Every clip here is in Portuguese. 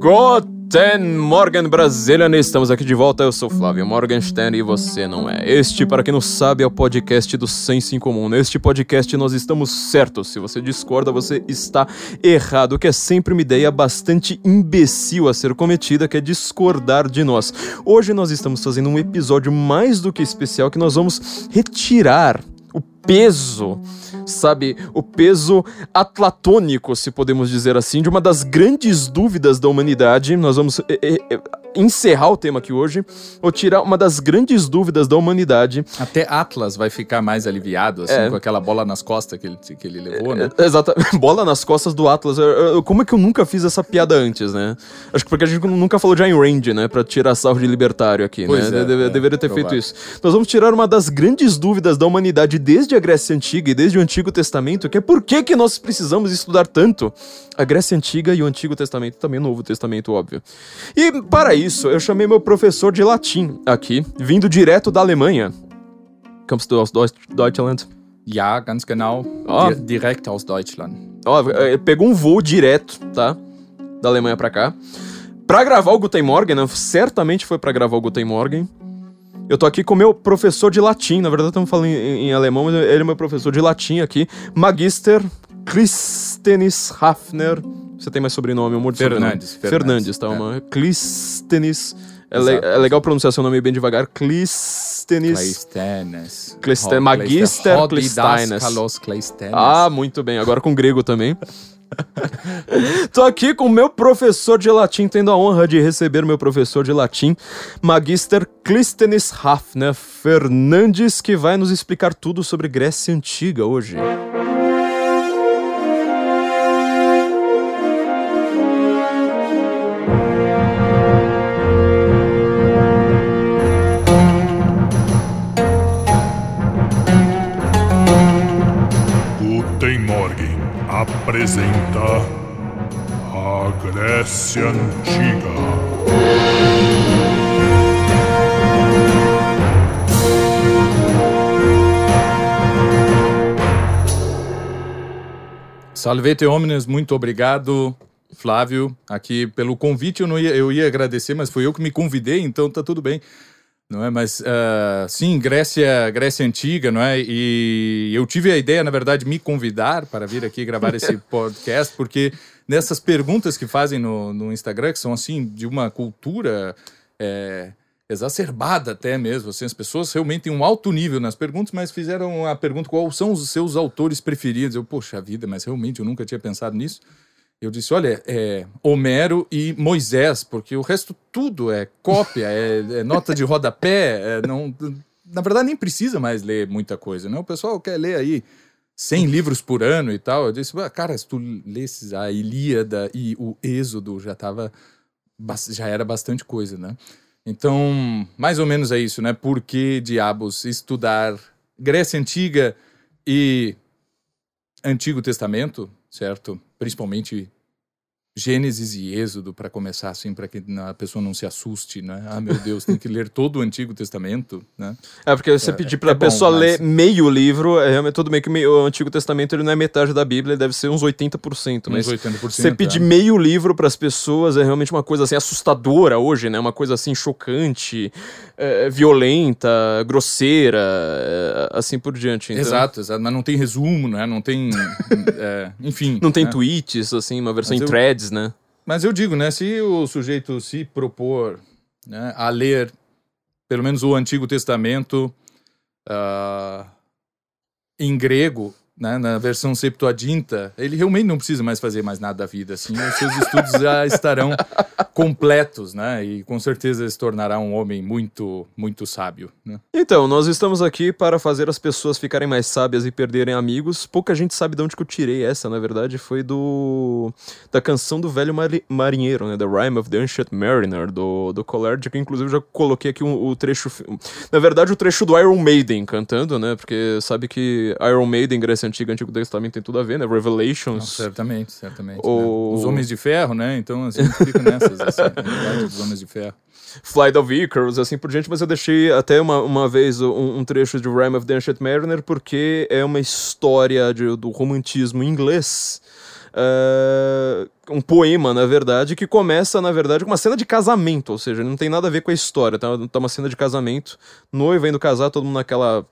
Guten Morgen, Brasilian! Estamos aqui de volta, eu sou Flávio Morgenstern e você não é. Este, para quem não sabe, é o podcast do Senso em Comum. Neste podcast nós estamos certos. Se você discorda, você está errado, que é sempre uma ideia bastante imbecil a ser cometida, que é discordar de nós. Hoje nós estamos fazendo um episódio mais do que especial que nós vamos retirar o peso sabe, o peso atlatônico, se podemos dizer assim, de uma das grandes dúvidas da humanidade. Nós vamos é, é, encerrar o tema aqui hoje, ou tirar uma das grandes dúvidas da humanidade. Até Atlas vai ficar mais aliviado, assim, é. com aquela bola nas costas que ele, que ele levou, né? É, exatamente. Bola nas costas do Atlas. Como é que eu nunca fiz essa piada antes, né? Acho que porque a gente nunca falou de Ayn Rand, né? Pra tirar salvo de libertário aqui, pois né? É, Deve, é, deveria ter provável. feito isso. Nós vamos tirar uma das grandes dúvidas da humanidade desde a Grécia Antiga e desde o Antigo Testamento, que é por que, que nós precisamos estudar tanto a Grécia Antiga e o Antigo Testamento, também o Novo Testamento, óbvio. E para isso, eu chamei meu professor de latim aqui, vindo direto da Alemanha. Kommst du aus Deutschland? Ja, ganz genau. Oh. Direkt aus Deutschland. Ó, oh, pegou um voo direto, tá? Da Alemanha pra cá. Pra gravar o Guten Morgen, certamente foi pra gravar o Guten Morgen. Eu tô aqui com meu professor de latim, na verdade estamos falando em, em, alemão, mas ele é meu professor de latim aqui, Magister Christenis Hafner. Você tem mais sobrenome, amor de Fernandes. Sobrenome? Fernandes, tá? É. Uma Clistenis. É, le é, legal pronunciar seu nome bem devagar. Clistenis. Cleistenes. Cleiste Magister Cleistenes. Ah, muito bem. Agora com grego também. Tô aqui com o meu professor de latim, tendo a honra de receber meu professor de latim, Magister Clístenes Hafner Fernandes, que vai nos explicar tudo sobre Grécia Antiga hoje. Apresenta a Grécia Antiga. Salvete homens, muito obrigado, Flávio, aqui pelo convite. Eu, não ia, eu ia agradecer, mas foi eu que me convidei, então tá tudo bem não é? Mas uh, sim, Grécia, Grécia antiga, não é? E eu tive a ideia, na verdade, de me convidar para vir aqui gravar esse podcast, porque nessas perguntas que fazem no, no Instagram, que são assim de uma cultura é, exacerbada até mesmo, assim, as pessoas realmente têm um alto nível nas perguntas, mas fizeram a pergunta qual são os seus autores preferidos. Eu, poxa vida, mas realmente eu nunca tinha pensado nisso eu disse: olha, é Homero e Moisés, porque o resto tudo é cópia, é, é nota de rodapé, é, não, na verdade nem precisa mais ler muita coisa, né? O pessoal quer ler aí 100 livros por ano e tal. Eu disse: cara, se tu lesses a Ilíada e o Êxodo, já tava, já era bastante coisa, né? Então, mais ou menos é isso, né? Por que diabos estudar Grécia Antiga e Antigo Testamento, certo? Principalmente Gênesis e Êxodo, para começar assim, para que a pessoa não se assuste, né? Ah, meu Deus, tem que ler todo o Antigo Testamento, né? É, porque você é, pedir para a é pessoa bom, ler mas... meio livro, é realmente tudo bem que o Antigo Testamento ele não é metade da Bíblia, ele deve ser uns 80%, mas uns 80%, você pedir é. meio livro para as pessoas é realmente uma coisa assim assustadora hoje, né? Uma coisa assim chocante, é, violenta, grosseira, é, assim por diante. Então... Exato, exato, mas não tem resumo, né? Não tem, é, enfim. Não tem né? tweets, assim, uma versão mas em eu... né? Mas eu digo, né? Se o sujeito se propor né, a ler pelo menos o Antigo Testamento uh, em grego, né, na versão Septuaginta, ele realmente não precisa mais fazer mais nada da vida, assim, os seus estudos já estarão completos, né, e com certeza se tornará um homem muito, muito sábio, né? Então, nós estamos aqui para fazer as pessoas ficarem mais sábias e perderem amigos. Pouca gente sabe de onde que eu tirei essa, na verdade, foi do da canção do velho marinheiro, né, The Rhyme of the Ancient Mariner, do, do Coleridge, que inclusive já coloquei aqui o, o trecho, na verdade o trecho do Iron Maiden cantando, né, porque sabe que Iron Maiden, Grécia Antiga, Antigo Testamento tem tudo a ver, né? Revelations. Não, certamente, certamente. O... Né? Os Homens de Ferro, né? Então, assim, fica nessas, assim, dos Homens de Ferro. Flight of Icarus, assim por diante, mas eu deixei até uma, uma vez um, um trecho de Rime of the Ancient Mariner porque é uma história de, do romantismo inglês é, um poema, na verdade, que começa, na verdade, com uma cena de casamento, ou seja, não tem nada a ver com a história, tá, tá uma cena de casamento, noiva indo casar, todo mundo naquela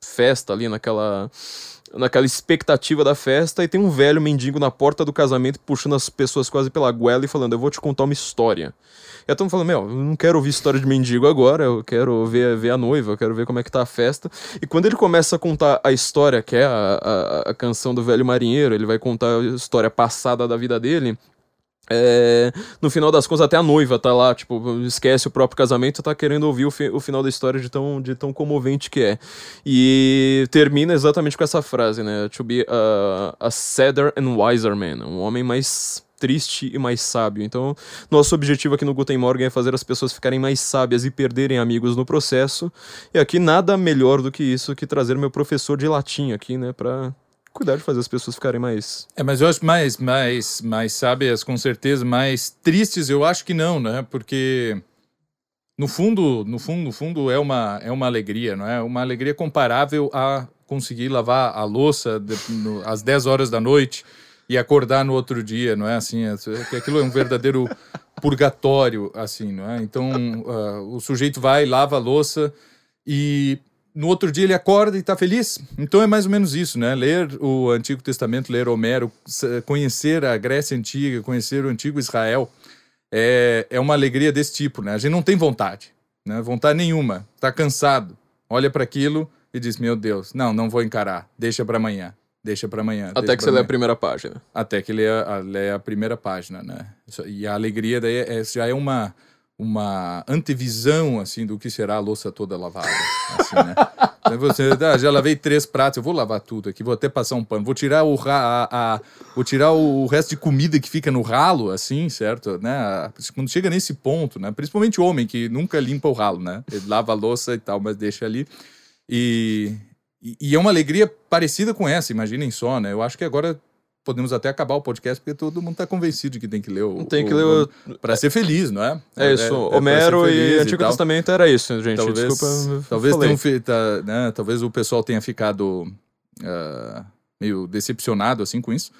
festa ali, naquela naquela expectativa da festa e tem um velho mendigo na porta do casamento puxando as pessoas quase pela goela e falando: Eu vou te contar uma história. E estamos falando: Meu, eu não quero ouvir história de mendigo agora, eu quero ver, ver a noiva, eu quero ver como é que tá a festa. E quando ele começa a contar a história, que é a, a, a canção do velho marinheiro, ele vai contar a história passada da vida dele. É, no final das contas, até a noiva tá lá, tipo, esquece o próprio casamento tá querendo ouvir o, fi o, final da história de tão, de tão comovente que é. E termina exatamente com essa frase, né? To be a, a sadder and wiser man. Um homem mais triste e mais sábio. Então, nosso objetivo aqui no Guten Morgen é fazer as pessoas ficarem mais sábias e perderem amigos no processo. E aqui nada melhor do que isso que trazer meu professor de latim aqui, né, pra cuidar de fazer as pessoas ficarem mais. É, mas eu acho mais, mais, mais sábias, com certeza, mais tristes, eu acho que não, né? Porque no fundo, no fundo, no fundo é uma, é uma alegria, não é? Uma alegria comparável a conseguir lavar a louça de, no, às 10 horas da noite e acordar no outro dia, não é assim? É, aquilo é um verdadeiro purgatório, assim, não é? Então, uh, o sujeito vai, lava a louça e no outro dia ele acorda e está feliz. Então é mais ou menos isso, né? Ler o Antigo Testamento, ler Homero, conhecer a Grécia Antiga, conhecer o Antigo Israel, é, é uma alegria desse tipo, né? A gente não tem vontade, né? Vontade nenhuma, está cansado, olha para aquilo e diz: Meu Deus, não, não vou encarar, deixa para amanhã. Deixa para amanhã. Até que você lê a primeira página. Até que lê a, lê a primeira página, né? E a alegria daí é, já é uma, uma antevisão assim do que será a louça toda lavada. Assim, né? Então você, ah, já lavei três pratos, eu vou lavar tudo aqui, vou até passar um pano, vou tirar o a, a, vou tirar o resto de comida que fica no ralo, assim, certo? Né? Quando chega nesse ponto, né? Principalmente o homem que nunca limpa o ralo, né? Ele lava a louça e tal, mas deixa ali. E, e é uma alegria parecida com essa, imaginem só, né? Eu acho que agora podemos até acabar o podcast, porque todo mundo está convencido de que tem que ler o. Tem que ler o. Para ser feliz, não é? É isso. É, é Homero e Antigo e Testamento era isso, gente. Talvez, Desculpa. Talvez, tenham, tá, né, talvez o pessoal tenha ficado uh, meio decepcionado assim com isso.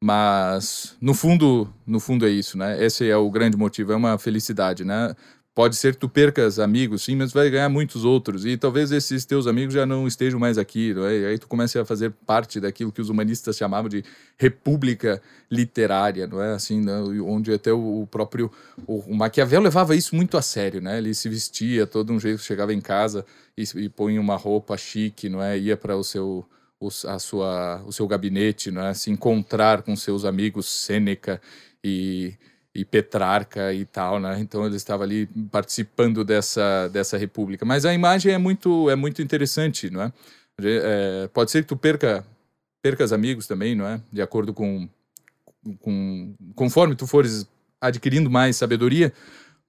Mas no fundo, no fundo é isso, né? Esse é o grande motivo, é uma felicidade, né? Pode ser que tu percas amigos, sim, mas vai ganhar muitos outros. E talvez esses teus amigos já não estejam mais aqui. Não é? Aí tu começa a fazer parte daquilo que os humanistas chamavam de república literária, não é? Assim, né? onde até o próprio o, o Maquiavel levava isso muito a sério, né? Ele se vestia todo um jeito, chegava em casa e, e põe uma roupa chique, não é? Ia para o seu o, a sua, o seu gabinete, não é? Se encontrar com seus amigos Sêneca e e Petrarca e tal, né? Então ele estava ali participando dessa, dessa república. Mas a imagem é muito, é muito interessante, não é? é pode ser que tu perca, percas amigos também, não é? De acordo com, com... Conforme tu fores adquirindo mais sabedoria,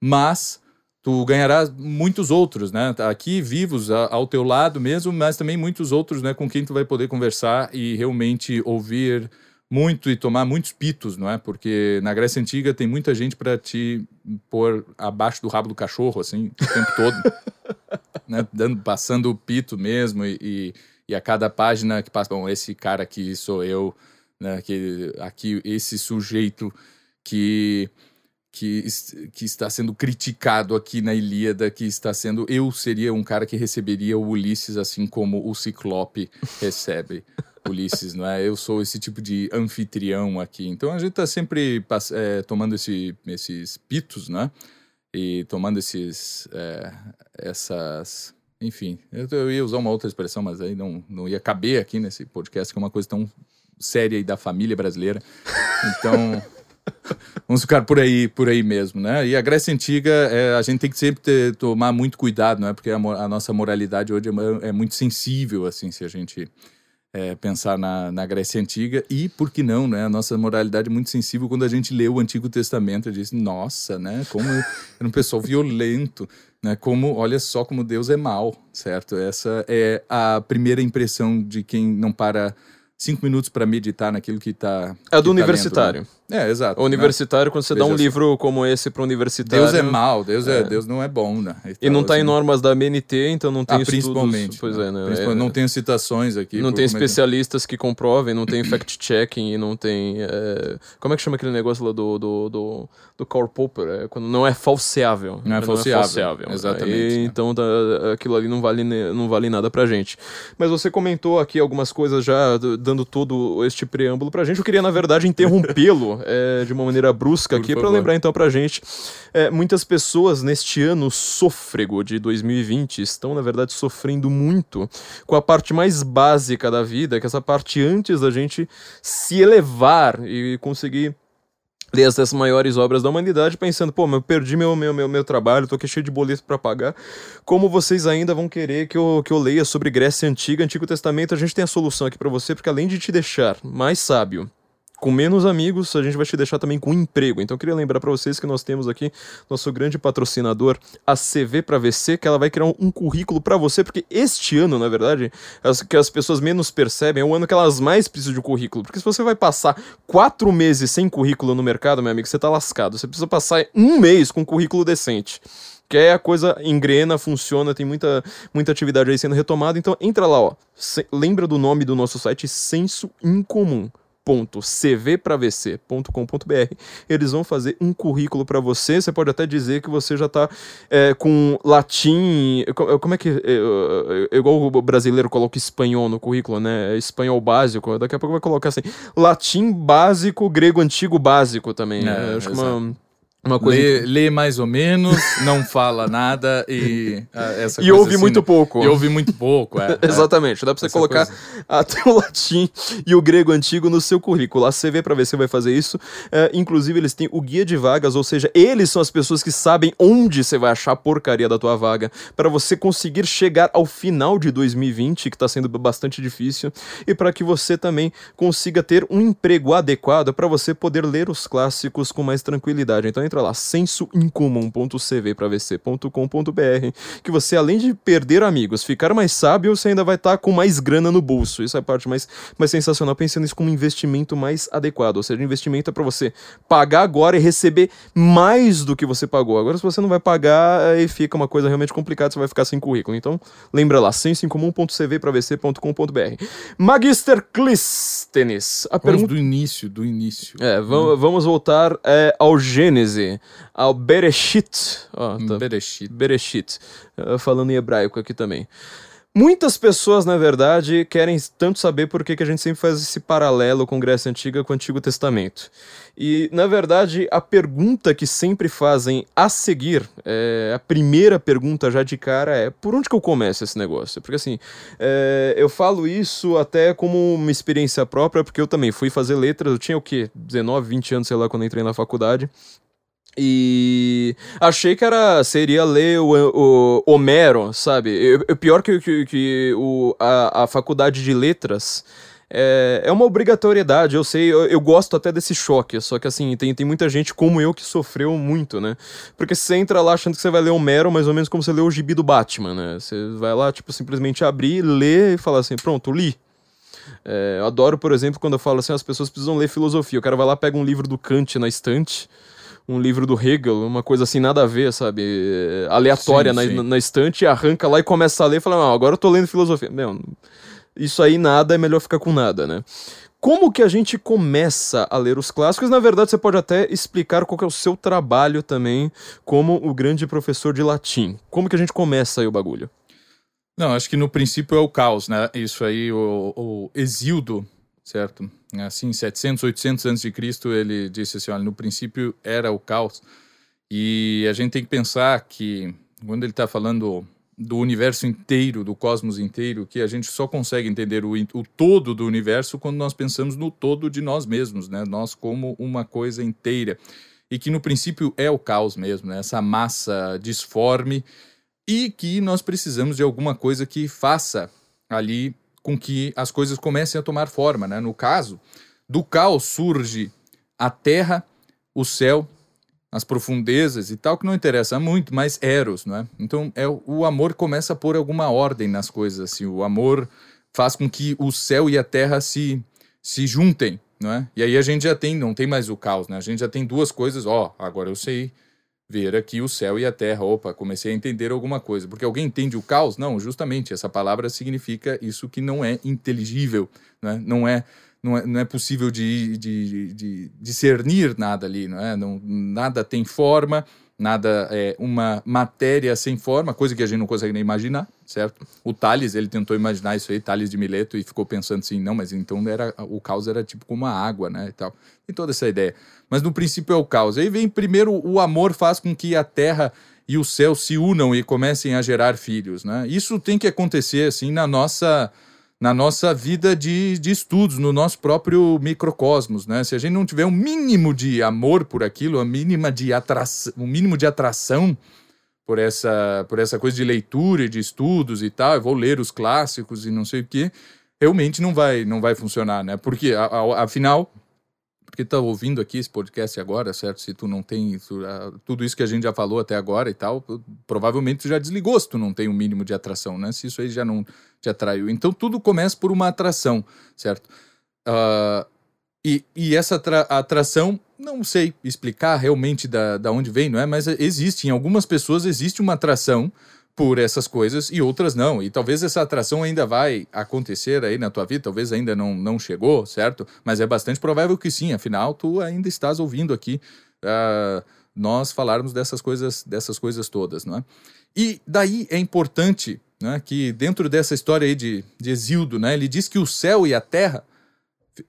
mas tu ganharás muitos outros, né? Aqui vivos ao teu lado mesmo, mas também muitos outros, né? Com quem tu vai poder conversar e realmente ouvir muito e tomar muitos pitos, não é? Porque na Grécia Antiga tem muita gente para te pôr abaixo do rabo do cachorro, assim, o tempo todo. né? Dando, passando o pito mesmo e, e, e, a cada página que passa, bom, esse cara aqui sou eu, né? Que, aqui, esse sujeito que... Que, que está sendo criticado aqui na Ilíada, que está sendo. Eu seria um cara que receberia o Ulisses assim como o Ciclope recebe. Ulisses, não é? Eu sou esse tipo de anfitrião aqui. Então a gente está sempre é, tomando esse, esses pitos, né? E tomando esses, é, essas, enfim, eu, eu, ia usar uma outra expressão, mas aí não, não ia caber aqui nesse podcast, que é uma coisa tão séria e da família brasileira. Então, vamos ficar por aí, por aí mesmo, né? E a Grécia Antiga, é, a gente tem que sempre ter, tomar muito cuidado, não é? Porque a, a nossa moralidade hoje é, é muito sensível, assim, se a gente é, pensar na, na Grécia Antiga e, por que não, né? A nossa moralidade é muito sensível quando a gente lê o Antigo Testamento e diz, nossa, né? Como era um pessoal violento, né? Como, olha só como Deus é mal, certo? Essa é a primeira impressão de quem não para cinco minutos para meditar naquilo que está. É do universitário. É, exato. O universitário, quando você dá Veja um só. livro como esse para universitário. Deus é mal, Deus, é. É. Deus não é bom, né? E não tal, tá em assim. normas da BNT, então não tem Ah, estudos. principalmente. Pois né? é, né? Principalmente, É- Não tem citações aqui. Não tem é que- especialistas que comprovem, não tem fact-checking e não tem. é, Como é que chama aquele negócio lá do, do, do, do Karl Popper? É quando não é falseável. Não é falseável, exatamente, E, né? Então tá, aquilo ali não vale, não vale nada pra gente. Mas você comentou aqui algumas coisas já, d- dando todo este preâmbulo pra gente. Eu queria, na verdade, interrompê-lo é, de uma maneira brusca Por aqui favor. lembrar então pra gente. é, muitas pessoas neste ano sôfrego de 2020 estão, na verdade, sofrendo muito com a parte mais básica da vida, que é essa parte antes da gente se elevar e conseguir ler as dez maiores obras da humanidade, pensando, pô, eu perdi meu, meu, meu, meu trabalho, tô aqui cheio de boleto pra pagar. Como vocês ainda vão querer que eu, que eu leia sobre Grécia Antiga, Antigo Testamento? A gente tem a solução aqui pra você, porque além de te deixar mais sábio, com menos amigos, a gente vai te deixar também com emprego. Então queria lembrar pra vocês que nós temos aqui nosso grande patrocinador, a CV para VC, que ela vai criar um, um currículo pra você, porque este ano, na verdade, as, que as pessoas menos percebem é o ano que elas mais precisam de currículo. Porque se você vai passar quatro meses sem currículo no mercado, meu amigo, você tá lascado. Você precisa passar um mês com currículo decente. Que aí a coisa engrena, funciona, tem muita, muita atividade aí sendo retomada. Então entra lá, ó. Se- lembra do nome do nosso site, Senso Incomum cvpravc.com.br eles vão fazer um currículo para você. Você pode até dizer que você já tá é, com latim co- como é que é, é, igual o brasileiro coloca espanhol no currículo né? Espanhol básico. Daqui a pouco vai colocar assim latim básico grego antigo básico também É, É, acho que exato. uma uma coisa Lê, lê mais ou menos, não fala nada e ah, essa e ouve assim, muito né? pouco E ouve muito pouco, é. é. Exatamente, dá pra você Essa colocar coisa. até o latim e o grego antigo no seu currículo. A CV para ver se vai fazer isso. É, inclusive, eles têm o guia de vagas, ou seja, eles são as pessoas que sabem onde você vai achar a porcaria da tua vaga para você conseguir chegar ao final de 2020, que tá sendo bastante difícil, e para que você também consiga ter um emprego adequado para você poder ler os clássicos com mais tranquilidade. Então entra lá, sensoincomum.cvpravc.com.br, que você além de perder amigos, ficar mais sábio, você ainda vai estar com mais grana no bolso. Isso é a parte mais, mais sensacional, pensando isso como um investimento mais adequado. Ou seja, investimento é para você pagar agora e receber mais do que você pagou. Agora, se você não vai pagar, aí fica uma coisa realmente complicada, você vai ficar sem currículo. Então, lembra lá, sensoincomum.cvpravc.com.br. Magister Clístenes, a Vamos pergunta do início, do início. é, va- vamos voltar é, ao Gênese, ao Bereshit. Ó, tá. Bereshit. Bereshit. eh, falando em hebraico aqui também. Muitas pessoas, na verdade, querem tanto saber por que, que a gente sempre faz esse paralelo com Grécia Antiga com o Antigo Testamento. E, na verdade, a pergunta que sempre fazem a seguir, é, a primeira pergunta já de cara é: por onde que eu começo esse negócio? Porque, assim, é, eu falo isso até como uma experiência própria, porque eu também fui fazer letras, eu tinha o quê? 19, 20 anos, sei lá, quando entrei na faculdade. E achei que era seria ler o, o Homero, sabe? Eu- pior que, que, que o, a, a faculdade de letras é, é uma obrigatoriedade, eu sei, eu, eu gosto até desse choque, só que assim, tem, tem muita gente como eu que sofreu muito, né? Porque você entra lá achando que você vai ler Homero, mais ou menos como você lê o gibi do Batman, né? Você vai lá, tipo, simplesmente abrir, ler e falar assim, pronto, li. É, eu adoro, por exemplo, quando eu falo assim, as pessoas precisam ler filosofia. O cara vai lá, pega um livro do Kant na estante, um livro do Hegel, uma coisa assim, nada a ver, sabe? É, Aleatória Sim, na, sim. na- estante, arranca lá e começa a ler e fala, ah, agora eu tô lendo filosofia. Meu, isso aí nada, é melhor ficar com nada, né? Como que a gente começa a ler os clássicos? Na verdade, você pode até explicar qual que é o seu trabalho também como o grande professor de latim. Como que a gente começa aí o bagulho? Não, acho que no princípio é o caos, né? Isso aí, o, o Exildo, certo? Assim, 700, 800 antes de Cristo, ele disse assim, olha, no princípio era o caos. E a gente tem que pensar que quando ele está falando do universo inteiro, do cosmos inteiro, que a gente só consegue entender o, o todo do universo quando nós pensamos no todo de nós mesmos, né? Nós como uma coisa inteira. E que no princípio é o caos mesmo, né? Essa massa disforme e que nós precisamos de alguma coisa que faça ali com que as coisas comecem a tomar forma, né? No caso, do caos surge a terra, o céu, as profundezas e tal, que não interessa muito, mas Eros, não é? Então, é, o- o amor começa a pôr alguma ordem nas coisas, assim. O amor faz com que o céu e a terra se se juntem, não é? E aí a gente já tem, não tem mais o caos, né? A gente já tem duas coisas, ó, agora eu sei ver aqui o céu e a terra. Opa, comecei a entender alguma coisa. Porque alguém entende o caos? Não, justamente, essa palavra significa isso que não é inteligível, né? não é não é, não é possível de, de, de, discernir nada ali, não é? Não, nada tem forma, nada é uma matéria sem forma, coisa que a gente não consegue nem imaginar, certo? O Tales, ele tentou imaginar isso aí, Tales de Mileto, e ficou pensando assim, não, mas então era o caos era tipo como a água, né, e tal. Tem toda essa ideia. Mas no princípio é o caos. Aí vem primeiro o amor faz com que a terra e o céu se unam e comecem a gerar filhos, né? Isso tem que acontecer assim na nossa na nossa vida de, de estudos, no nosso próprio microcosmos, né? Se a gente não tiver um mínimo de amor por aquilo, a mínima de atração, um mínimo de atração por essa, por essa coisa de leitura e de estudos e tal, eu vou ler os clássicos e não sei o que, realmente não vai, não vai funcionar, né? Porque, afinal, porque tá ouvindo aqui esse podcast agora, certo? Se tu não tem tu, uh, tudo isso que a gente já falou até agora e tal, provavelmente tu já desligou se tu não tem um mínimo de atração, né? Se isso aí já não te atraiu. Então tudo começa por uma atração, certo? Uh, e, e essa atração, não sei explicar realmente da, da onde vem, não é? Mas existe, em algumas pessoas existe uma atração por essas coisas e outras não. E talvez essa atração ainda vai acontecer aí na tua vida, talvez ainda não, não chegou, certo? Mas é bastante provável que sim, afinal tu ainda estás ouvindo aqui uh, nós falarmos dessas coisas, dessas coisas todas, não é? E daí é importante né, que dentro dessa história aí de, de Exildo, né, ele diz que o céu e a terra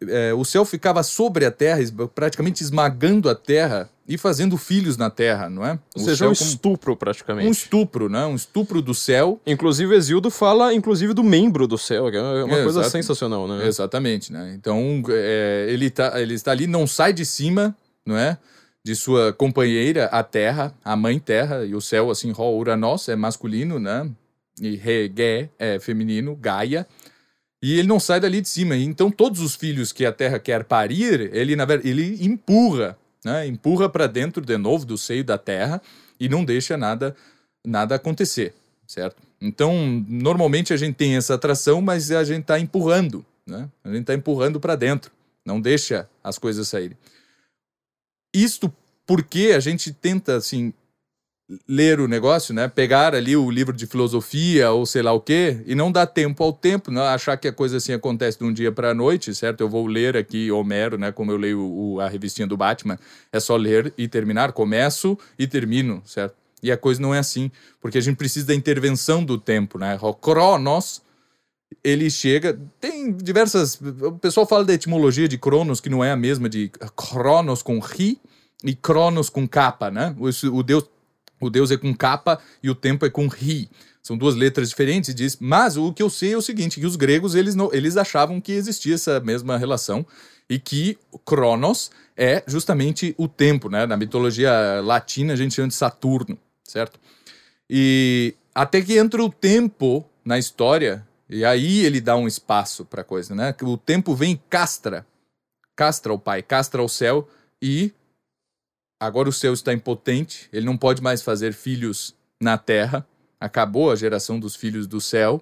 é, o céu ficava sobre a terra, praticamente esmagando a terra e fazendo filhos na terra, não é? Ou o seja, um estupro praticamente. Um estupro, né? Um estupro do céu. Inclusive, Exildo fala, inclusive, do membro do céu, que é uma é, coisa sensacional, né? Exatamente, né? Então, é, ele, tá, ele está ali, não sai de cima, não é? De sua companheira, a terra, a mãe terra, e o céu, assim, Ró Uranos é masculino, né? E Regé é feminino, Gaia. E ele não sai dali de cima. Então, todos os filhos que a terra quer parir, ele, na verdade, ele empurra, né? empurra para dentro de novo do seio da terra e não deixa nada, nada acontecer, certo? Então, normalmente a gente tem essa atração, mas a gente está empurrando, né? A gente está empurrando para dentro, não deixa as coisas saírem. Isto porque a gente tenta, assim, ler o negócio, né? Pegar ali o livro de filosofia ou sei lá o quê e não dar tempo ao tempo, não achar que a coisa assim acontece de um dia para a noite, certo? Eu vou ler aqui Homero, né? Como eu leio o, a revistinha do Batman, é só ler e terminar, começo e termino, certo? E a coisa não é assim, porque a gente precisa da intervenção do tempo, né? O Cronos, ele chega, tem diversas, o pessoal fala da etimologia de Cronos que não é a mesma de Cronos com ri e Cronos com capa, né? O, o deus o Deus é com capa e o tempo é com ri. São duas letras diferentes diz, mas o que eu sei é o seguinte, que os gregos eles, não, eles achavam que existia essa mesma relação e que Cronos é justamente o tempo, né? Na mitologia latina a gente chama de Saturno, certo? E até que entra o tempo na história e aí ele dá um espaço para coisa, né? O tempo vem castra, castra o pai, castra o céu e agora o céu está impotente, ele não pode mais fazer filhos na terra, acabou a geração dos filhos do céu,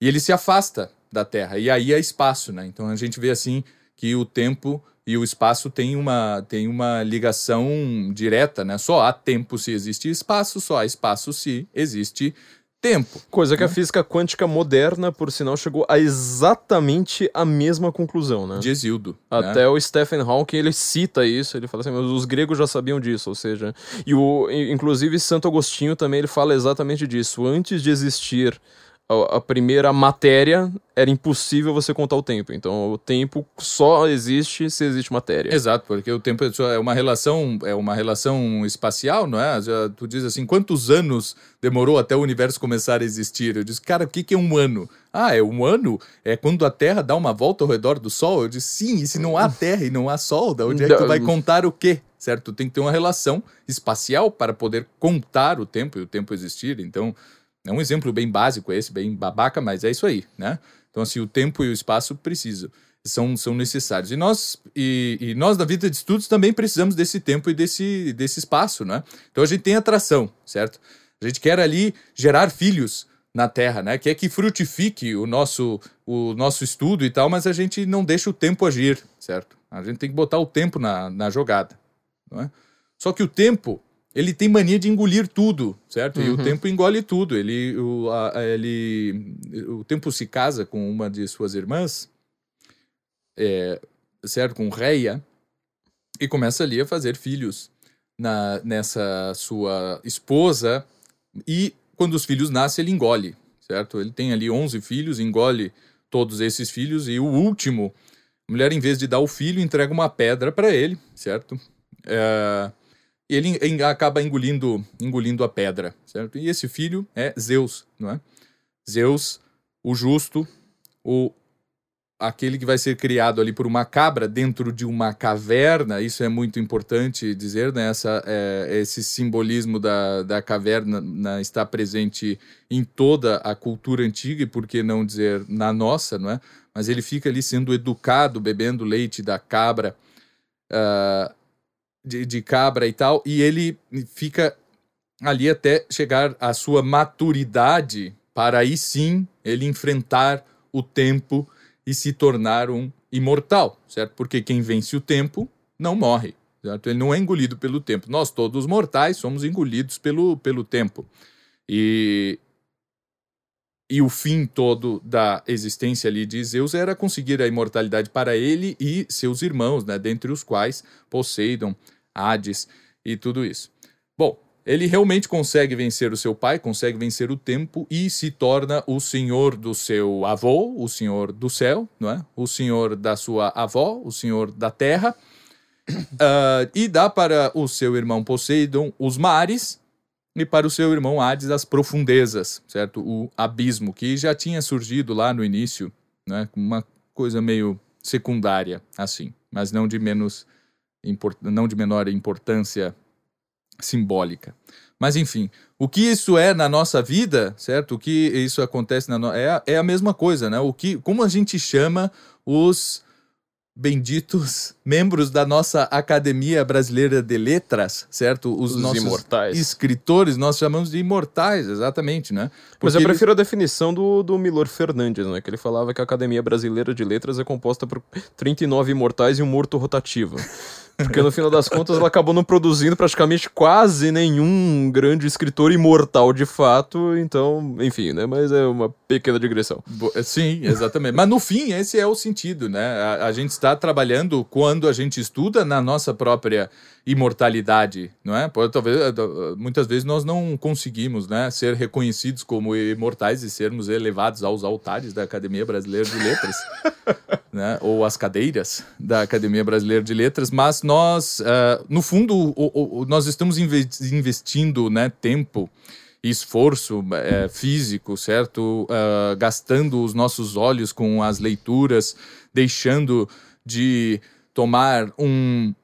e ele se afasta da terra, e aí é espaço, né? Então a gente vê assim que o tempo e o espaço têm uma, tem uma ligação direta, né? Só há tempo se existe espaço, só há espaço se existe tempo. Coisa que né? a física quântica moderna, por sinal, chegou a exatamente a mesma conclusão, né? De Exildo. Né? Até né? o Stephen Hawking, ele cita isso, ele fala assim, mas os gregos já sabiam disso, ou seja... E o, inclusive, Santo Agostinho também, ele fala exatamente disso. Antes de existir a, primeira matéria era impossível você contar o tempo. Então o tempo só existe se existe matéria. Exato, porque o tempo é uma relação, é uma relação espacial, não é? Tu diz assim, quantos anos demorou até o universo começar a existir? Eu disse, cara, o que, que é um ano? Ah, é um ano? É quando a Terra dá uma volta ao redor do Sol? Eu disse, sim, e se não há Terra e não há Sol, da onde é que tu vai contar o quê? Certo? Tem que ter uma relação espacial para poder contar o tempo e o tempo existir. Então, é um exemplo bem básico esse, bem babaca, mas é isso aí, né? Então, assim, o tempo e o espaço precisam, são, são necessários. E nós, e, e nós, na vida de estudos, também precisamos desse tempo e desse, desse espaço, né? Então, a gente tem atração, certo? A gente quer ali gerar filhos, na Terra, né? Que que frutifique o nosso, o nosso estudo e tal, mas a gente não deixa o tempo agir, certo? A gente tem que botar o tempo na, na jogada, não é? Só que o tempo, ele tem mania de engolir tudo, certo? E o Uhum. tempo engole tudo. Ele o, a- ele, o tempo se casa com uma de suas irmãs, é, certo? Com Reia, e começa ali a fazer filhos na, nessa sua esposa. E quando os filhos nascem, ele engole, certo? Ele tem ali 11 filhos, engole todos esses filhos, e o último, a mulher, em vez de dar o filho, entrega uma pedra para ele, certo? É, ele acaba engolindo, engolindo a pedra, certo? E esse filho é Zeus, não é? Zeus, o justo, o aquele que vai ser criado ali por uma cabra dentro de uma caverna, isso é muito importante dizer, né? Essa, é, esse simbolismo da, da caverna está presente em toda a cultura antiga, e por que não dizer na nossa, não é? Mas ele fica ali sendo educado, bebendo leite da cabra, ah, de, de cabra e tal, e ele fica ali até chegar à sua maturidade, para aí sim ele enfrentar o tempo e se tornar um imortal, certo? Porque quem vence o tempo não morre, certo? Ele não é engolido pelo tempo. Nós todos mortais somos engolidos pelo, pelo tempo. E e o fim todo da existência ali de Zeus era conseguir a imortalidade para ele e seus irmãos, né, dentre os quais Poseidon, Hades e tudo isso. Bom, ele realmente consegue vencer o seu pai, consegue vencer o tempo e se torna o senhor do seu avô, o senhor do céu, não é? O senhor da sua avó, o senhor da terra. Ah, e dá para o seu irmão Poseidon os mares e para o seu irmão Hades as profundezas, certo? O abismo, que já tinha surgido lá no início, né? Uma coisa meio secundária, assim, mas não de menos não de menor importância simbólica. Mas enfim, o que isso é na nossa vida, certo? O que isso acontece na no... é, a- é a mesma coisa, né? O que, como a gente chama os benditos membros da nossa Academia Brasileira de Letras, certo? Os, Os nossos imortais. escritores, nós chamamos de imortais, exatamente, né? Mas eu Porque prefiro a definição do, do Milor Fernandes, né? Que ele falava que a Academia Brasileira de Letras é composta por 39 imortais e um morto rotativo. Porque no final das contas ela acabou não produzindo praticamente quase nenhum grande escritor imortal de fato. Então, enfim, né? Mas é uma pequena digressão. Bo- Sim, exatamente. Mas no fim, esse é o sentido, né? A, a gente está trabalhando quando a gente estuda na nossa própria imortalidade, não é? Talvez, eh, eh, muitas vezes nós não conseguimos, né, ser reconhecidos como imortais e sermos elevados aos altares da Academia Brasileira de Letras, né? Ou as cadeiras da Academia Brasileira de Letras, mas nós, ah, no fundo, o- o- nós estamos inve- investindo, né, tempo esforço eh, físico, certo? Ah, gastando os nossos olhos com as leituras, deixando de tomar um,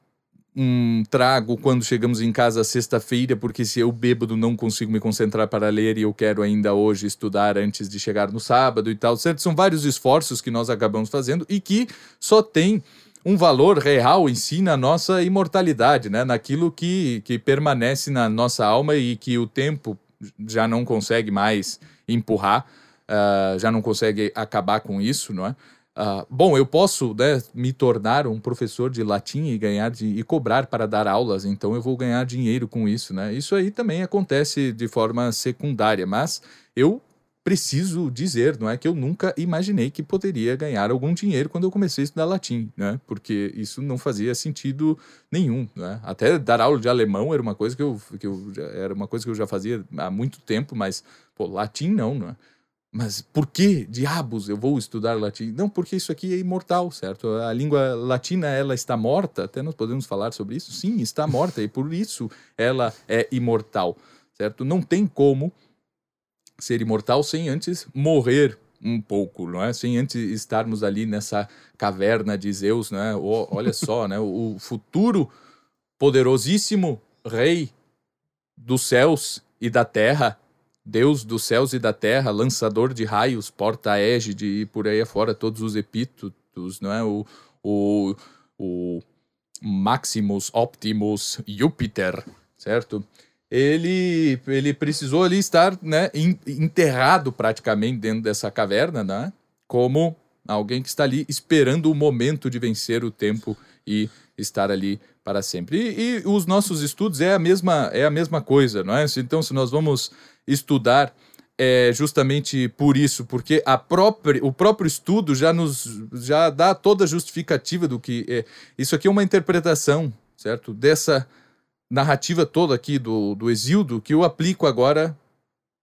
um trago quando chegamos em casa sexta-feira, porque se eu bêbado não consigo me concentrar para ler e eu quero ainda hoje estudar antes de chegar no sábado e tal, certo? São vários esforços que nós acabamos fazendo e que só tem um valor real em si na nossa imortalidade, né? Naquilo que, que permanece na nossa alma e que o tempo já não consegue mais empurrar, ah, já não consegue acabar com isso, não é? Ah, bom, eu posso né, me tornar um professor de latim e ganhar de, e cobrar para dar aulas, então eu vou ganhar dinheiro com isso, né? Isso aí também acontece de forma secundária, mas eu preciso dizer, não é que eu nunca imaginei que poderia ganhar algum dinheiro quando eu comecei a estudar latim, né? Porque isso não fazia sentido nenhum, né? Até dar aula de alemão era uma coisa que eu, que eu era uma coisa que eu já fazia há muito tempo, mas pô, latim não, não é? Mas por que diabos eu vou estudar latim? Não, porque isso aqui é imortal, certo? A língua latina ela está morta, até nós podemos falar sobre isso. Sim, está morta e por isso ela é imortal, certo? Não tem como ser imortal sem antes morrer um pouco, não é? Sem antes estarmos ali nessa caverna de Zeus, né? O- olha só, né? O futuro poderosíssimo rei dos céus e da terra, Deus dos céus e da terra, lançador de raios, porta-égide e por aí afora, todos os epítetos, não é? O, o, o Maximus Optimus Júpiter, certo? ele, ele precisou ali estar né, enterrado praticamente dentro dessa caverna, né? Como alguém que está ali esperando o momento de vencer o tempo e estar ali para sempre. E, e, os nossos estudos é a mesma é a mesma coisa, não é? Então, se nós vamos estudar é justamente por isso, porque a própria, o próprio estudo já nos já dá toda a justificativa do que é. Isso aqui é uma interpretação, certo? Dessa narrativa toda aqui do, do Exildo que eu aplico agora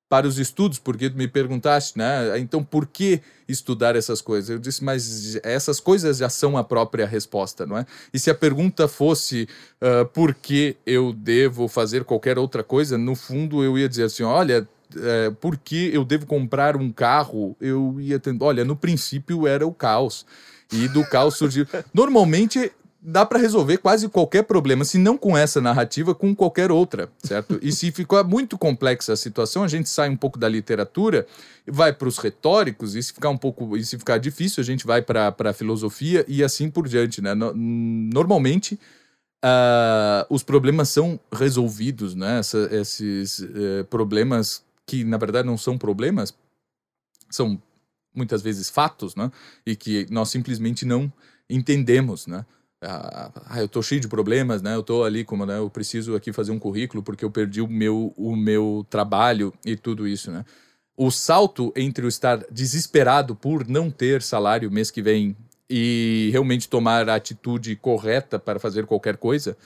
para os estudos, porque me perguntaste, né? Então, por que estudar essas coisas? Eu disse, mas essas coisas já são a própria resposta, não é? E se a pergunta fosse uh, por que eu devo fazer qualquer outra coisa, no fundo eu ia dizer assim: olha, é, por que eu devo comprar um carro? Eu ia tendo, olha, no princípio era o caos. E do caos surgiu. Normalmente dá para resolver quase qualquer problema, se não com essa narrativa, com qualquer outra, certo? E se ficou muito complexa a situação, a gente sai um pouco da literatura, vai para os retóricos, e se ficar um pouco, e se ficar difícil, a gente vai para a filosofia e assim por diante, né? Normalmente, uh, os problemas são resolvidos, né? Essa, esses uh, problemas que, na verdade, não são problemas, são muitas vezes fatos, né? E que nós simplesmente não entendemos, né? Ah, ah, eu tô cheio de problemas, né? Eu tô ali como, né? Eu preciso aqui fazer um currículo porque eu perdi o meu, o meu trabalho e tudo isso, né? O salto entre o estar desesperado por não ter salário mês que vem e realmente tomar a atitude correta para fazer qualquer coisa,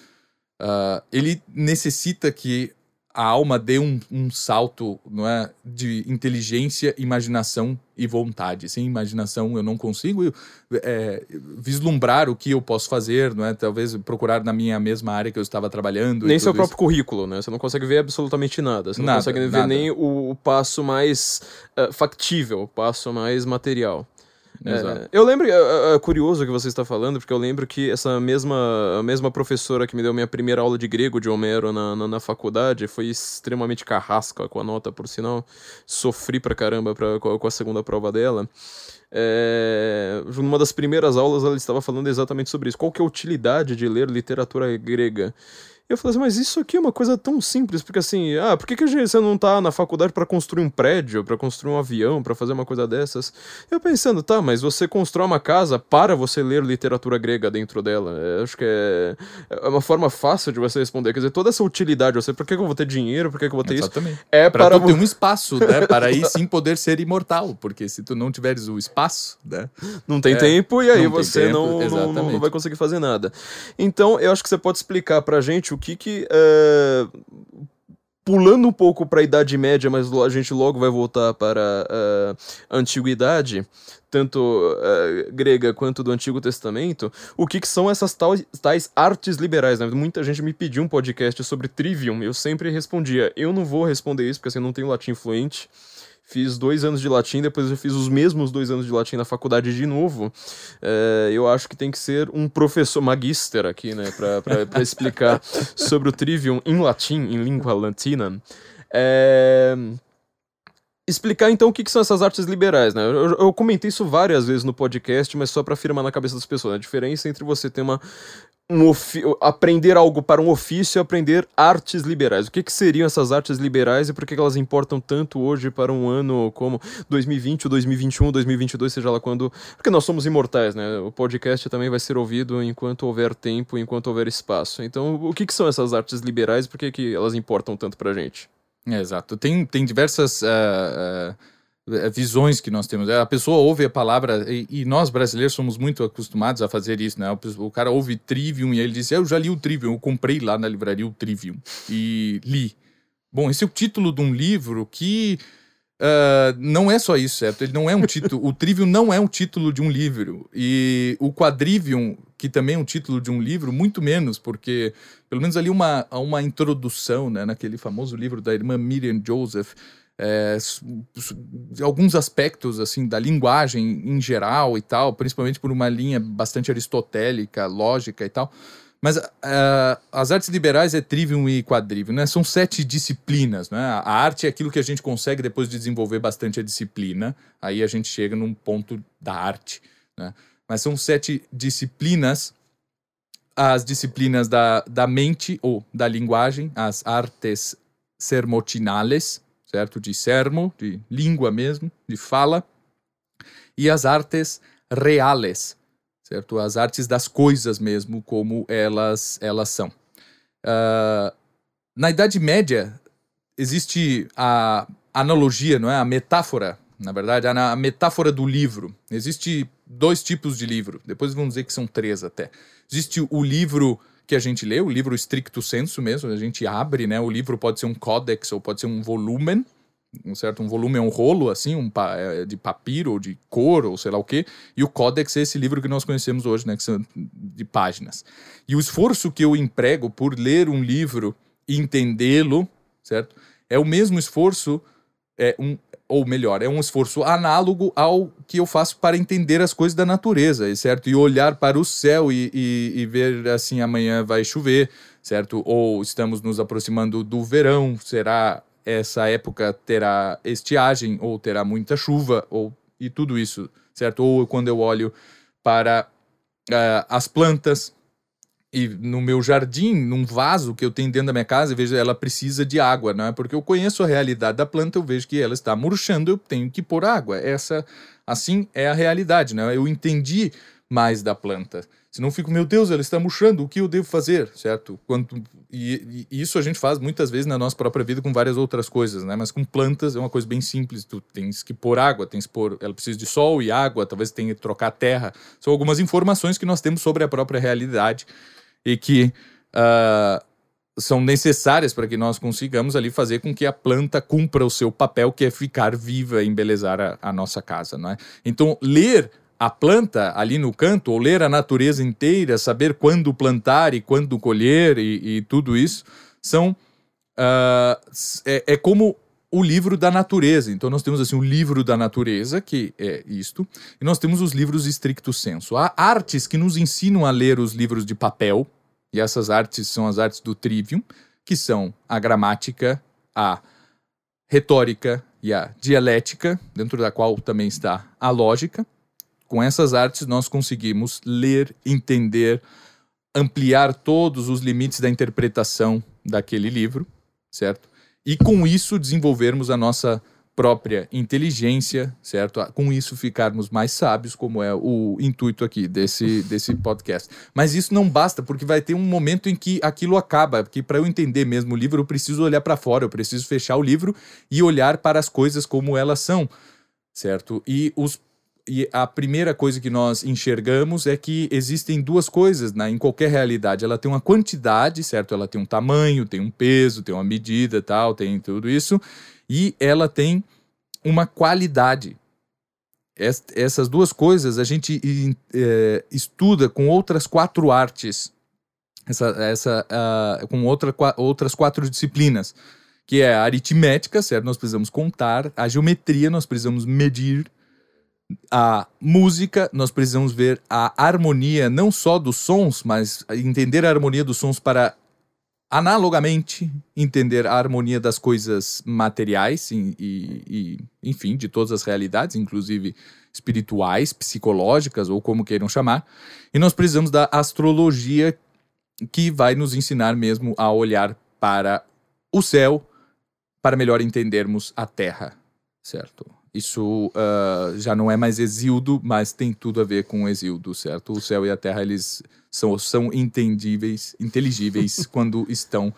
uh, ele necessita que a alma dê um, um, salto não é, de inteligência, imaginação e vontade. Sem imaginação eu não consigo é, vislumbrar o que eu posso fazer, não é? Talvez procurar na minha mesma área que eu estava trabalhando. Nem seu próprio isso. currículo, né? Você não consegue ver absolutamente nada. Você não nada, consegue ver nada. nem o, o passo mais uh, factível, o passo mais material. É, eu lembro, é, é, curioso o que você está falando, porque eu lembro que essa mesma, a mesma professora que me deu minha primeira aula de grego de Homero na, na, na faculdade foi extremamente carrasca com a nota, por sinal. Sofri pra caramba pra, com a segunda prova dela. É, numa das primeiras aulas ela estava falando exatamente sobre isso. Qual que é a utilidade de ler literatura grega? Eu falei assim, mas isso aqui é uma coisa tão simples, porque assim, ah, por que, que você não tá na faculdade para construir um prédio, para construir um avião, para fazer uma coisa dessas? Eu pensando, tá, mas você constrói uma casa para você ler literatura grega dentro dela. Eu acho que é, é uma forma fácil de você responder. Quer dizer, toda essa utilidade, você, por que, que eu vou ter dinheiro, por que, que eu vou ter Exatamente. isso? É pra para ter um espaço, né? Para aí sim poder ser imortal, porque se tu não tiveres o espaço, né? Não tem é, tempo e aí você tempo, não, não, não, vai conseguir fazer nada. Então, eu acho que você pode explicar pra gente o que que. É, pulando um pouco para a Idade Média, mas a gente logo vai voltar para a Antiguidade, tanto uh, grega quanto do Antigo Testamento, o que, que são essas tais, tais artes liberais. Né? Muita gente me pediu um podcast sobre Trivium, eu sempre respondia, eu não vou responder isso, porque assim, eu não tenho latim fluente, Fiz dois anos de latim, depois eu fiz os mesmos dois anos de latim na faculdade de novo. É, eu acho que tem que ser um professor magister aqui, né, para explicar sobre o trivium em latim, em língua latina. É explicar então o que, que, são essas artes liberais, né? Eu, eu, comentei isso várias vezes no podcast, mas só para afirmar na cabeça das pessoas. A diferença entre você ter uma um aprender algo para um ofício e aprender artes liberais. O que, que seriam essas artes liberais e por que, que elas importam tanto hoje para um ano como 2020, 2021, 2022, seja lá quando. Porque nós somos imortais, né? O podcast também vai ser ouvido enquanto houver tempo, enquanto houver espaço. Então, o que, que são essas artes liberais e por que, que elas importam tanto para gente? É, exato. Tem, tem diversas. Uh, uh é, visões que nós temos. A pessoa ouve a palavra, e, e, nós brasileiros somos muito acostumados a fazer isso, né? O, o, cara ouve Trivium e ele diz: Eu já li o Trivium, eu comprei lá na livraria o Trivium e li. Bom, esse é o título de um livro que uh, não é só isso, certo? Ele não é um título. o Trivium não é um título de um livro. E o Quadrivium, que também é um título de um livro, muito menos, porque pelo menos ali uma, uma introdução, né? Naquele famoso livro da irmã Miriam Joseph é, alguns aspectos assim da linguagem em geral e tal, principalmente por uma linha bastante aristotélica, lógica e tal. Mas uh, as artes liberais é trivium e quadrivium, né? São sete disciplinas, né? A arte é aquilo que a gente consegue depois de desenvolver bastante a disciplina. Aí a gente chega num ponto da arte, né? Mas são sete disciplinas. As disciplinas da, da mente ou da linguagem, as artes sermotinales, certo? De sermo, de língua mesmo, de fala, e as artes reales, certo? As artes das coisas mesmo, como elas, elas são. Uh, na Idade Média, existe a analogia, não é? A metáfora, na verdade, a metáfora do livro. Existe dois tipos de livro, depois vamos dizer que são três até. Existe o livro que a gente lê, o livro stricto senso mesmo, a gente abre, né? O livro pode ser um códex ou pode ser um volumen, um certo um volume é um rolo assim, um pa, é, de papiro ou de cor ou sei lá o quê, e o códex é esse livro que nós conhecemos hoje, né, que são de páginas. E o esforço que eu emprego por ler um livro e entendê-lo, certo? É o mesmo esforço é um, ou melhor, é um esforço análogo ao que eu faço para entender as coisas da natureza, certo? E olhar para o céu e, e, e, ver assim, amanhã vai chover, certo? Ou estamos nos aproximando do verão, será essa época terá estiagem ou terá muita chuva ou e tudo isso, certo? Ou quando eu olho para uh, as plantas, e no meu jardim, num vaso que eu tenho dentro da minha casa, eu vejo ela precisa de água, não é? Porque eu conheço a realidade da planta, eu vejo que ela está murchando, eu tenho que pôr água. Essa, assim, é a realidade, não é? Eu entendi mais da planta. Se não fico, meu Deus, ela está murchando, o que eu devo fazer, certo? Quanto, e, e, isso a gente faz muitas vezes na nossa própria vida com várias outras coisas, né? Mas com plantas é uma coisa bem simples. Tu tens que pôr água, tens que pôr, ela precisa de sol e água, talvez tenha que trocar terra. São algumas informações que nós temos sobre a própria realidade e que uh, são necessárias para que nós consigamos ali fazer com que a planta cumpra o seu papel, que é ficar viva e embelezar a, a nossa casa. Não é? Então, ler a planta ali no canto, ou ler a natureza inteira, saber quando plantar e quando colher e, e tudo isso, são. Uh, é, é como o livro da natureza. Então nós temos assim o livro da natureza, que é isto, e nós temos os livros stricto senso. Há artes que nos ensinam a ler os livros de papel, e essas artes são as artes do trivium, que são a gramática, a retórica e a dialética, dentro da qual também está a lógica. Com essas artes nós conseguimos ler, entender, ampliar todos os limites da interpretação daquele livro, certo? E com isso desenvolvermos a nossa própria inteligência, certo? Com isso ficarmos mais sábios, como é o intuito aqui desse, desse podcast. Mas isso não basta, porque vai ter um momento em que aquilo acaba, que para eu entender mesmo o livro, eu preciso olhar para fora, eu preciso fechar o livro e olhar para as coisas como elas são, certo? E os e a primeira coisa que nós enxergamos é que existem duas coisas né, em qualquer realidade. Ela tem uma quantidade, certo? Ela tem um tamanho, tem um peso, tem uma medida, tal, tem tudo isso. E ela tem uma qualidade. essas duas coisas a gente é, estuda com outras quatro artes, essa, essa, uh, com outra, outras quatro disciplinas, que é a aritmética, certo? Nós precisamos contar, a geometria, nós precisamos medir, a música, nós precisamos ver a harmonia não só dos sons, mas entender a harmonia dos sons para analogamente entender a harmonia das coisas materiais e, e, e, enfim, de todas as realidades, inclusive espirituais, psicológicas ou como queiram chamar. E nós precisamos da astrologia que vai nos ensinar mesmo a olhar para o céu para melhor entendermos a Terra, certo? Isso uh, já não é mais Exildo, mas tem tudo a ver com Exildo, certo? O céu e a terra, eles são, são entendíveis, inteligíveis quando estão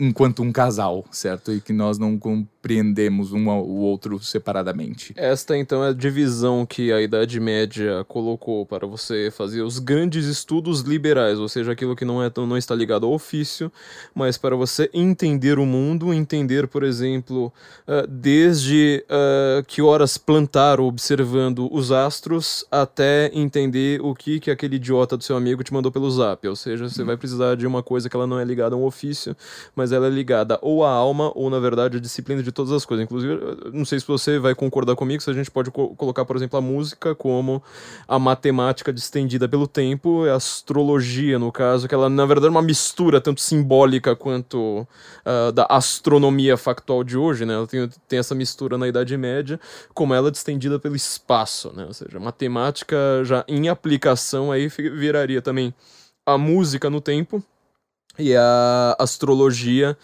enquanto um casal, certo? E que nós não compreendemos um ao outro separadamente. Esta então é a divisão que a Idade Média colocou para você fazer os grandes estudos liberais, ou seja, aquilo que não, é, não está ligado ao ofício, mas para você entender o mundo, entender, por exemplo, uh, desde uh, que horas plantar observando os astros até entender o que, que aquele idiota do seu amigo te mandou pelo zap. Ou seja, você vai precisar de uma coisa que ela não é ligada a um ofício, mas ela é ligada ou à alma ou, na verdade, à disciplina de todas as coisas. Inclusive, não sei se você vai concordar comigo, se a gente pode co colocar, por exemplo, a música como a matemática distendida pelo tempo, a astrologia, no caso, que ela, na verdade, é uma mistura tanto simbólica quanto uh, da astronomia factual de hoje, né? Ela tem, tem essa mistura na Idade Média, como ela é distendida pelo espaço, né? Ou seja, matemática já em aplicação aí viraria também a música no tempo, e a astrologia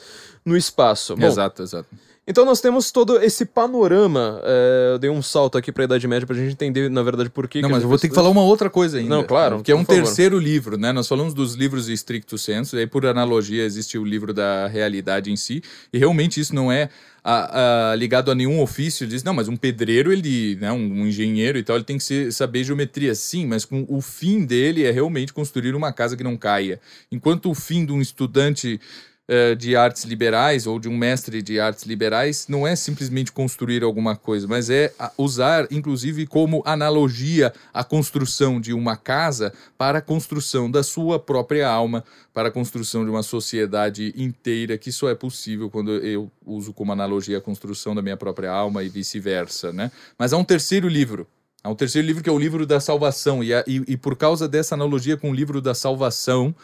no espaço. Bom, exato, exato. então nós temos todo esse panorama. é, eu dei um salto aqui pra Idade Média pra gente entender, na verdade, por que. Não, que mas as eu vou ter que falar uma outra coisa ainda. Não, claro, Que é um favor. terceiro livro, né? Nós falamos dos livros de stricto sensu, e aí por analogia existe o livro da realidade em si, e realmente isso não é a- a- ligado a nenhum ofício. Diz, não, mas um pedreiro, ele, né, um, um engenheiro e tal, ele tem que ser- saber geometria. Sim, mas com, o fim dele é realmente construir uma casa que não caia. Enquanto o fim de um estudante eh, de artes liberais ou de um mestre de artes liberais não é simplesmente construir alguma coisa, mas é a- usar, inclusive, como analogia a construção de uma casa para a construção da sua própria alma, para a construção de uma sociedade inteira, que só é possível quando eu uso como analogia a construção da minha própria alma e vice-versa, né? Mas há um terceiro livro. Há um terceiro livro que é o livro da salvação, e, a- e- e por causa dessa analogia com o livro da salvação,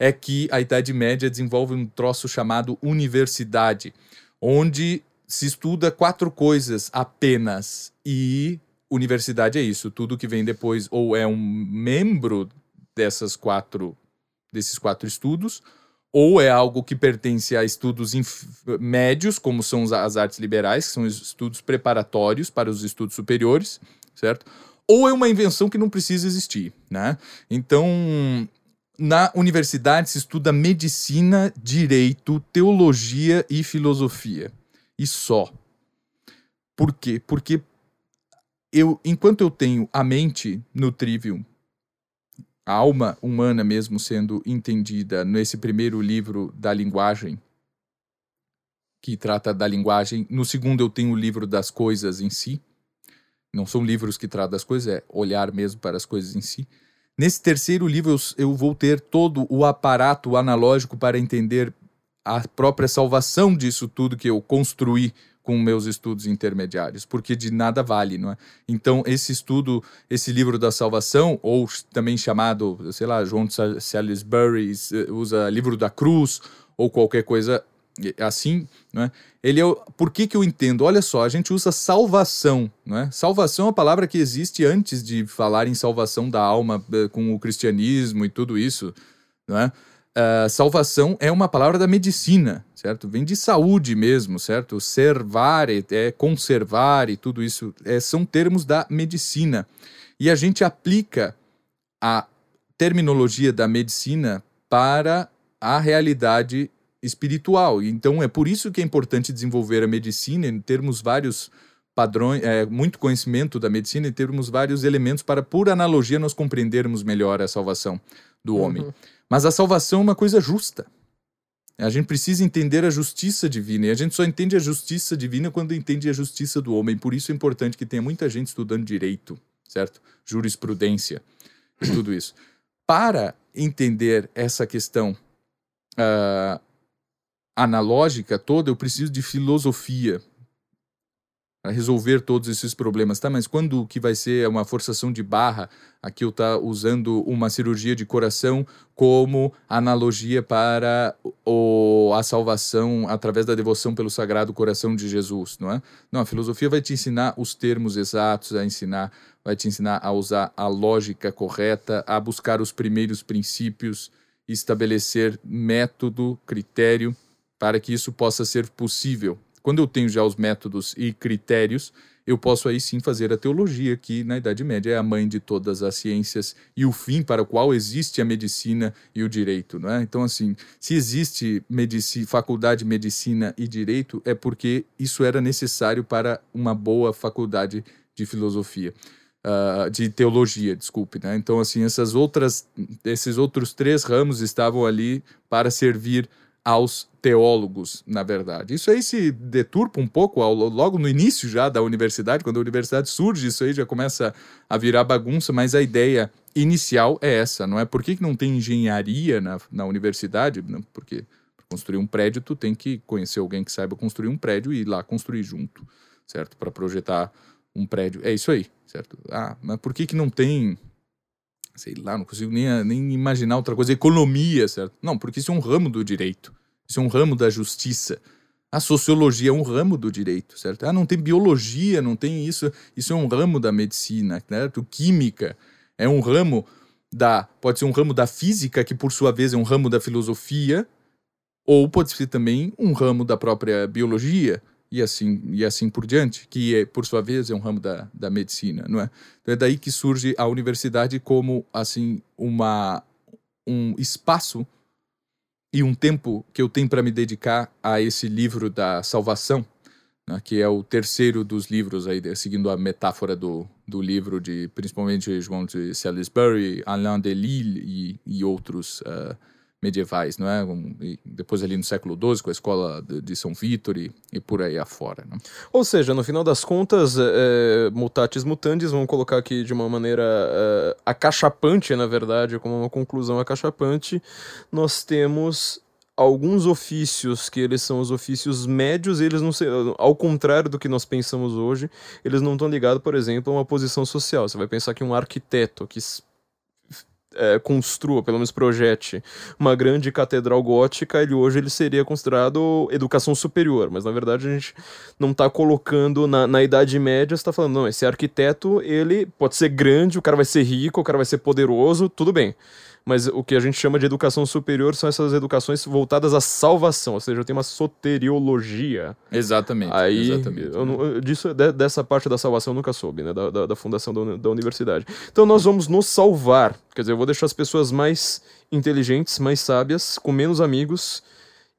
é que a Idade Média desenvolve um troço chamado universidade, onde se estuda quatro coisas apenas. E universidade é isso, tudo que vem depois ou é um membro dessas quatro desses quatro estudos, ou é algo que pertence a estudos médios, como são as artes liberais, que são os estudos preparatórios para os estudos superiores, certo? Ou é uma invenção que não precisa existir, né? Então, na universidade se estuda medicina, direito, teologia e filosofia. E só. Por quê? Porque eu, enquanto eu tenho a mente no trivium, a alma humana mesmo sendo entendida nesse primeiro livro da linguagem, que trata da linguagem, no segundo eu tenho o livro das coisas em si. Não são livros que tratam das coisas, é olhar mesmo para as coisas em si. Nesse terceiro livro, eu, vou ter todo o aparato analógico para entender a própria salvação disso tudo que eu construí com meus estudos intermediários, porque de nada vale, não é? Então, esse estudo, esse livro da salvação, ou também chamado, sei lá, João de Sa- Salisbury usa livro da cruz, ou qualquer coisa assim, não é? Ele é o, por que que eu entendo? Olha só, a gente usa salvação, não é? Salvação é uma palavra que existe antes de falar em salvação da alma eh, com o cristianismo e tudo isso, não é? Ah, salvação é uma palavra da medicina, certo? Vem de saúde mesmo, certo? Servare, é conservar e tudo isso é, são termos da medicina. E a gente aplica a terminologia da medicina para a realidade espiritual. Então é por isso que é importante desenvolver a medicina em termos vários padrões, é, muito conhecimento da medicina e termos vários elementos para, por analogia, nós compreendermos melhor a salvação do homem. Mas a salvação é uma coisa justa. A gente precisa entender a justiça divina. E a gente só entende a justiça divina quando entende a justiça do homem. Por isso é importante que tenha muita gente estudando direito, certo? Jurisprudência e tudo isso. Para entender essa questão ah, analógica toda, eu preciso de filosofia para resolver todos esses problemas, tá? Mas quando que vai ser uma forçação de barra, aqui eu tá usando uma cirurgia de coração como analogia para o, a salvação através da devoção pelo Sagrado Coração de Jesus, não é? Não, a filosofia vai te ensinar os termos exatos, a ensinar, vai te ensinar a usar a lógica correta, a buscar os primeiros princípios, estabelecer método, critério para que isso possa ser possível. Quando eu tenho já os métodos e critérios, eu posso aí sim fazer a teologia, que na Idade Média é a mãe de todas as ciências e o fim para o qual existe a medicina e o direito. Não é? Então, assim, se existe medici faculdade de medicina e direito, é porque isso era necessário para uma boa faculdade de filosofia. ah, de teologia, desculpe, né? Então, assim, essas outras, esses outros três ramos estavam ali para servir aos teólogos, na verdade. Isso aí se deturpa um pouco ao- logo no início já da universidade, quando a universidade surge, isso aí já começa a virar bagunça, mas a ideia inicial é essa, não é? Por que, que não tem engenharia na, na universidade? Porque para construir um prédio tu tem que conhecer alguém que saiba construir um prédio e ir lá construir junto, certo? Para projetar um prédio. É isso aí, certo? Ah, mas por que que não tem sei lá, não consigo nem, nem imaginar outra coisa, economia, certo? Não, porque isso é um ramo do direito, isso é um ramo da justiça. A sociologia é um ramo do direito, certo? Ah, não tem biologia, não tem isso, isso é um ramo da medicina, certo? Química é um ramo da, pode ser um ramo da física, que por sua vez é um ramo da filosofia, ou pode ser também um ramo da própria biologia e assim e assim por diante, que é, por sua vez é um ramo da, da medicina, não é? Então é daí que surge a universidade como assim uma um espaço e um tempo que eu tenho para me dedicar a esse livro da salvação, né, que é o terceiro dos livros aí, seguindo a metáfora do, do livro de principalmente João de Salisbury, Alain Delille e, e outros uh, medievais, não é? Um, depois ali no século XII com a escola de, de São Vítor e, e, por aí afora. Né? Ou seja, no final das contas, é, é, mutatis mutandis, vamos colocar aqui de uma maneira é, acachapante, na verdade, como uma conclusão acachapante, nós temos alguns ofícios que eles são os ofícios médios, eles não ao contrário do que nós pensamos hoje, eles não estão ligados, por exemplo, a uma posição social. Você vai pensar que um arquiteto que é, construa, pelo menos projete, uma grande catedral gótica, ele hoje ele seria considerado educação superior, mas na verdade a gente não está colocando na, na Idade Média, está falando, não, esse arquiteto, ele pode ser grande, o cara vai ser rico, o cara vai ser poderoso, tudo bem mas o que a gente chama de educação superior são essas educações voltadas à salvação, ou seja, tem uma soteriologia. Exatamente. Aí, exatamente. Eu, disso, de, dessa parte da salvação eu nunca soube, né, da, da, da fundação da, da universidade. Então nós vamos nos salvar, quer dizer, eu vou deixar as pessoas mais inteligentes, mais sábias, com menos amigos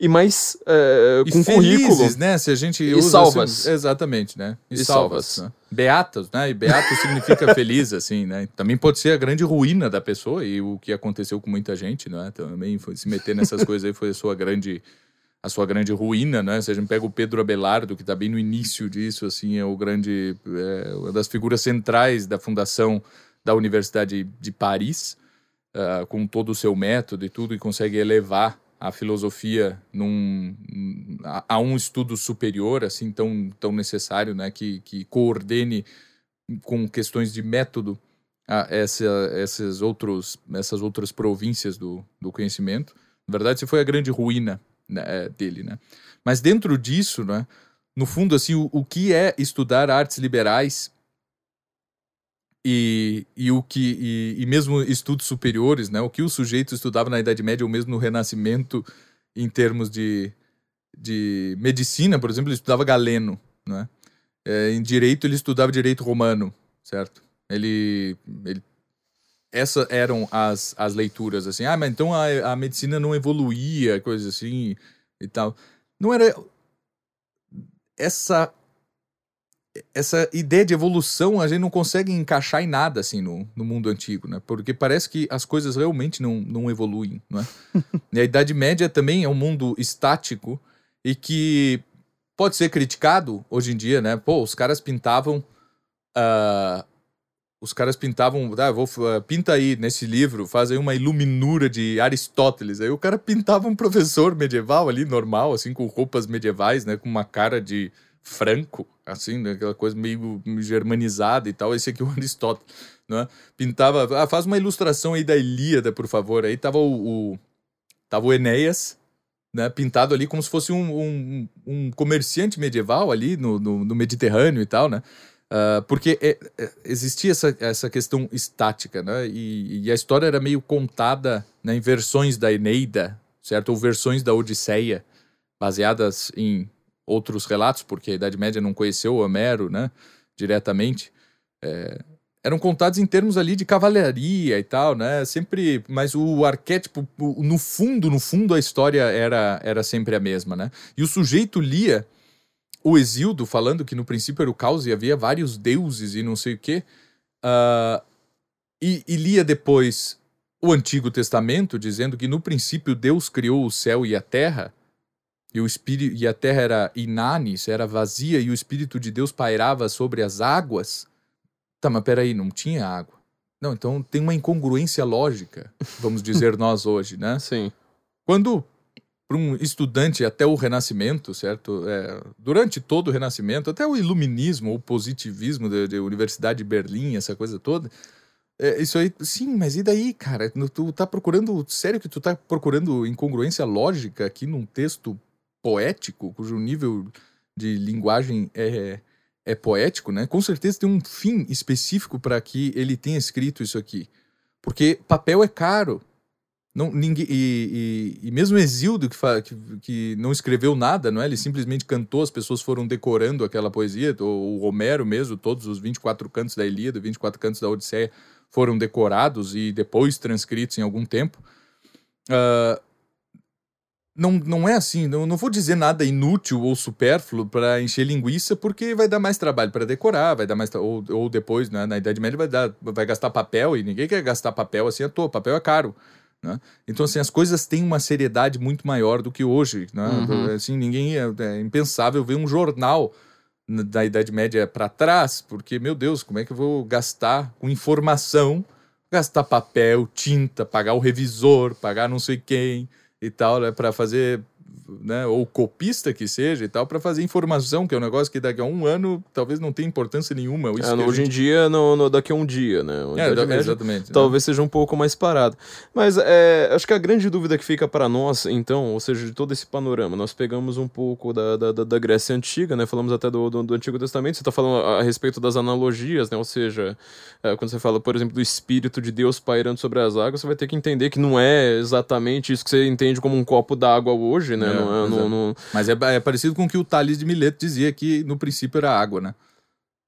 e mais é, com felizes, currículo. né? Se a gente e usa salvas. Assim, exatamente, né? E, e salvas. salvas né? Beatos, né? E beato significa feliz, assim, né? Também pode ser a grande ruína da pessoa e o que aconteceu com muita gente, né? Também foi, se meter nessas coisas aí foi a sua grande a sua grande ruína, né? Se a gente pega o Pedro Abelardo, que está bem no início disso, assim, é o grande, é uma das figuras centrais da fundação da Universidade de Paris, uh, com todo o seu método e tudo, e consegue elevar a filosofia num, a, a, um estudo superior, assim, tão, tão necessário, né, que, que coordene com questões de método a essa, essas, outros, essas outras províncias do, do conhecimento. Na verdade, isso foi a grande ruína né, é, dele, né? Mas dentro disso, né, no fundo, assim, o, o que é estudar artes liberais e, e o que e, e, mesmo estudos superiores, né? O que o sujeito estudava na Idade Média ou mesmo no Renascimento em termos de, de medicina, por exemplo, ele estudava Galeno, né? É, em direito ele estudava direito romano, certo? Ele, ele essas eram as, as leituras assim. Ah, mas então a, a medicina não evoluía, coisa assim e tal. Não era essa essa ideia de evolução a gente não consegue encaixar em nada assim no, no mundo antigo, né? Porque parece que as coisas realmente não, não evoluem, não é? e a Idade Média também é um mundo estático e que pode ser criticado hoje em dia, né? Pô, os caras pintavam. Uh, os caras pintavam. Ah, vou, uh, pinta aí nesse livro, faz aí uma iluminura de Aristóteles. Aí o cara pintava um professor medieval ali, normal, assim, com roupas medievais, né? Com uma cara de franco, assim, né? aquela coisa meio germanizada e tal. Esse aqui é o Aristóteles, né? Pintava, ah, faz uma ilustração aí da Ilíada, por favor. Aí tava o, o tava o Enéas, né? Pintado ali como se fosse um, um, um comerciante medieval ali no, no, no, Mediterrâneo e tal, né? Uh, porque é, é, existia essa, essa questão estática, né? E, e, a história era meio contada né, em versões da Eneida, certo? Ou versões da Odisseia, baseadas em outros relatos, porque a Idade Média não conheceu Homero, né, diretamente, é, eram contados em termos ali de cavalaria e tal, né, sempre, mas o arquétipo, no fundo, no fundo a história era, era sempre a mesma, né, e o sujeito lia o Exildo falando que no princípio era o caos e havia vários deuses e não sei o quê, uh, e, e lia depois o Antigo Testamento, dizendo que no princípio Deus criou o céu e a terra, e o espírito e a terra era inanis, era vazia e o espírito de Deus pairava sobre as águas. Tá, mas peraí, não tinha água. Não, então tem uma incongruência lógica, vamos dizer nós hoje, né? Sim. Quando para um estudante até o Renascimento, certo? É, durante todo o Renascimento, até o Iluminismo, o positivismo da, Universidade de Berlim, essa coisa toda, é, isso aí, sim, mas e daí, cara? Tu tá procurando, sério que tu tá procurando incongruência lógica aqui num texto poético, cujo nível de linguagem é, é poético, né? Com certeza tem um fim específico para que ele tenha escrito isso aqui. Porque papel é caro. não, ninguém, e, e, e mesmo Exildo, que, que, que, não escreveu nada, não é? ele simplesmente cantou, as pessoas foram decorando aquela poesia, o, o Homero mesmo, todos os 24 cantos da Ilíada, 24 cantos da Odisseia foram decorados e depois transcritos em algum tempo. Uh, não, não é assim, não, não vou dizer nada inútil ou supérfluo para encher linguiça, porque vai dar mais trabalho para decorar, vai dar mais. Ou, ou depois, né, na Idade Média, vai, dar, vai gastar papel e ninguém quer gastar papel assim à toa, papel é caro. Né? Então, assim, as coisas têm uma seriedade muito maior do que hoje. Né? Uhum. Assim, ninguém é, é, impensável ver um jornal da Idade Média para trás, porque, meu Deus, como é que eu vou gastar com informação, gastar papel, tinta, pagar o revisor, pagar não sei quem e tal, né, para fazer né, ou copista que seja e tal, para fazer informação, que é um negócio que daqui a um ano talvez não tenha importância nenhuma. É, hoje gente... em dia, no, no, daqui a um dia, né? É, média, exatamente. Né? Talvez né? seja um pouco mais parado. Mas é, acho que a grande dúvida que fica para nós, então, ou seja, de todo esse panorama, nós pegamos um pouco da, da, da Grécia Antiga, né? Falamos até do, do, do Antigo Testamento, você está falando a, a, respeito das analogias, né? Ou seja, é, quando você fala, por exemplo, do Espírito de Deus pairando sobre as águas, você vai ter que entender que não é exatamente isso que você entende como um copo d'água hoje, né? É, não, não, não, mas é, é, parecido com o que o Tales de Mileto dizia que no princípio era água, né?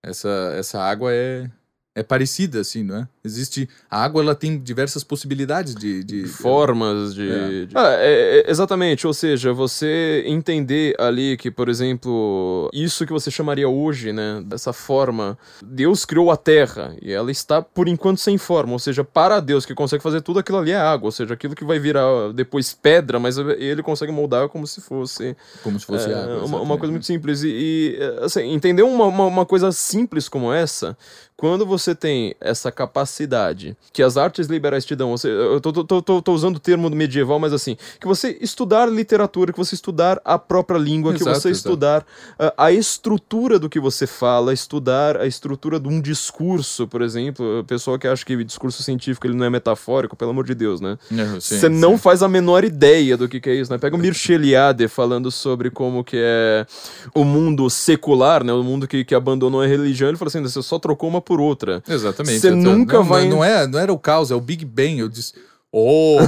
Essa, essa água é, é parecida, assim, não é? Existe. A água ela tem diversas possibilidades de. de Formas de. É. De... Ah, é, é, exatamente. Ou seja, você entender ali que, por exemplo, isso que você chamaria hoje, né? Dessa forma. Deus criou a terra e ela está, por enquanto, sem forma. Ou seja, para Deus que consegue fazer tudo aquilo ali é água. Ou seja, aquilo que vai virar depois pedra, mas ele consegue moldar como se fosse. Como se fosse é, água. Uma, uma, coisa muito simples. E, e assim, entender uma, uma, uma coisa simples como essa, quando você tem essa capacidade que as artes liberais te dão, eu tô, tô, tô, tô usando o termo medieval, mas assim, que você estudar literatura, que você estudar a própria língua, exato, que você exato. estudar a, a, estrutura do que você fala, estudar a estrutura de um discurso, por exemplo, o pessoal que acha que discurso científico ele não é metafórico, pelo amor de Deus, né? Você não faz a menor ideia do que, que é isso, né? Pega o Mircea Eliade falando sobre como que é o mundo secular, né? O mundo que, que abandonou a religião, ele fala assim, você só trocou uma por outra. Exatamente. Você nunca não, vai. Não, é, não era o caos, é o Big Bang. Eu disse. Oh,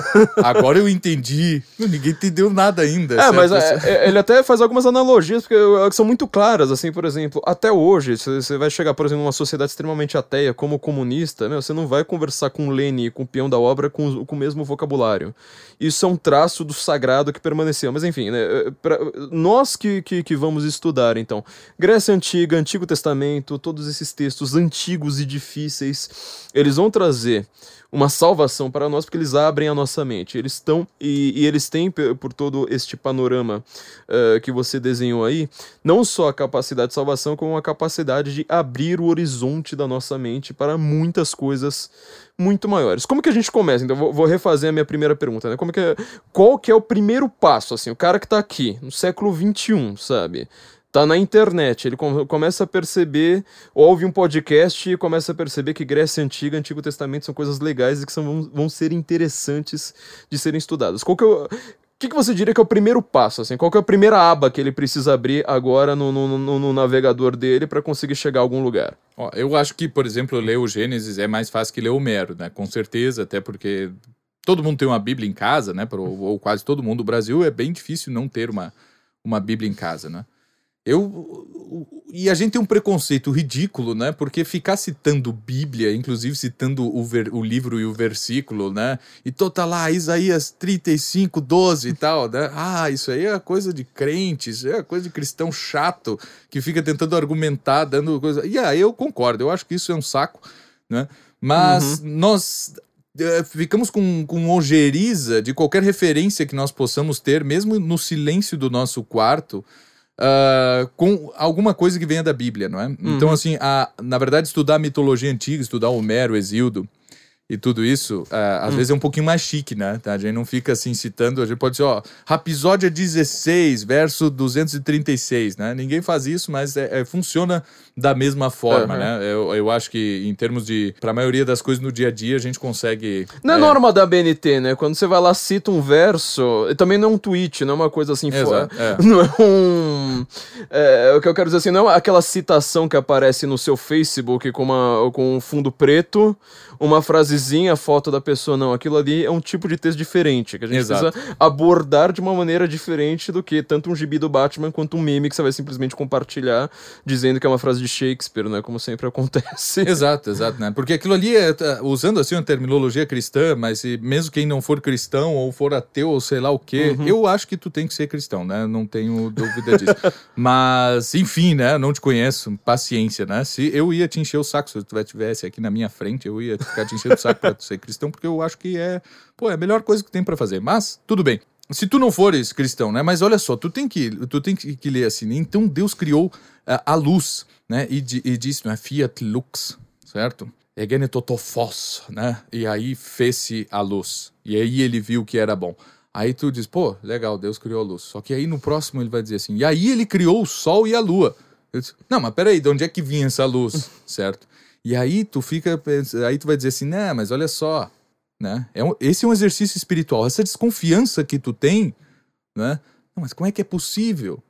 agora eu entendi. Ninguém entendeu nada ainda. É, mas é, é, ele até faz algumas analogias porque, que são muito claras, assim, por exemplo, até hoje, você vai chegar, por exemplo, numa sociedade extremamente ateia, como comunista, meu, você não vai conversar com Lene, com o peão da obra, com, com o mesmo vocabulário. Isso é um traço do sagrado que permaneceu. Mas enfim, né, pra, nós que, que, que vamos estudar, então, Grécia Antiga, Antigo Testamento, todos esses textos antigos e difíceis, eles vão trazer uma salvação para nós, porque eles abrem a nossa mente. Eles estão, e, e eles têm, por todo este panorama uh, que você desenhou aí, não só a capacidade de salvação, como a capacidade de abrir o horizonte da nossa mente para muitas coisas muito maiores. Como que a gente começa? Então, vou, vou refazer a minha primeira pergunta, né? Como que é, qual que é o primeiro passo, assim, o cara que está aqui, no século 21, sabe? Tá na internet, ele começa a perceber, ouve um podcast e começa a perceber que Grécia Antiga, Antigo Testamento são coisas legais e que são, vão ser interessantes de serem estudadas. Qual que é o, que, que você diria que é o primeiro passo? Assim? Qual que é a primeira aba que ele precisa abrir agora no, no, no, no navegador dele para conseguir chegar a algum lugar? Ó, eu acho que, por exemplo, ler o Gênesis é mais fácil que ler o Homero, né? Com certeza, até porque todo mundo tem uma Bíblia em casa, né? Ou, ou quase todo mundo. O Brasil é bem difícil não ter uma, uma Bíblia em casa, né? Eu e a gente tem um preconceito ridículo, né? Porque ficar citando Bíblia, inclusive citando o, ver, o livro e o versículo, né? E tá lá Isaías 35, 12 e tal, né? Ah, isso aí é coisa de crentes, é coisa de cristão chato que fica tentando argumentar, dando coisa. E aí eu concordo, eu acho que isso é um saco, né? Mas uhum. nós eh, ficamos com, com ojeriza de qualquer referência que nós possamos ter, mesmo no silêncio do nosso quarto uh, com alguma coisa que venha da Bíblia, não é? Então, uhum. Então, assim, a, na verdade, estudar mitologia antiga, estudar Homero, Exildo, e tudo isso, uh, às hum. vezes é um pouquinho mais chique, né? Tá? A gente não fica assim citando, a gente pode dizer, ó, Rapisódia 16, verso 236, né? Ninguém faz isso, mas é, é funciona da mesma forma, uhum. né? Eu, eu acho que em termos de. Para a maioria das coisas no dia a dia, a gente consegue. Não é, é, norma da BNT, né? Quando você vai lá, cita um verso, também não é um tweet, não é uma coisa assim. Exato, é. Não é um. É, o que eu quero dizer assim, não é aquela citação que aparece no seu Facebook com, uma, com um fundo preto, uma frase frasezinha, a foto da pessoa, não. Aquilo ali é um tipo de texto diferente, que a gente Exato. precisa abordar de uma maneira diferente do que tanto um gibi do Batman quanto um meme que você vai simplesmente compartilhar dizendo que é uma frase de Shakespeare, né? Como sempre acontece. Exato, exato, né? Porque aquilo ali é, tá, usando assim uma terminologia cristã, mas mesmo quem não for cristão ou for ateu ou sei lá o quê, eu acho que tu tem que ser cristão, né? Não tenho dúvida disso. mas, enfim, né? Não te conheço, paciência, né? Se eu ia te encher o saco se tu tivesse aqui na minha frente, eu ia ficar te enchendo o saco tu ser cristão, porque eu acho que é, pô, é a melhor coisa que tem pra fazer. Mas, tudo bem. Se tu não fores cristão, né? Mas olha só, tu tem que, tu tem que, que ler assim. né? Então Deus criou ah, a luz, né? E, e disse, né? Fiat lux, certo? Egene né? E aí fez-se a luz. E aí ele viu que era bom. Aí tu diz, pô, legal, Deus criou a luz. Só que aí no próximo ele vai dizer assim, e aí ele criou o sol e a lua. Disse, não, mas peraí, de onde é que vinha essa luz, certo? E aí tu fica, aí tu vai dizer assim, né, mas olha só, né? É um- esse é um exercício espiritual. Essa desconfiança que tu tem, né? Não, mas como é que é possível?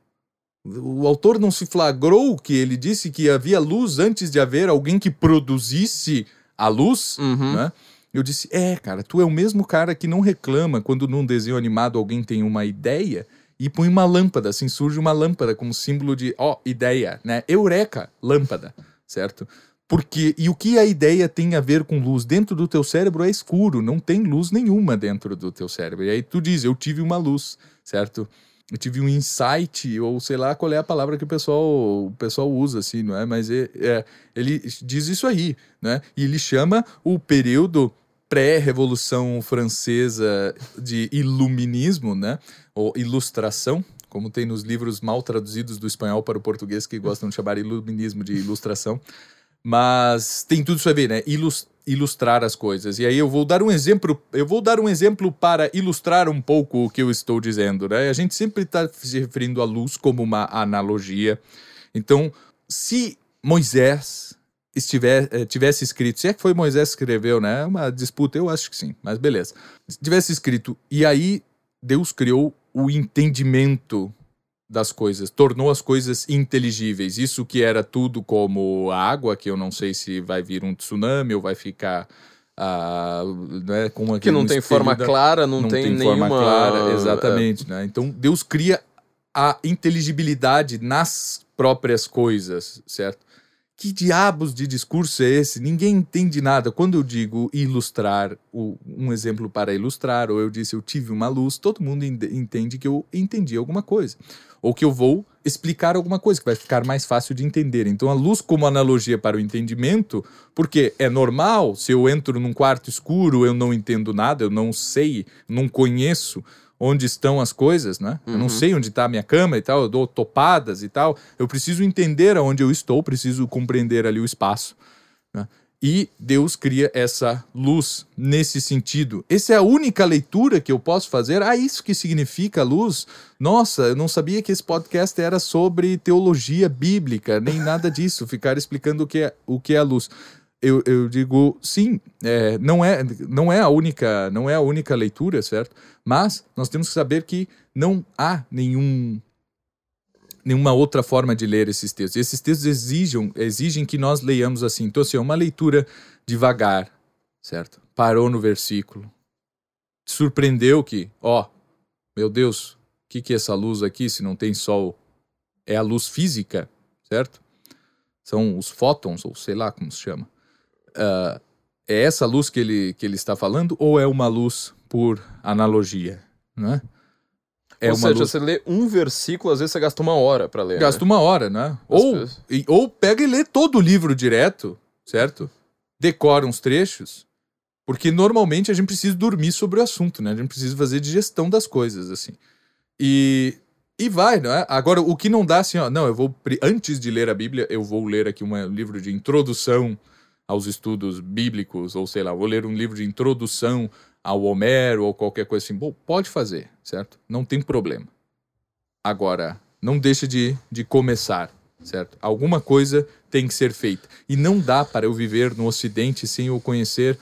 O autor não se flagrou que ele disse que havia luz antes de haver alguém que produzisse a luz, Uhum. né? Eu disse, é, cara, tu é o mesmo cara que não reclama quando num desenho animado alguém tem uma ideia e põe uma lâmpada, assim, surge uma lâmpada como símbolo de, ó, ideia, né? Eureka, lâmpada, certo? Porque, e o que a ideia tem a ver com luz? Dentro do teu cérebro é escuro, não tem luz nenhuma dentro do teu cérebro. E aí tu diz, eu tive uma luz, certo? Eu tive um insight, ou sei lá qual é a palavra que o pessoal, o pessoal usa, assim, não é? Mas é, é- ele diz isso aí, né? E ele chama o período pré-revolução francesa de iluminismo, né? Ou ilustração, como tem nos livros mal traduzidos do espanhol para o português que gostam de chamar iluminismo de ilustração. Mas tem tudo isso a ver, né? Ilus- ilustrar as coisas. E aí eu vou dar um exemplo, eu vou dar um exemplo para ilustrar um pouco o que eu estou dizendo, né? A gente sempre está se referindo à luz como uma analogia. Então, se Moisés estiver, eh, tivesse escrito, se é que foi Moisés que escreveu, né? Uma disputa, eu acho que sim, mas beleza. Se tivesse escrito, e aí Deus criou o entendimento das coisas, tornou as coisas inteligíveis. Isso que era tudo como água, que eu não sei se vai vir um tsunami ou vai ficar ah, né, com Que não tem forma da- clara, não, tem, nenhuma... forma clara, exatamente, né? Então Deus cria a inteligibilidade nas próprias coisas, certo? Que diabos de discurso é esse? Ninguém entende nada. Quando eu digo ilustrar, um exemplo para ilustrar, ou eu disse eu tive uma luz, todo mundo ende- entende que eu entendi alguma coisa. Ou que eu vou explicar alguma coisa, que vai ficar mais fácil de entender. Então a luz como analogia para o entendimento, porque é normal, se eu entro num quarto escuro, eu não entendo nada, eu não sei, não conheço onde estão as coisas, né? Eu não sei onde está a minha cama e tal, eu dou topadas e tal. Eu preciso entender aonde eu estou, preciso compreender ali o espaço. né? E Deus cria essa luz nesse sentido. Essa é a única leitura que eu posso fazer. Ah, isso que significa luz? Nossa, eu não sabia que esse podcast era sobre teologia bíblica, nem nada disso, ficar explicando o que é, o que é a luz. Eu, eu digo sim, é, não é não é a única não é a única leitura, certo? Mas nós temos que saber que não há nenhum nenhuma outra forma de ler esses textos. Esses textos exigem, exigem que nós leiamos assim. Então, assim, é uma leitura devagar, certo? Parou no versículo. Surpreendeu que, ó, meu Deus, o que, que é essa luz aqui se não tem sol? É a luz física, certo? São os fótons, ou sei lá como se chama. Ah, é essa luz que ele, que ele está falando ou é uma luz por analogia, né? É Ou uma seja, luz você lê um versículo, às vezes você gasta uma hora pra ler. Gasta né? uma hora, né? As Ou, pessoas- e- ou pega e lê todo o livro direto, certo? Decora uns trechos, porque normalmente a gente precisa dormir sobre o assunto, né? A gente precisa fazer digestão das coisas, assim. E, e vai, não é? Agora, o que não dá assim, ó, não, eu vou, antes de ler a Bíblia, eu vou ler aqui um livro de introdução aos estudos bíblicos, ou sei lá, vou ler um livro de introdução ao Homero ou qualquer coisa assim. Bom, pode fazer, certo? Não tem problema. Agora, não deixa de, de começar, certo? Alguma coisa tem que ser feita. E não dá para eu viver no Ocidente sem eu conhecer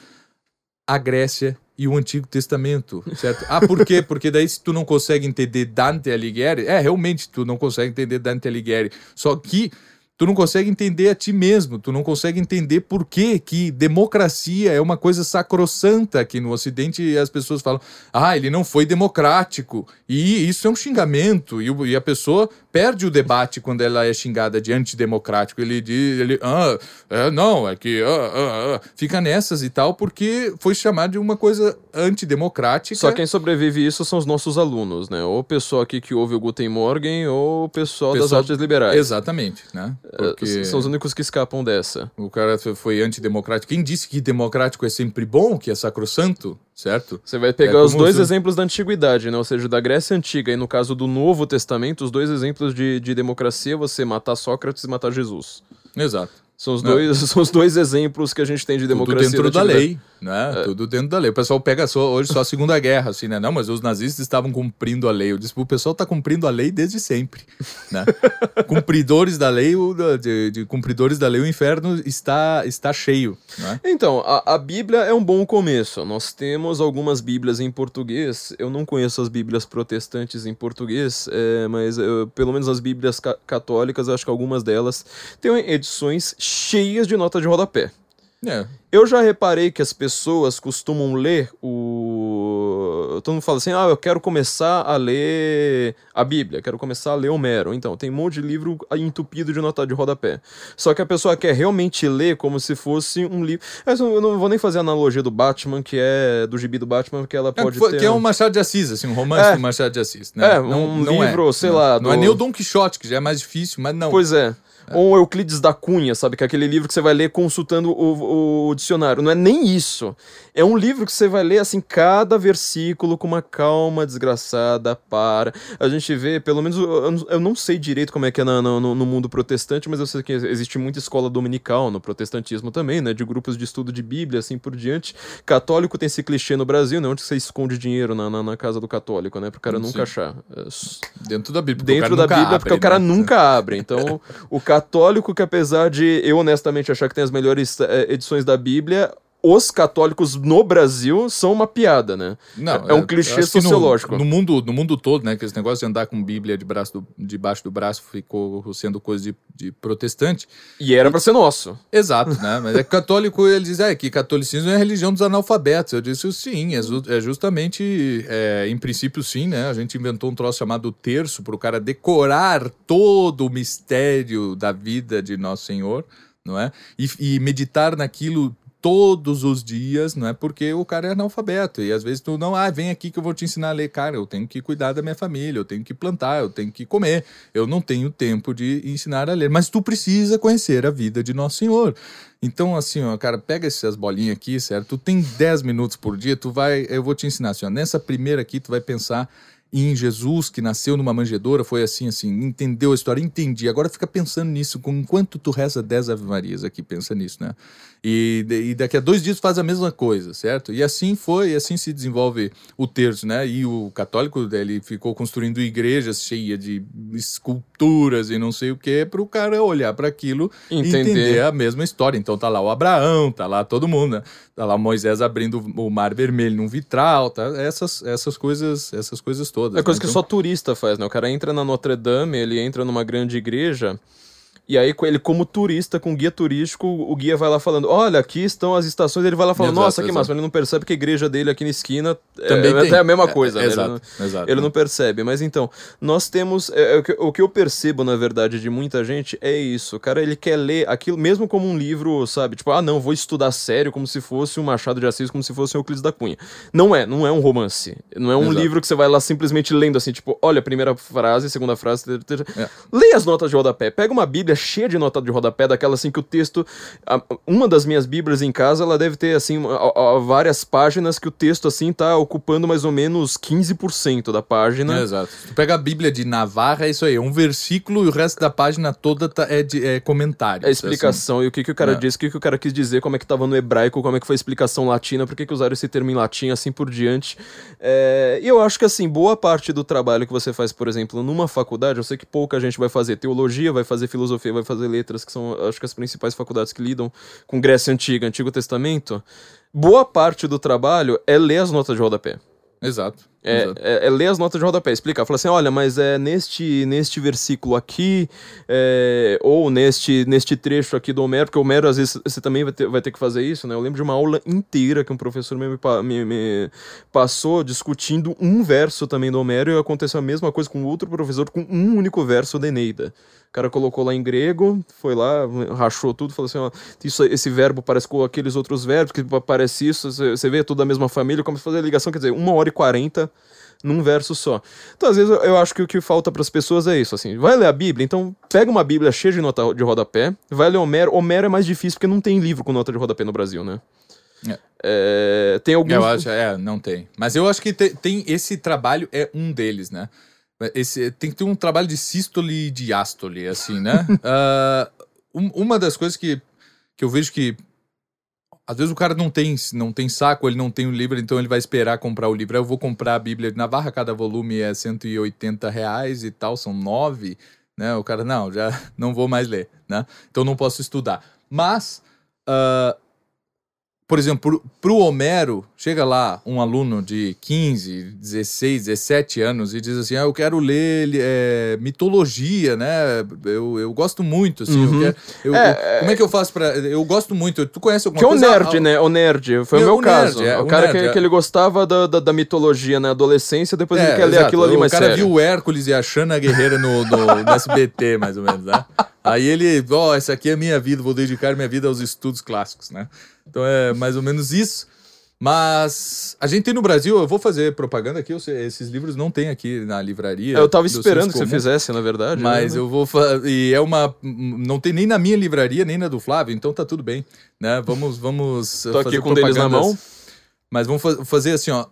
a Grécia e o Antigo Testamento, certo? Ah, por quê? Porque daí se tu não consegue entender Dante Alighieri, é, realmente tu não consegue entender Dante Alighieri. Só que tu não consegue entender a ti mesmo, tu não consegue entender por que que democracia é uma coisa sacrossanta aqui no Ocidente e as pessoas falam, ah, ele não foi democrático, e isso é um xingamento, e, e a pessoa perde o debate quando ela é xingada de antidemocrático, ele diz, ele, ah, é, não, é que, ah, ah, ah", fica nessas e tal, porque foi chamado de uma coisa antidemocrática. Só quem sobrevive isso são os nossos alunos, né? Ou o pessoal aqui que ouve o Guten Morgen, ou o pessoal, das Pessoal- artes liberais. Exatamente, né? Porque... É, São os únicos que escapam dessa. O cara foi antidemocrático. Quem disse que democrático é sempre bom, que é sacrossanto, certo? Você vai pegar É os dois se- exemplos da antiguidade, né? Ou seja, da Grécia Antiga e no caso do Novo Testamento, os dois exemplos de, de democracia, você matar Sócrates e matar Jesus. Exato. São os, Não. dois, são os dois exemplos que a gente tem de Tudo democracia. dentro da antiguidade. lei, né? Tudo dentro da lei. O pessoal pega só, hoje só a Segunda Guerra, assim, né? Não, mas os nazistas estavam cumprindo a lei. Eu disse, o pessoal tá cumprindo a lei desde sempre, né? cumpridores da lei, o, de, de cumpridores da lei, o inferno está, está cheio, né? Então, a, a Bíblia é um bom começo. Nós temos algumas Bíblias em português. Eu não conheço as Bíblias protestantes em português, é, mas eu- pelo menos as Bíblias ca- católicas, eu acho que algumas delas têm edições cheias de nota de rodapé. É, Eu já reparei que as pessoas costumam ler o. Todo mundo fala assim: ah, eu quero começar a ler a Bíblia, quero começar a ler Homero. Então, tem um monte de livro entupido de nota de rodapé. Só que a pessoa quer realmente ler como se fosse um livro. Mas eu não vou nem fazer a analogia do Batman, que é do gibi do Batman, porque ela É, pode foi- ter. que é um Machado de Assis, assim, um romance É. do Machado de Assis, né? É, um livro, sei não. lá, Não é nem o Dom Quixote, que já é mais difícil, mas não. Pois é. Ou um Euclides da Cunha, sabe? Que é aquele livro que você vai ler consultando o, o dicionário. Não é nem isso. É um livro que você vai ler, assim, cada versículo com uma calma desgraçada, para. A gente vê, pelo menos, eu, não- sei direito como é que é no, no- no mundo protestante, mas eu sei que existe muita escola dominical no protestantismo também, né? De grupos de estudo de Bíblia, assim por diante. Católico tem esse clichê no Brasil, né? Onde você esconde dinheiro na, na, na casa do católico, né? Pro cara nunca Sim. achar. É, Dentro da Bíblia. dentro cara da nunca Bíblia, abre, porque o cara né? nunca abre. Então, o católico que apesar de eu honestamente achar que tem as melhores eh, edições da Bíblia, os católicos no Brasil são uma piada, né? Não, É um eu clichê que no- sociológico. No, mundo, no mundo todo, né? Que esse negócio de andar com Bíblia de braço do- debaixo do braço ficou sendo coisa de, de protestante. E era pra ser nosso. Exato, né? Mas é católico, ele diz é, que catolicismo é a religião dos analfabetos. Eu disse sim, é, é justamente, é, em princípio, sim, né? A gente inventou um troço chamado terço para o cara decorar todo o mistério da vida de Nosso Senhor, não é? E, e meditar naquilo todos os dias, não é? Porque o cara é analfabeto e às vezes tu não, ah, vem aqui que eu vou te ensinar a ler, cara, eu tenho que cuidar da minha família, eu tenho que plantar, eu tenho que comer, eu não tenho tempo de ensinar a ler, mas tu precisa conhecer a vida de Nosso Senhor. Então, assim, ó, cara, pega essas bolinhas aqui, certo? Tu tem 10 minutos por dia, tu vai, eu vou te ensinar assim, ó, nessa primeira aqui tu vai pensar em Jesus, que nasceu numa manjedoura, foi assim, assim, entendeu a história, entendi. Agora fica pensando nisso, enquanto tu reza 10 Ave Marias aqui, pensa nisso, né? E, e daqui a dois dias faz a mesma coisa, certo? E assim foi, e assim se desenvolve o terço, né? E o católico, ele ficou construindo igrejas cheias de esculturas e não sei o que, para o cara olhar para aquilo e Entender. entender a mesma história. Então tá lá o Abraão, tá lá todo mundo, né? Tá lá Moisés abrindo o mar vermelho num vitral, tá? Essas, essas coisas, essas coisas todas. É coisa né? que Então- só turista faz, né? O cara entra na Notre Dame, ele entra numa grande igreja. E aí, ele, como turista, com guia turístico, o guia vai lá falando: Olha, aqui estão as estações. Ele vai lá falando: Exato, Nossa, que exato. massa. Ele não percebe que a igreja dele aqui na esquina é, Também é tem. até a mesma É, coisa. é, né? Ele exato, não- exato. Ele não percebe, mas então, nós temos. é, é, o, que, o que eu percebo, na verdade, de muita gente é isso. O cara, ele quer ler aquilo, mesmo como um livro, sabe? Tipo, ah, não, vou estudar sério, como se fosse um Machado de Assis, como se fosse um Euclides da Cunha. Não é, não é um romance. Não é um livro que você vai lá simplesmente lendo assim, tipo, olha, primeira frase, segunda frase, ter- ter- É. Leia as notas de rodapé. Pega uma bíblia cheia de nota de rodapé, daquela assim que o texto. Uma das minhas bíblias em casa, ela deve ter, assim, várias páginas que o texto, assim, tá ocupando mais ou menos 15% da página. É, exato. Se tu pega a Bíblia de Navarra, é isso aí, é um versículo e o resto da página toda tá- é, de, é comentário. A explicação e o que, que o cara É. disse, o que, que o cara quis dizer, como é que tava no hebraico, como é que foi a explicação latina, por que, que usaram esse termo em latim, assim por diante. É, E eu acho que, assim, boa parte do trabalho que você faz, por exemplo, numa faculdade, eu sei que pouca gente vai fazer teologia, vai fazer filosofia, vai fazer letras, que são, acho que as principais faculdades que lidam com Grécia Antiga, Antigo Testamento. Boa parte do trabalho é ler as notas de rodapé. Exato. É, Exato. é, é ler as notas de rodapé, explicar. Fala assim, olha, mas é neste, neste versículo aqui, é, ou neste, neste trecho aqui do Homero, porque o Homero, às vezes, você também vai ter, vai ter que fazer isso, né? Eu lembro de uma aula inteira que um professor me, me- me passou discutindo um verso também do Homero, e aconteceu a mesma coisa com outro professor com um único verso da Eneida. O cara colocou lá em grego, foi lá, rachou tudo, falou assim, ó, isso, esse verbo parece com aqueles outros verbos, que parece isso, você vê tudo da mesma família, como se fazer a ligação, quer dizer, uma hora e quarenta num verso só. Então, às vezes, eu- eu acho que o que falta para as pessoas é isso, assim, vai ler a Bíblia, então pega uma Bíblia cheia de nota de rodapé, vai ler Homero, Homero é mais difícil porque não tem livro com nota de rodapé no Brasil, né? É. É, tem alguns... Eu acho, é, não tem. Mas eu acho que te- tem esse trabalho é um deles, né? Esse, tem que ter um trabalho de sístole e diástole, assim, né? Ah, um- uma das coisas que, que eu vejo que às vezes o cara não tem, não tem saco, ele não tem o livro, então ele vai esperar comprar o livro. Aí Eu vou comprar a Bíblia de Navarra, cada volume é 180 reais e tal, são nove, né? O cara, não, já não vou mais ler, né? Então não posso estudar. Mas, ah, por exemplo, pro, pro Homero, chega lá um aluno de 15, 16, 17 anos e diz assim: Ah, eu quero ler é, mitologia, né? Eu, eu gosto muito, assim. Uhum. Eu quero, eu- É, eu- como é que eu faço pra. Eu gosto muito. Tu conhece alguma Que é o coisa? nerd, Ah, né? O nerd. Foi o É, meu o nerd, caso. é, o o cara nerd, que, é. que ele gostava da, da, da mitologia na adolescência, depois ele É, quer ler exato. aquilo ali mais O cara sério. viu o Hércules e a Xana Guerreira no, no, no SBT, mais ou menos, né? Aí ele, ó, essa aqui é a minha vida, vou dedicar minha vida aos estudos clássicos, né? Então é mais ou menos isso. Mas a gente tem no Brasil, eu vou fazer propaganda aqui, eu sei, esses livros não tem aqui na livraria. Eu tava do esperando que você comum, fizesse, na verdade. Mas né? eu vou e é uma não tem nem na minha livraria nem na do Flávio, então tá tudo bem, né? Vamos vamos Tô aqui com deles na mão. Mas vamos fa- fazer assim, ó.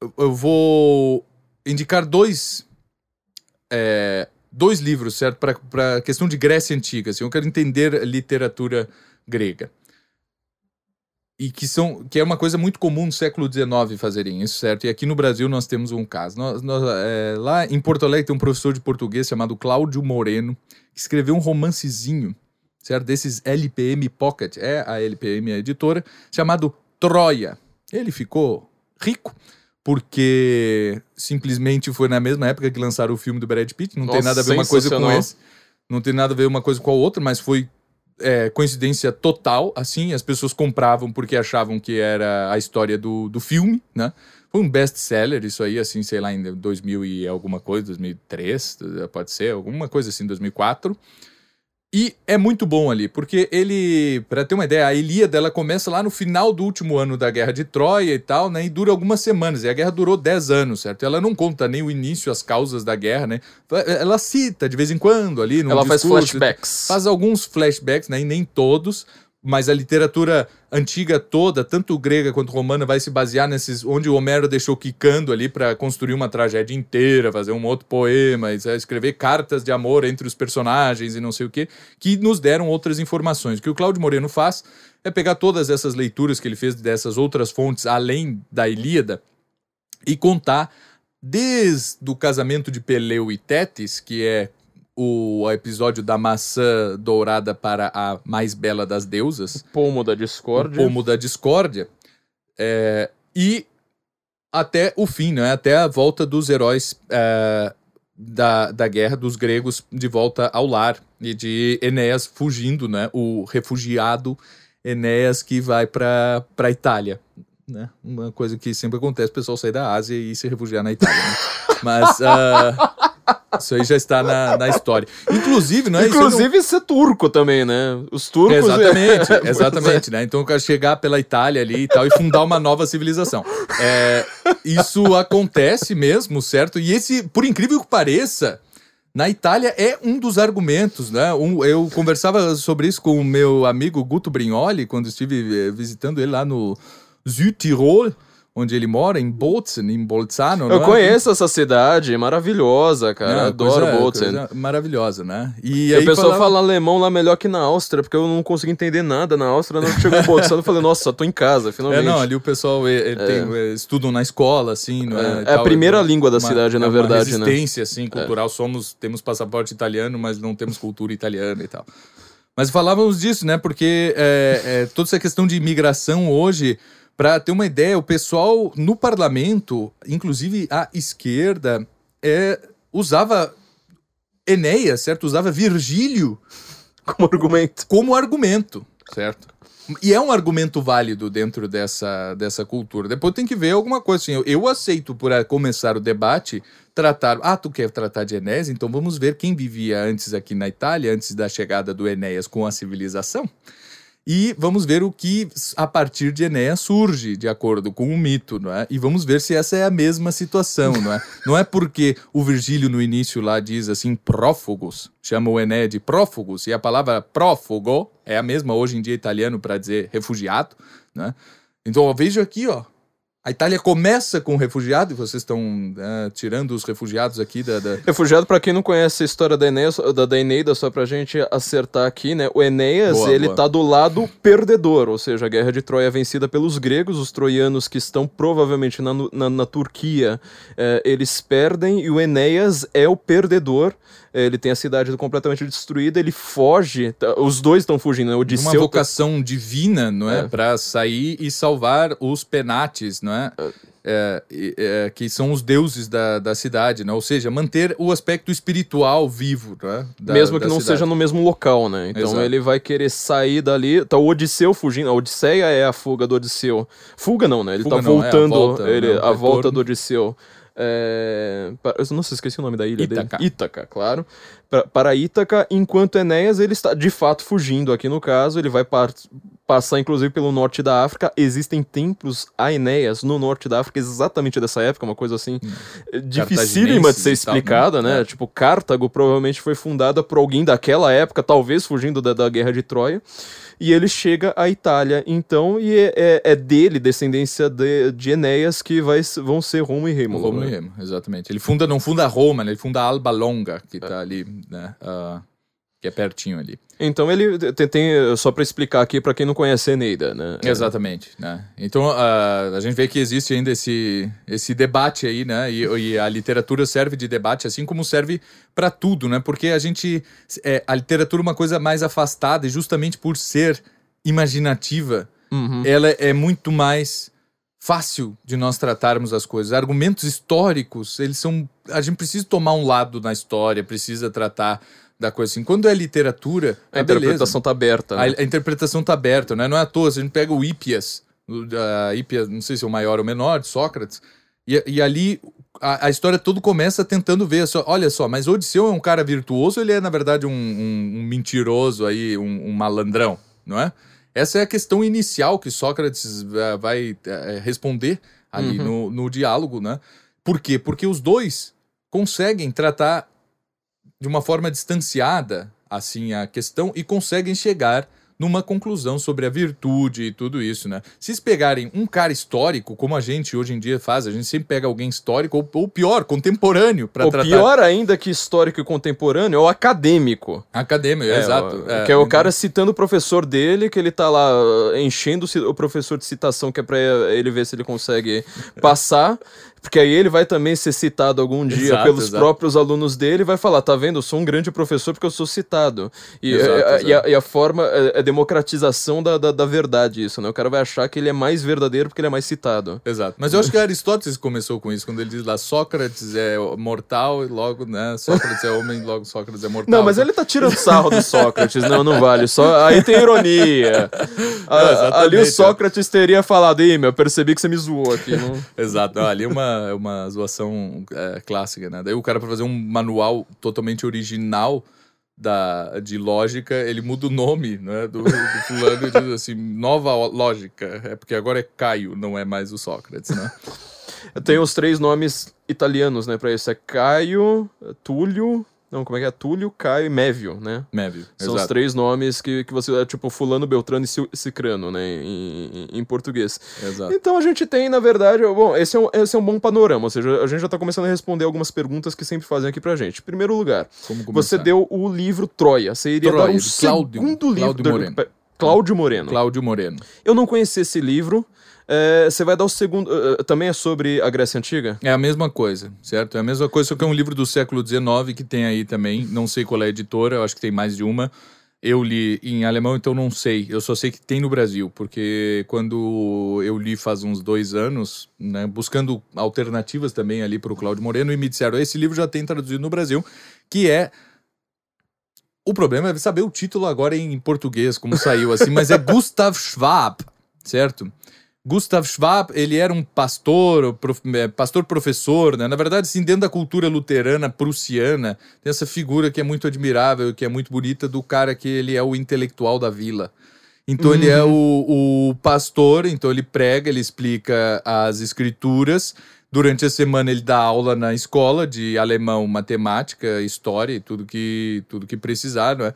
Eu- Eu vou indicar dois é, dois livros, certo? Para questão de Grécia Antiga. Assim, eu quero entender a literatura grega. E que, são, que é uma coisa muito comum no século XIX fazerem isso, certo? E aqui no Brasil nós temos um caso. Nós, nós, é, lá em Porto Alegre tem um professor de português chamado Cláudio Moreno, que escreveu um romancezinho, certo? Desses LPM Pocket, é a LPM a editora, chamado Troia. Ele ficou rico porque simplesmente foi na mesma época que lançaram o filme do Brad Pitt. Não tem Nossa, nada a ver uma coisa com esse. Não tem nada a ver uma coisa com a outra, mas foi é, coincidência total, assim, as pessoas compravam porque achavam que era a história do, do filme, né? Foi um best-seller, isso aí, assim, sei lá, em 2000 e alguma coisa, 2003, pode ser, alguma coisa assim, 2004. E é muito bom ali, porque ele, para ter uma ideia, a Ilíada ela começa lá no final do último ano da Guerra de Troia e tal, né? E dura algumas semanas. E a guerra durou 10 anos, certo? Ela não conta nem o início, as causas da guerra, né? Ela cita de vez em quando ali no Ela faz flashbacks. Faz alguns flashbacks, né? E nem todos. Mas a literatura antiga toda, tanto grega quanto romana, vai se basear nesses. onde o Homero deixou quicando ali para construir uma tragédia inteira, fazer um outro poema, escrever cartas de amor entre os personagens e não sei o quê, que nos deram outras informações. O que o Cláudio Moreno faz é pegar todas essas leituras que ele fez dessas outras fontes, além da Ilíada, e contar desde o casamento de Peleu e Tétis, que é o episódio da maçã dourada para a mais bela das deusas, Pomo da o discórdia. pomo da discórdia, é, e até o fim, né? até a volta dos heróis é, da, da guerra dos gregos de volta ao lar e de Enéas fugindo, né? o refugiado Enéas que vai para a Itália. Né? Uma coisa que sempre acontece, o pessoal sair da Ásia e se refugiar na Itália. né? Mas ah, isso aí já está na, na história. Inclusive, não é isso? eu não- Inclusive ser turco também, né? Os turcos... Exatamente, Pois é. exatamente, né? Então chegar pela Itália ali e tal e fundar uma nova civilização. É, isso acontece mesmo, certo? E esse, por incrível que pareça, na Itália é um dos argumentos, né? Um, eu conversava sobre isso com o meu amigo Guto Brignoli quando estive eh, visitando ele lá no Südtirol, onde ele mora, em em Bolzano. Eu não é? conheço essa cidade, maravilhosa, cara. Não, Adoro coisa- coisa Maravilhosa, né? E E aí a pessoa falava- fala alemão lá melhor que na Áustria, porque eu não consegui entender nada na Áustria. Não chegou em Bolzano, eu falei, nossa, tô em casa, É, finalmente. não, ali o pessoal ele, ele tem, eh, estudam na escola, assim, não é? É, é a primeira é língua da uma- cidade, na é verdade, uma né? resistência, assim, cultural. Somos, temos passaporte italiano, mas não temos cultura italiana e tal. Mas falávamos disso, né? Porque é, é, toda essa questão de imigração hoje Para ter uma ideia, o pessoal no parlamento, inclusive a esquerda, é, usava Enéas, certo? Usava Virgílio Como argumento. como argumento, certo? E é um argumento válido dentro dessa, dessa cultura. Depois tem que ver alguma coisa assim. Eu, eu aceito, por começar o debate, tratar. Ah, tu quer tratar de Enéas? Então vamos ver quem vivia antes aqui na Itália, antes da chegada do Enéas com a civilização. E vamos ver o que a partir de Enéas surge, de acordo com o mito, não é? E vamos ver se essa é a mesma situação, não é? Não é porque o Virgílio no início lá diz assim, prófugos, chama o Enéas de prófugos, e a palavra prófugo é a mesma hoje em dia italiano para dizer refugiado, né? Então eu vejo aqui, ó, a Itália começa com refugiado, e vocês estão ah, tirando os refugiados aqui da- da, Refugiado, pra quem não conhece a história da, Enéas, da, da Eneida, só pra gente acertar aqui, né? O Enéas, Boa, ele boa. tá do lado perdedor, ou seja, a guerra de Troia é vencida pelos gregos, os troianos que estão provavelmente na, na, na Turquia, eh, eles perdem, e o Enéas é o perdedor, ele tem a cidade completamente destruída, ele foge, tá- os dois estão fugindo, né? uma Odisseu... tá- vocação divina, não é? É. Para sair e salvar os penates, não é? É, e- é, que são os deuses da, da cidade, né? ou seja, manter o aspecto espiritual vivo, é? Da- mesmo que não cidade. seja no mesmo local, né? Então Exato. ele vai querer sair dali. Tá o Odisseu fugindo. A Odisseia é a fuga do Odisseu. Fuga não, né? Ele Fuga tá não, é a voltando. volta, ele, né? A volta do Odisseu. É... não sei, esqueci o nome da ilha Ítaca. dele. Ítaca, claro. Pra- para Ítaca, enquanto Enéas ele está de fato fugindo aqui no caso. Ele vai par- passar inclusive pelo norte da África. Existem templos a Enéas no norte da África, exatamente dessa época, uma coisa assim dificílima de ser né? explicada, né? É. Tipo, Cartago provavelmente foi fundada por alguém daquela época, talvez fugindo da, da Guerra de Troia. E ele chega à Itália, então, e é, é- é dele, descendência de, de Enéas, que vai, vão ser Romo e Rêmulo. Roma né? e Remo, exatamente. Ele funda, não funda Roma, né? ele funda Alba Longa, que tá ali, né? ah, que é pertinho ali. Então ele tem, tem- só pra explicar aqui pra quem não conhece Eneida, né? Exatamente, né? Então ah, a gente vê que existe ainda esse, esse debate aí, né? E, e a literatura serve de debate, assim como serve para tudo, né? Porque a gente é, a literatura é uma coisa mais afastada e justamente por ser imaginativa, Uhum. ela é muito mais fácil de nós tratarmos as coisas. Argumentos históricos, eles são a gente precisa tomar um lado na história, precisa tratar da coisa assim. Quando é literatura, A é beleza. interpretação tá aberta. A, né? a interpretação tá aberta, né? Não é à toa. Se a gente pega o Hípias, o- a Hípias, não sei se é o maior ou menor, de Sócrates, e, e ali a, a história toda começa tentando ver, só, olha só, mas Odisseu é um cara virtuoso ou ele é, na verdade, um, um- um mentiroso aí, um, um malandrão, não é? Essa é a questão inicial que Sócrates eh, vai eh, responder ali no, no diálogo, né? Por quê? Porque os dois conseguem tratar de uma forma distanciada assim a questão e conseguem chegar numa conclusão sobre a virtude e tudo isso, né? Se eles pegarem um cara histórico, como a gente hoje em dia faz, a gente sempre pega alguém histórico ou, ou pior, contemporâneo para O tratar pior ainda que histórico e contemporâneo é o acadêmico. acadêmico, É, exato. o- Que é o cara citando o professor dele, que ele tá lá uh, enchendo o professor de citação, que é pra ele ver se ele consegue passar. Porque aí ele vai também ser citado algum dia Exato, pelos exato. próprios alunos dele e vai falar: tá vendo? Eu sou um grande professor porque eu sou citado. E, Exato, é- é- e a, e a forma é, é democratização da, da, da verdade, isso, né? O cara vai achar que ele é mais verdadeiro porque ele é mais citado. Exato. Mas eu acho que Aristóteles começou com isso, quando ele diz lá Sócrates é mortal e logo, né? Sócrates é homem, logo Sócrates é mortal. Não, mas ele tá tirando sarro do Sócrates. Não, não vale. Só, aí tem ironia. A- Não, ali o Sócrates teria falado, Ih, meu, eu percebi que você me zoou aqui. Não... Exato, ali é é uma zoação é, clássica, né? Daí o cara, para fazer um manual totalmente original da, de lógica, ele muda o nome né, do, do fulano e diz assim, nova lógica. É porque agora é Caio, não é mais o Sócrates, né? Tem os três nomes italianos, né, pra isso. É Caio, Túlio... Não, como é que é? Túlio, Caio e Mévio, né? Mévio, São os exato. três nomes que, que você... É tipo fulano, beltrano e cicrano, né, em, em, em português. Exato. Então a gente tem, na verdade, bom, esse é, um, esse é um bom panorama, ou seja, a gente já tá começando a responder algumas perguntas que sempre fazem aqui pra gente. Primeiro lugar, Você deu o livro Troia. Você iria Troia, dar um de Cláudio- segundo livro Cláudio Moreno. Cláudio Moreno. Cláudio Moreno. Eu não conheci esse livro. É, você vai dar o segundo. eh, também é sobre a Grécia Antiga? É a mesma coisa, certo? É a mesma coisa, só que é um livro do século XIX que tem aí também. Não sei qual é a editora, eu acho que tem mais de uma. Eu li em alemão, então não sei. Eu só sei que tem no Brasil, porque quando eu li faz uns dois anos, né, buscando alternativas também ali para o Cláudio Moreno, e me disseram: esse livro já tem traduzido no Brasil, que é. O problema é saber o título agora em português, como saiu assim, mas é Gustav Schwab, certo? Gustav Schwab, ele era um pastor, prof, é, pastor professor, né? Na verdade, assim, dentro da cultura luterana prussiana, tem essa figura que é muito admirável, que é muito bonita, do cara que ele é o intelectual da vila. Então uhum. ele é o, o pastor, então ele prega, ele explica as escrituras. Durante a semana ele dá aula na escola de alemão, matemática, história e tudo que, tudo que precisar, não é?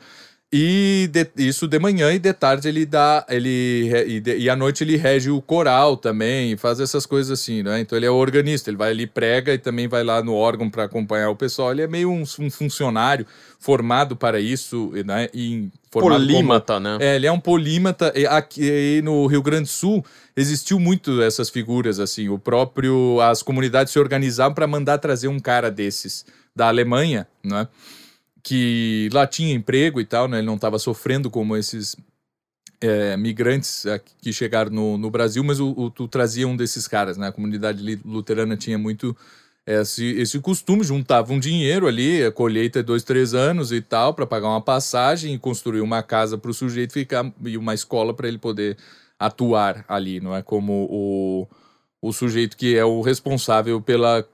E de, isso de manhã e de tarde ele dá. Ele, e, de, e à noite ele rege o coral também, faz essas coisas assim, né? Então ele é organista, ele vai ali, prega e também vai lá no órgão para acompanhar o pessoal. Ele é meio um, um funcionário formado para isso, né? E polímata, como, né? É, ele é um polímata. E aqui no Rio Grande do Sul existiu muito essas figuras, assim. O próprio. As comunidades se organizavam para mandar trazer um cara desses da Alemanha, né? Que lá tinha emprego e tal, né? Ele não estava sofrendo como esses é, migrantes que chegaram no, no Brasil, mas o, o, tu trazia um desses caras, né? A comunidade luterana tinha muito esse, esse costume, juntavam um dinheiro ali, a colheita é dois, três anos e tal, para pagar uma passagem e construir uma casa para o sujeito ficar e uma escola para ele poder atuar ali, não é como o, o sujeito que é o responsável pela,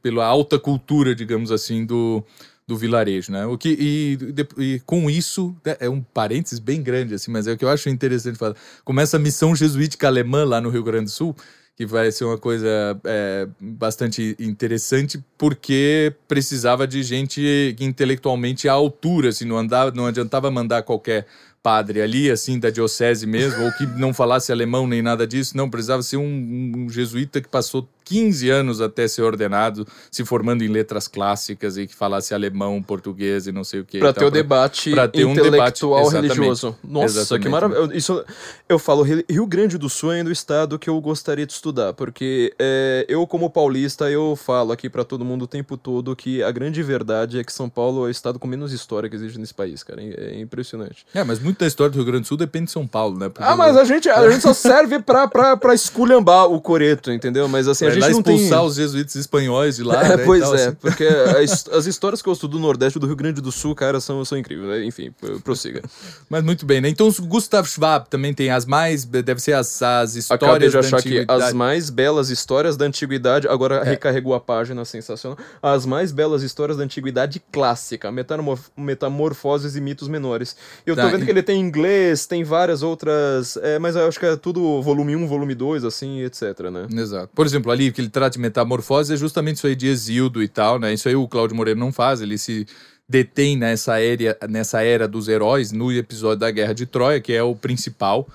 pela alta cultura, digamos assim, do, do vilarejo, né? O que, e, e, com isso, né, é um parênteses bem grande, assim, mas é o que eu acho interessante falar. Começa a missão jesuítica alemã lá no Rio Grande do Sul, que vai ser uma coisa é, bastante interessante, porque precisava de gente intelectualmente à altura, assim, não, andava, não adiantava mandar qualquer padre ali, assim, da diocese mesmo, ou que não falasse alemão nem nada disso, não, precisava ser um, um jesuíta que passou 15 anos até ser ordenado, se formando em letras clássicas e que falasse alemão, português e não sei o que. Para ter o debate pra ter intelectual um debate, religioso. Nossa, exatamente. que maravilha. Isso, eu falo, Rio Grande do Sul é o estado que eu gostaria de estudar, porque é, eu, como paulista, eu falo aqui para todo mundo o tempo todo que a grande verdade é que São Paulo é o estado com menos história que existe nesse país, cara. É, é impressionante. É, mas muito da história do Rio Grande do Sul depende de São Paulo, né? Porque ah, mas a gente, a gente só serve pra, pra, pra esculhambar o coreto, entendeu? Mas assim, a gente não expulsar tem... os jesuítas espanhóis de lá. É, né, pois é, assim. porque as, as, histórias que eu estudo do Nordeste do Rio Grande do Sul, cara, são, são incríveis. Né? Enfim, prossiga. Mas muito bem, né? Então, Gustav Schwab também tem as mais. Deve ser as, as histórias. Acabei de achar que as mais belas histórias da antiguidade. Agora é. recarregou a página, sensacional. As mais belas histórias da antiguidade clássica, metamorf metamorfoses e mitos menores. Eu tô tá, vendo que ele tem inglês, tem várias outras. É, mas eu acho que é tudo volume 1, volume 2, assim, etc, né? Exato. Por exemplo, ali que ele trata de metamorfose é justamente isso aí de Exildo e tal, né? Isso aí o Cláudio Moreira não faz, ele se detém nessa era, nessa era dos heróis no episódio da Guerra de Troia, que é o principal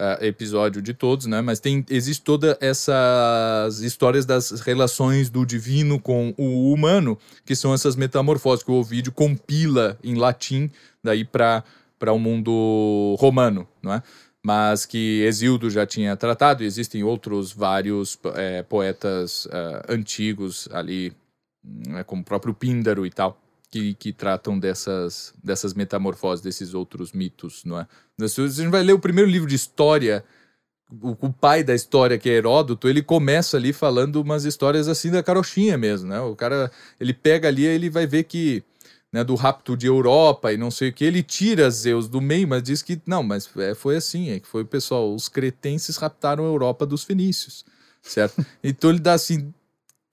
uh, episódio de todos, né? Mas tem existe toda essas histórias das relações do divino com o humano, que são essas metamorfoses que o Ovídio compila em latim daí para para o um mundo romano, não é? mas que Exildo já tinha tratado, e existem outros vários é, poetas uh, antigos ali, né, como o próprio Píndaro e tal, que, que tratam dessas, dessas metamorfoses, desses outros mitos, não é? Se a gente vai ler o primeiro livro de história, o, o, pai da história, que é Heródoto, ele começa ali falando umas histórias assim da carochinha mesmo, né? O cara, ele pega ali, ele vai ver que né, do rapto de Europa e não sei o que, ele tira Zeus do meio, mas diz que não, mas é, foi assim, é que foi o pessoal, os cretenses raptaram a Europa dos fenícios, certo? então ele dá assim,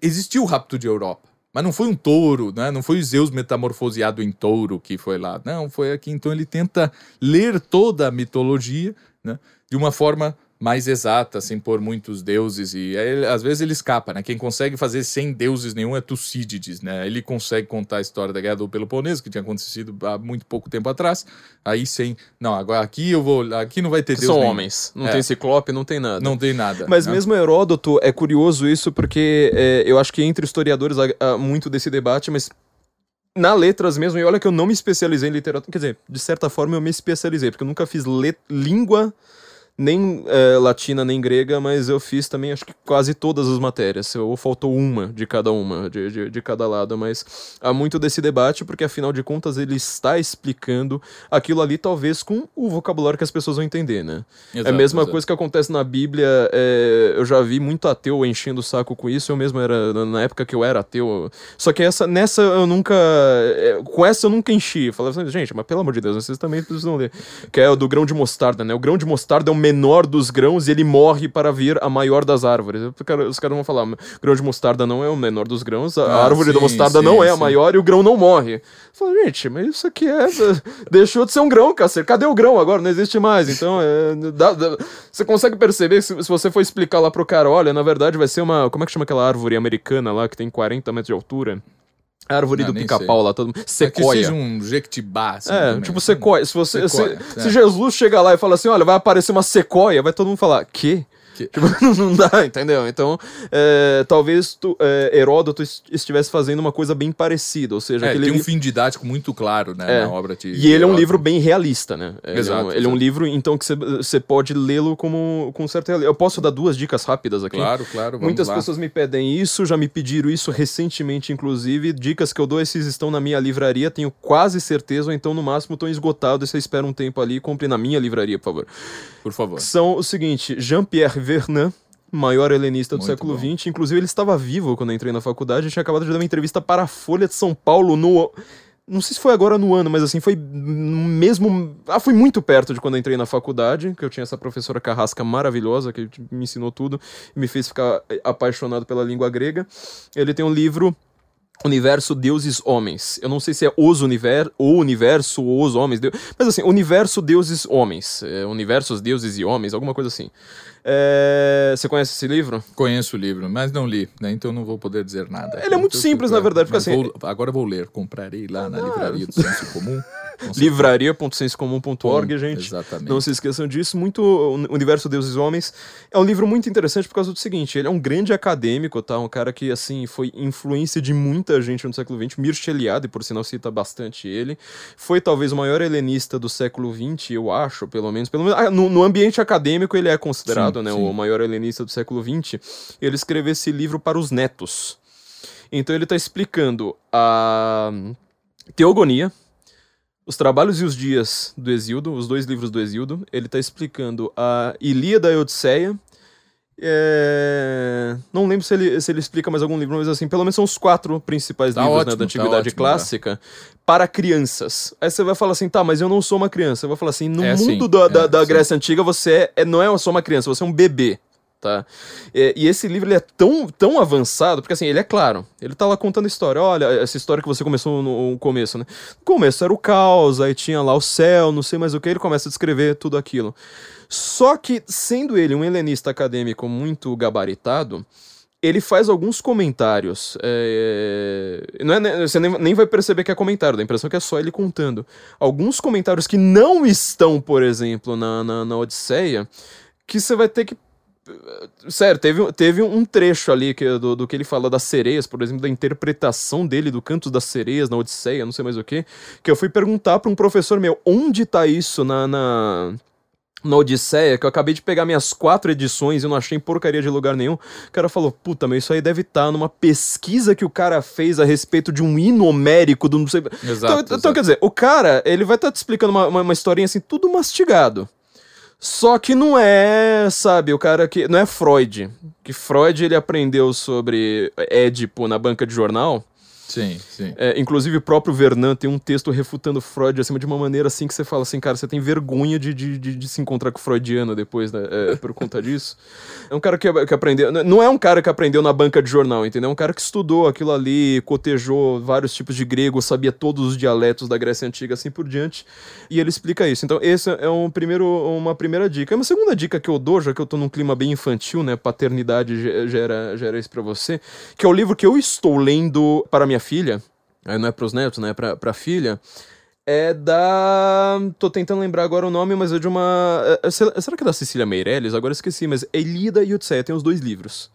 existiu o rapto de Europa, mas não foi um touro, né? Não foi o Zeus metamorfoseado em touro que foi lá, não, foi aqui. Então ele tenta ler toda a mitologia, né, de uma forma mais exata, sem pôr muitos deuses. E aí, às vezes ele escapa, né? Quem consegue fazer sem deuses nenhum é Tucídides, né? Ele consegue contar a história da Guerra do Peloponeso, que tinha acontecido há muito pouco tempo atrás. Aí sem. Não, agora aqui eu vou. Aqui não vai ter. São nenhum. homens. Não é. tem ciclope, não tem nada. Não tem nada. Mas né? mesmo Heródoto, é curioso isso, porque é, eu acho que entre historiadores há, há muito desse debate, mas na letras mesmo, e olha que eu não me especializei em literatura. Quer dizer, de certa forma eu me especializei, porque eu nunca fiz língua nem é, latina nem grega, mas eu fiz também acho que quase todas as matérias. Ou faltou uma de cada uma, de, de, de, cada lado. Mas há muito desse debate, porque afinal de contas ele está explicando aquilo ali, talvez com o vocabulário que as pessoas vão entender, né? Exato, é a mesma exato. coisa que acontece na Bíblia. É, eu já vi muito ateu enchendo o saco com isso. Eu mesmo era, na época que eu era ateu. Só que essa, nessa eu nunca. É, com essa eu nunca enchi. Eu falava assim, gente, mas pelo amor de Deus, vocês também precisam ler. Que é o do grão de mostarda, né? O grão de mostarda é o menor dos grãos e ele morre para vir a maior das árvores. Os caras vão falar, grão de mostarda não é o menor dos grãos, a ah, árvore sim, da mostarda sim, não é sim. a maior e o grão não morre. Fala, gente, mas isso aqui é. Deixou de ser um grão, cacete. Cadê o grão agora? Não existe mais. Então, é, dá, dá, você consegue perceber se, se você for explicar lá pro cara, olha, na verdade vai ser uma. Como é que chama aquela árvore americana lá que tem 40 metros de altura? Árvore não, do pica-pau lá, todo mundo. Sequoia. É que seja um jequitibá, assim, É, também. tipo sequoia. Se, você, sequoia, se, é. se, Jesus chega lá e fala assim, olha, vai aparecer uma sequoia, vai todo mundo falar, que? Que... Tipo, não dá, entendeu? Então, é, talvez tu, é, Heródoto estivesse fazendo uma coisa bem parecida, ou seja... É, tem um fim didático muito claro, né, é. na obra de E ele é um livro bem realista, né? Ele exato. É um, ele exato. é um livro, então, que você pode lê-lo como com certa Eu posso dar duas dicas rápidas aqui? Claro, claro, Muitas lá. pessoas me pedem isso, já me pediram isso recentemente, inclusive. Dicas que eu dou, esses estão na minha livraria, tenho quase certeza, ou então, no máximo, estão esgotados, você espera um tempo ali e compre na minha livraria, por favor. Por favor. São o seguinte, Jean-Pierre Vernant, maior helenista do Muito século XX. Inclusive, ele estava vivo quando eu entrei na faculdade. Eu tinha acabado de dar uma entrevista para a Folha de São Paulo no. Não sei se foi agora no ano, mas assim, foi mesmo. Ah, foi muito perto de quando eu entrei na faculdade, que eu tinha essa professora carrasca maravilhosa, que me ensinou tudo e me fez ficar apaixonado pela língua grega. Ele tem um livro Universo, deuses, homens. Eu não sei se é os universo, o universo, os homens, deus... mas assim, universo, deuses, homens. É, universos, deuses e homens, alguma coisa assim. É... Você conhece esse livro? Conheço o livro, mas não li, né? Então não vou poder dizer nada. Ele é muito simples, na verdade, porque assim. Vou, agora vou ler, comprarei lá na ah. livraria do Senso Comum. livraria.sensecomum.org, gente. Exatamente. Não se esqueçam disso. Muito Universo Deuses e Homens é um livro muito interessante por causa do seguinte: ele é um grande acadêmico, tá? Um cara que, assim, foi influência de muita gente no século XX. Mircea Eliade, por sinal, cita bastante ele. Foi talvez o maior helenista do século XX, eu acho, pelo menos. Pelo menos ah, no, no ambiente acadêmico, ele é considerado sim, né, sim. o maior helenista do século XX, ele escreveu esse livro para os netos. Então ele está explicando a teogonia, os Trabalhos e os Dias do Exildo, os dois livros do Exildo. Ele está explicando a Ilíada e a Odisseia. É... Não lembro se ele, se ele explica mais algum livro, mas assim, pelo menos são os quatro principais tá livros né, ótimo, né, da Antiguidade tá Clássica tá. para crianças. Aí você vai falar assim, tá, mas eu não sou uma criança. Eu vou falar assim, no é mundo assim, da, da, é, da Grécia Antiga você é, não é só uma criança, você é um bebê tá? E, e, esse livro ele é tão, tão avançado, porque assim, ele é claro, ele tá lá contando história, olha, essa história que você começou no, começo, né? No começo era o caos, aí tinha lá o céu, não sei mais o que, ele começa a descrever tudo aquilo. Só que, sendo ele um helenista acadêmico muito gabaritado, ele faz alguns comentários. É... Não é, você nem, nem vai perceber que é comentário, dá a impressão que é só ele contando. Alguns comentários que não estão, por exemplo, na, na, na Odisseia, que você vai ter que Sério, teve, teve um trecho ali que, do, do que ele fala das sereias, por exemplo, da interpretação dele do canto das sereias na Odisseia, não sei mais o que, que eu fui perguntar para um professor meu, onde tá isso na, na, na Odisseia, que eu acabei de pegar minhas quatro edições e não achei porcaria de lugar nenhum. O cara falou, puta, mas isso aí deve estar tá numa pesquisa que o cara fez a respeito de um hino homérico do não sei... Exato, então, exato. então, quer dizer, o cara, ele vai estar tá te explicando uma, uma, uma historinha assim, tudo mastigado. Só que não é, sabe, o cara que. Não é Freud. Que Freud ele aprendeu sobre Édipo na banca de jornal. Sim, sim. É, inclusive o próprio Vernon tem um texto refutando Freud acima de uma maneira assim que você fala assim, cara, você tem vergonha de, de, de, de se encontrar com o freudiano depois, né, é, por conta disso. É um cara que, que aprendeu, não é um cara que aprendeu na banca de jornal, entendeu? É um cara que estudou aquilo ali, cotejou vários tipos de grego, sabia todos os dialetos da Grécia Antiga, assim por diante, e ele explica isso. Então, esse é um primeiro, uma primeira dica. Uma segunda dica que eu dou, já que eu tô num clima bem infantil, né, paternidade gera, gera isso pra você, que é o livro que eu estou lendo para minha minha filha, não é pros netos, né? Pra, pra filha. É da. Tô tentando lembrar agora o nome, mas é de uma. É, é será que é da Cecília Meirelles? Agora esqueci, mas Elida e Odisseia tem os dois livros.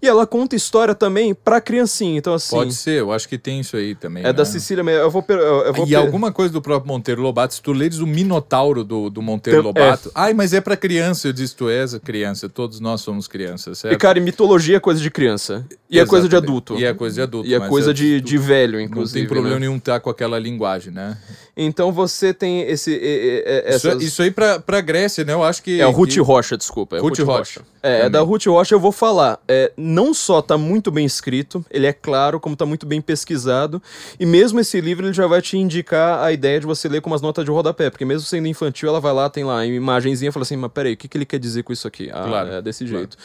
E ela conta história também pra criancinha. Então, assim. Pode ser, eu acho que tem isso aí também. É né? da Cecília mesmo. Eu vou. per- Eu, vou E alguma coisa do próprio Monteiro Lobato, se tu leres o Minotauro do, do Monteiro Tem- Lobato. Ai, mas é pra criança. Eu disse, tu és a criança, todos nós somos crianças, certo? E, cara, e mitologia é coisa de criança. E é coisa de adulto. E é coisa de adulto. E é coisa é- de, de velho, Não inclusive. tem problema né? nenhum estar com aquela linguagem, né? Então você tem esse. e- e- e- Isso, essas- isso aí pra, pra Grécia, né? Eu acho que. É o Ruth que- Rocha, desculpa. É Ruth Ruth Rocha. É, Também. da Ruth Rocha eu vou falar. É, não só tá muito bem escrito, ele é claro, como tá muito bem pesquisado. E mesmo esse livro ele já vai te indicar a ideia de você ler com umas notas de rodapé. Porque mesmo sendo infantil, ela vai lá, tem lá a imagenzinha e fala assim: mas peraí, o que, que ele quer dizer com isso aqui? Ah, Claro, é desse claro. jeito.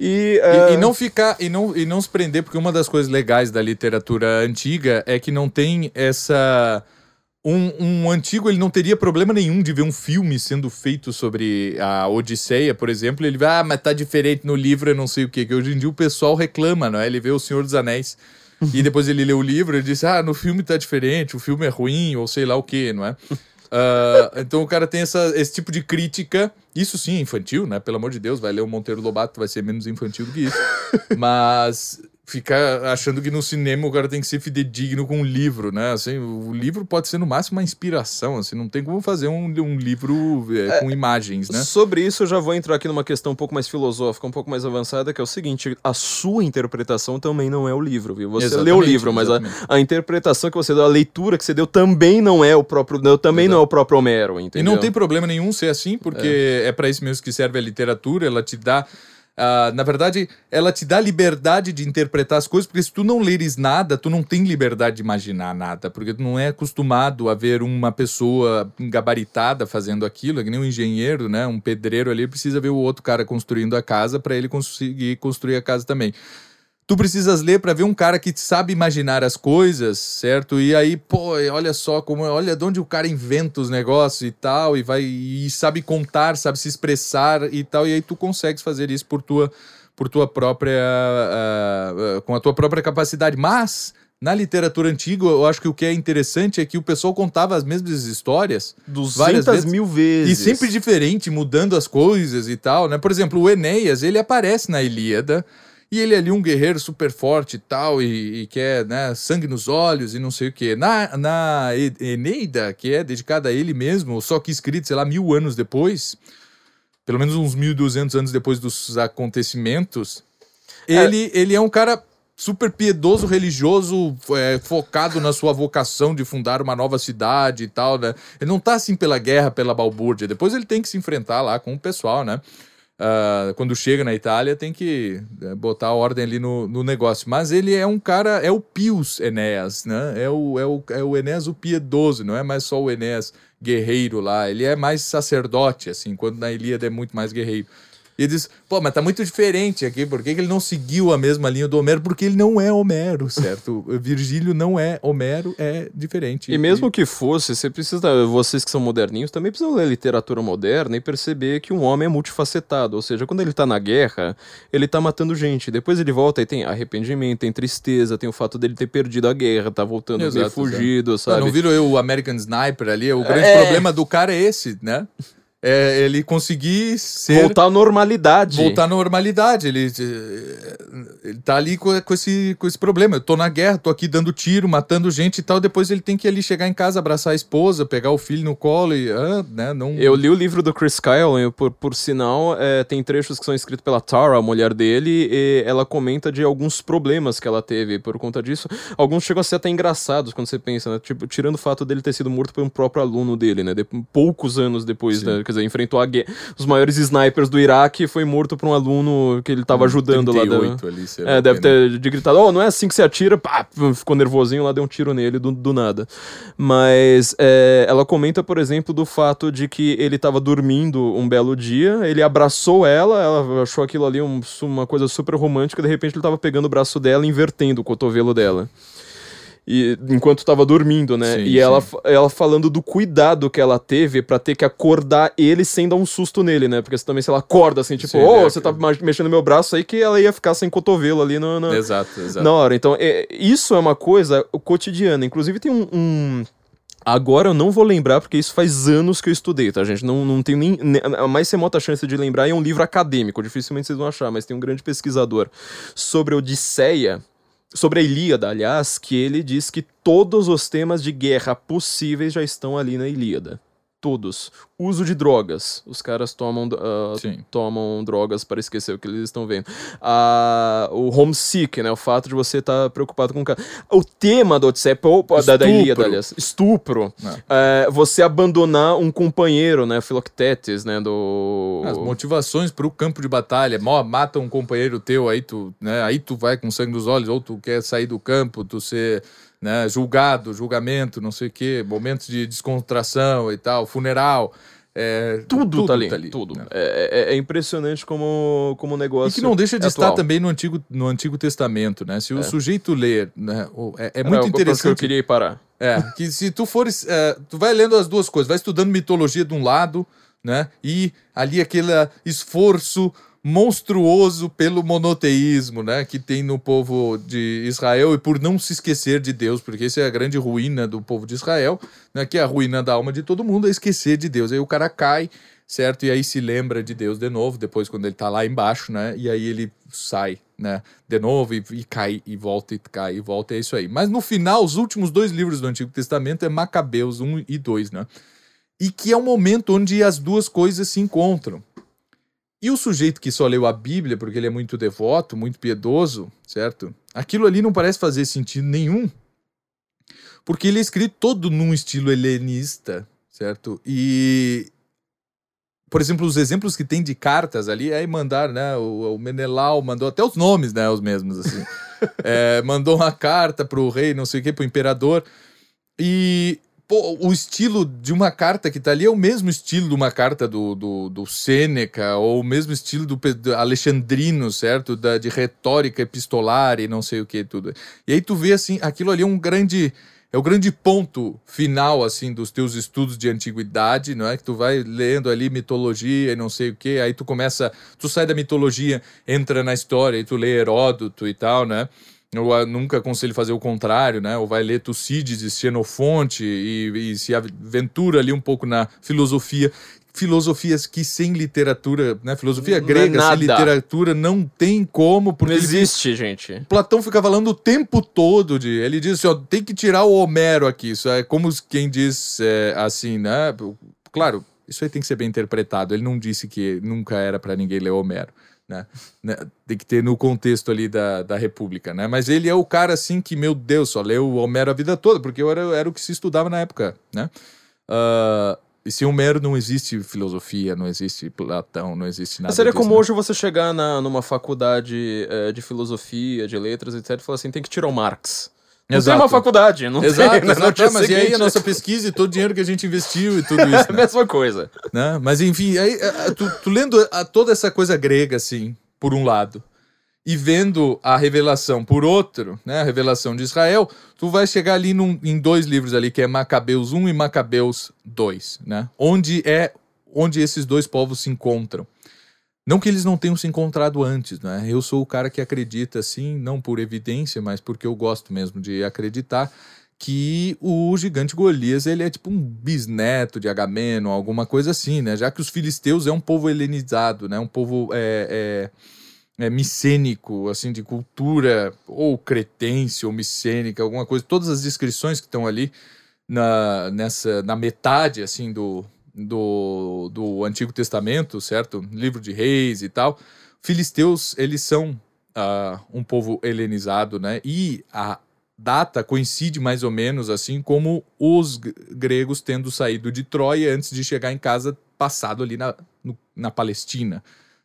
E, E, é, e não ficar e não, e não se prender, porque uma das coisas legais da literatura antiga é que não tem essa. Um, um antigo ele não teria problema nenhum de ver um filme sendo feito sobre a Odisseia, por exemplo. Ele vai, ah, mas tá diferente no livro, eu não sei o quê. Que hoje em dia o pessoal reclama, não é? Ele vê O Senhor dos Anéis e depois ele lê o livro e diz, ah, no filme tá diferente, o filme é ruim, ou sei lá o quê, não é? Ah, então o cara tem essa, esse tipo de crítica. Isso sim infantil, né? Pelo amor de Deus, vai ler o Monteiro Lobato, vai ser menos infantil do que isso. Mas ficar achando que no cinema o cara tem que ser fidedigno com o livro, né? Assim, o livro pode ser no máximo uma inspiração, assim, não tem como fazer um, um livro é, com imagens, né? Sobre isso, eu já vou entrar aqui numa questão um pouco mais filosófica, um pouco mais avançada, que é o seguinte: a sua interpretação também não é o livro, viu? Você Exatamente, leu o livro, mas a, a interpretação que você deu, a leitura que você deu, também não é o próprio, não, também não é o próprio Homero, E entendeu? não tem problema nenhum ser assim, porque é, pra isso mesmo que serve a literatura, ela te dá. Ah, na verdade, ela te dá liberdade de interpretar as coisas, porque se tu não leres nada, tu não tem liberdade de imaginar nada, porque tu não é acostumado a ver uma pessoa gabaritada fazendo aquilo, é que nem um engenheiro, né? Um pedreiro ali precisa ver o outro cara construindo a casa para ele conseguir construir a casa também. Tu precisas ler para ver um cara que sabe imaginar as coisas, certo? E aí, pô, olha só como, olha de onde o cara inventa os negócios e tal, e vai e sabe contar, sabe se expressar e tal, e aí tu consegues fazer isso por tua por tua própria ah, com a tua própria capacidade. Mas na literatura antiga, eu acho que o que é interessante é que o pessoal contava as mesmas histórias 200 várias vezes. mil e vezes. sempre diferente, mudando as coisas e tal, né? Por exemplo, o Enéas, ele aparece na Ilíada e ele é ali um guerreiro super forte e tal, e, e quer, né, sangue nos olhos e não sei o quê. Na, na Eneida, que é dedicada a ele mesmo, só que escrito, sei lá, mil anos depois, pelo menos uns 1.200 anos depois dos acontecimentos, ele, ele é um cara super piedoso, religioso, é, focado na sua vocação de fundar uma nova cidade e tal, né? Ele não tá assim pela guerra, pela balbúrdia. Depois ele tem que se enfrentar lá com o pessoal, né? Ah, quando chega na Itália, tem que é, botar ordem ali no, no negócio. Mas ele é um cara, é o Pius Enéas, né? É o, é, o, é o Enéas o piedoso, não é mais só o Enéas guerreiro lá. Ele é mais sacerdote, assim, quando na Ilíada é muito mais guerreiro. E ele diz, pô, mas tá muito diferente aqui, por que, que ele não seguiu a mesma linha do Homero? Porque ele não é Homero, certo? Virgílio não é Homero, é diferente. E mesmo que fosse, você precisa, vocês que são moderninhos, também precisam ler literatura moderna e perceber que um homem é multifacetado. Ou seja, quando ele tá na guerra, ele tá matando gente. Depois ele volta e tem arrependimento, tem tristeza, tem o fato dele ter perdido a guerra, tá voltando meio Exato, fugido, Não, sabe? não viram eu o American Sniper ali? O grande É. problema do cara é esse, né? É ele conseguir ser. Voltar à normalidade. voltar à normalidade. Ele, eh, ele tá ali com, com esse, com esse problema. Eu tô na guerra, tô aqui dando tiro, matando gente e tal. Depois ele tem que ali chegar em casa, abraçar a esposa, pegar o filho no colo e. Ah, né, não... Eu li o livro do Chris Kyle, por, por sinal, é, tem trechos que são escritos pela Tara, a mulher dele, e ela comenta de alguns problemas que ela teve por conta disso. Alguns chegam a ser até engraçados quando você pensa, né? Tipo, tirando o fato dele ter sido morto por um próprio aluno dele, né? De, poucos anos depois, né? Quer dizer, enfrentou a guerra. Os maiores snipers do Iraque e foi morto por um aluno que ele tava ajudando lá. da- 38 ali, é, deve né? ter de gritado, oh, não é assim que você atira, pá, ficou nervosinho lá, deu um tiro nele do, do nada. Mas é, ela comenta, por exemplo, do fato de que ele tava dormindo um belo dia, ele abraçou ela, ela achou aquilo ali um- uma coisa super romântica, de repente ele tava pegando o braço dela e invertendo o cotovelo dela. E, enquanto tava dormindo, né? Sim, e ela, sim. fa- ela falando do cuidado que ela teve pra ter que acordar ele sem dar um susto nele, né? Porque também se ela acorda assim, tipo, ô, é, você tá ma- mexendo no meu braço aí que ela ia ficar sem cotovelo ali no, no- Exato, exato. na hora. Então, é, isso é uma coisa cotidiana. Inclusive, tem um, um- Agora eu não vou lembrar, porque isso faz anos que eu estudei, tá, gente? Não, não tenho nem, nem- a mais remota chance de lembrar. É um livro acadêmico, dificilmente vocês vão achar, mas tem um grande pesquisador sobre a Odisseia, sobre a Ilíada, aliás, que ele diz que todos os temas de guerra possíveis já estão ali na Ilíada. Todos. Uso de drogas. Os caras tomam, Sim. tomam drogas para esquecer o que eles estão vendo. Ah, o homesick, né? O fato de você estar preocupado com o cara. O tema Odisseia, pô, pô, da, da Estupro. Ilíada, aliás. Estupro. É, você abandonar um companheiro, né? Filoctetes, né? Do. As motivações pro campo de batalha, mata um companheiro teu, aí tu, né, aí tu vai com sangue nos olhos, ou tu quer sair do campo, tu ser né, julgado, julgamento, não sei o quê, momentos de descontração e tal, funeral. é, Tudo, tá ali. tudo. né? É, é- é impressionante como, como o negócio. E que não deixa de é estar também no Antigo, no Antigo Testamento, né? Se o sujeito ler, né, é, é muito o que eu interessante. queria ir parar. É, que se tu fores. é, tu vai lendo as duas coisas, vai estudando mitologia de um lado, né? E ali aquele esforço monstruoso pelo monoteísmo, né? Que tem no povo de Israel e por não se esquecer de Deus, porque essa é a grande ruína do povo de Israel, né? Que é a ruína da alma de todo mundo, é esquecer de Deus. Aí o cara cai, certo? E aí se lembra de Deus de novo, depois quando ele tá lá embaixo, né? E aí ele sai, né? De novo e, e cai e volta e cai e volta, é isso aí. Mas no final, os últimos dois livros do Antigo Testamento é Macabeus 1 e 2, né? E que é um momento onde as duas coisas se encontram. E o sujeito que só leu a Bíblia, porque ele é muito devoto, muito piedoso, certo? Aquilo ali não parece fazer sentido nenhum. Porque ele é escrito todo num estilo helenista, certo? E, por exemplo, os exemplos que tem de cartas ali, aí mandaram, né? O, o Menelau mandou até os nomes, né? Os mesmos, assim. É, mandou uma carta pro rei, não sei o que, pro imperador. E pô, o estilo de uma carta que tá ali é o mesmo estilo de uma carta do, do, do Sêneca, ou o mesmo estilo do, do Alexandrino, certo? Da, de retórica epistolar e não sei o que, tudo. E aí tu vê, assim, aquilo ali é um grande... É o grande ponto final, assim, dos teus estudos de antiguidade, não é? Que tu vai lendo ali mitologia e não sei o que, aí tu começa... Tu sai da mitologia, entra na história e tu lê Heródoto e tal, né? Eu nunca aconselho fazer o contrário, né? Ou vai ler Tucídides, Xenofonte e, e se aventura ali um pouco na filosofia. Filosofias que sem literatura, né? Filosofia Não é grega sem nada. literatura não tem como, porque Não existe, gente. Platão fica falando o tempo todo de. Ele diz assim: ó, tem que tirar o Homero aqui. Isso é como quem diz é, assim, né? Claro, isso aí tem que ser bem interpretado. Ele não disse que nunca era para ninguém ler Homero. Né? Né? Tem que ter no contexto ali da, da República, né? Mas ele é o cara assim que, meu Deus, só leu o Homero a vida toda, porque era, era o que se estudava na época, né? Ah, e sem Homero não existe filosofia, não existe Platão, não existe nada Seria disso, como né? hoje você chegar na, numa faculdade eh, de filosofia, de letras, etc., e falar assim: tem que tirar o Marx. Não Exato. tem uma faculdade, não Exato, tem. né? mas e aí a nossa pesquisa e todo o dinheiro que a gente investiu e tudo isso, É a né? mesma coisa. Né? Mas enfim, aí, a- a- tu, tu lendo a- toda essa coisa grega, assim, por um lado, e vendo a revelação por outro, né? A revelação de Israel, tu vai chegar ali num- em dois livros ali, que é Macabeus 1 e Macabeus 2, né? Onde é onde esses dois povos se encontram. Não que eles não tenham se encontrado antes, né? Eu sou o cara que acredita, assim, não por evidência, mas porque eu gosto mesmo de acreditar que o gigante Golias ele é tipo um bisneto de Agamenon, alguma coisa assim, né? Já que os filisteus é um povo helenizado, né? Um povo é, é, é micênico, assim, de cultura ou cretense ou micênica, alguma coisa. Todas as descrições que estão ali na, nessa, na metade, assim, do, do, do Antigo Testamento, certo? Livro de Reis e tal. Filisteus, eles são ah, um povo helenizado, né? E a data coincide mais ou menos assim como os gregos tendo saído de Troia antes de chegar em casa, passado ali na, no- na Palestina.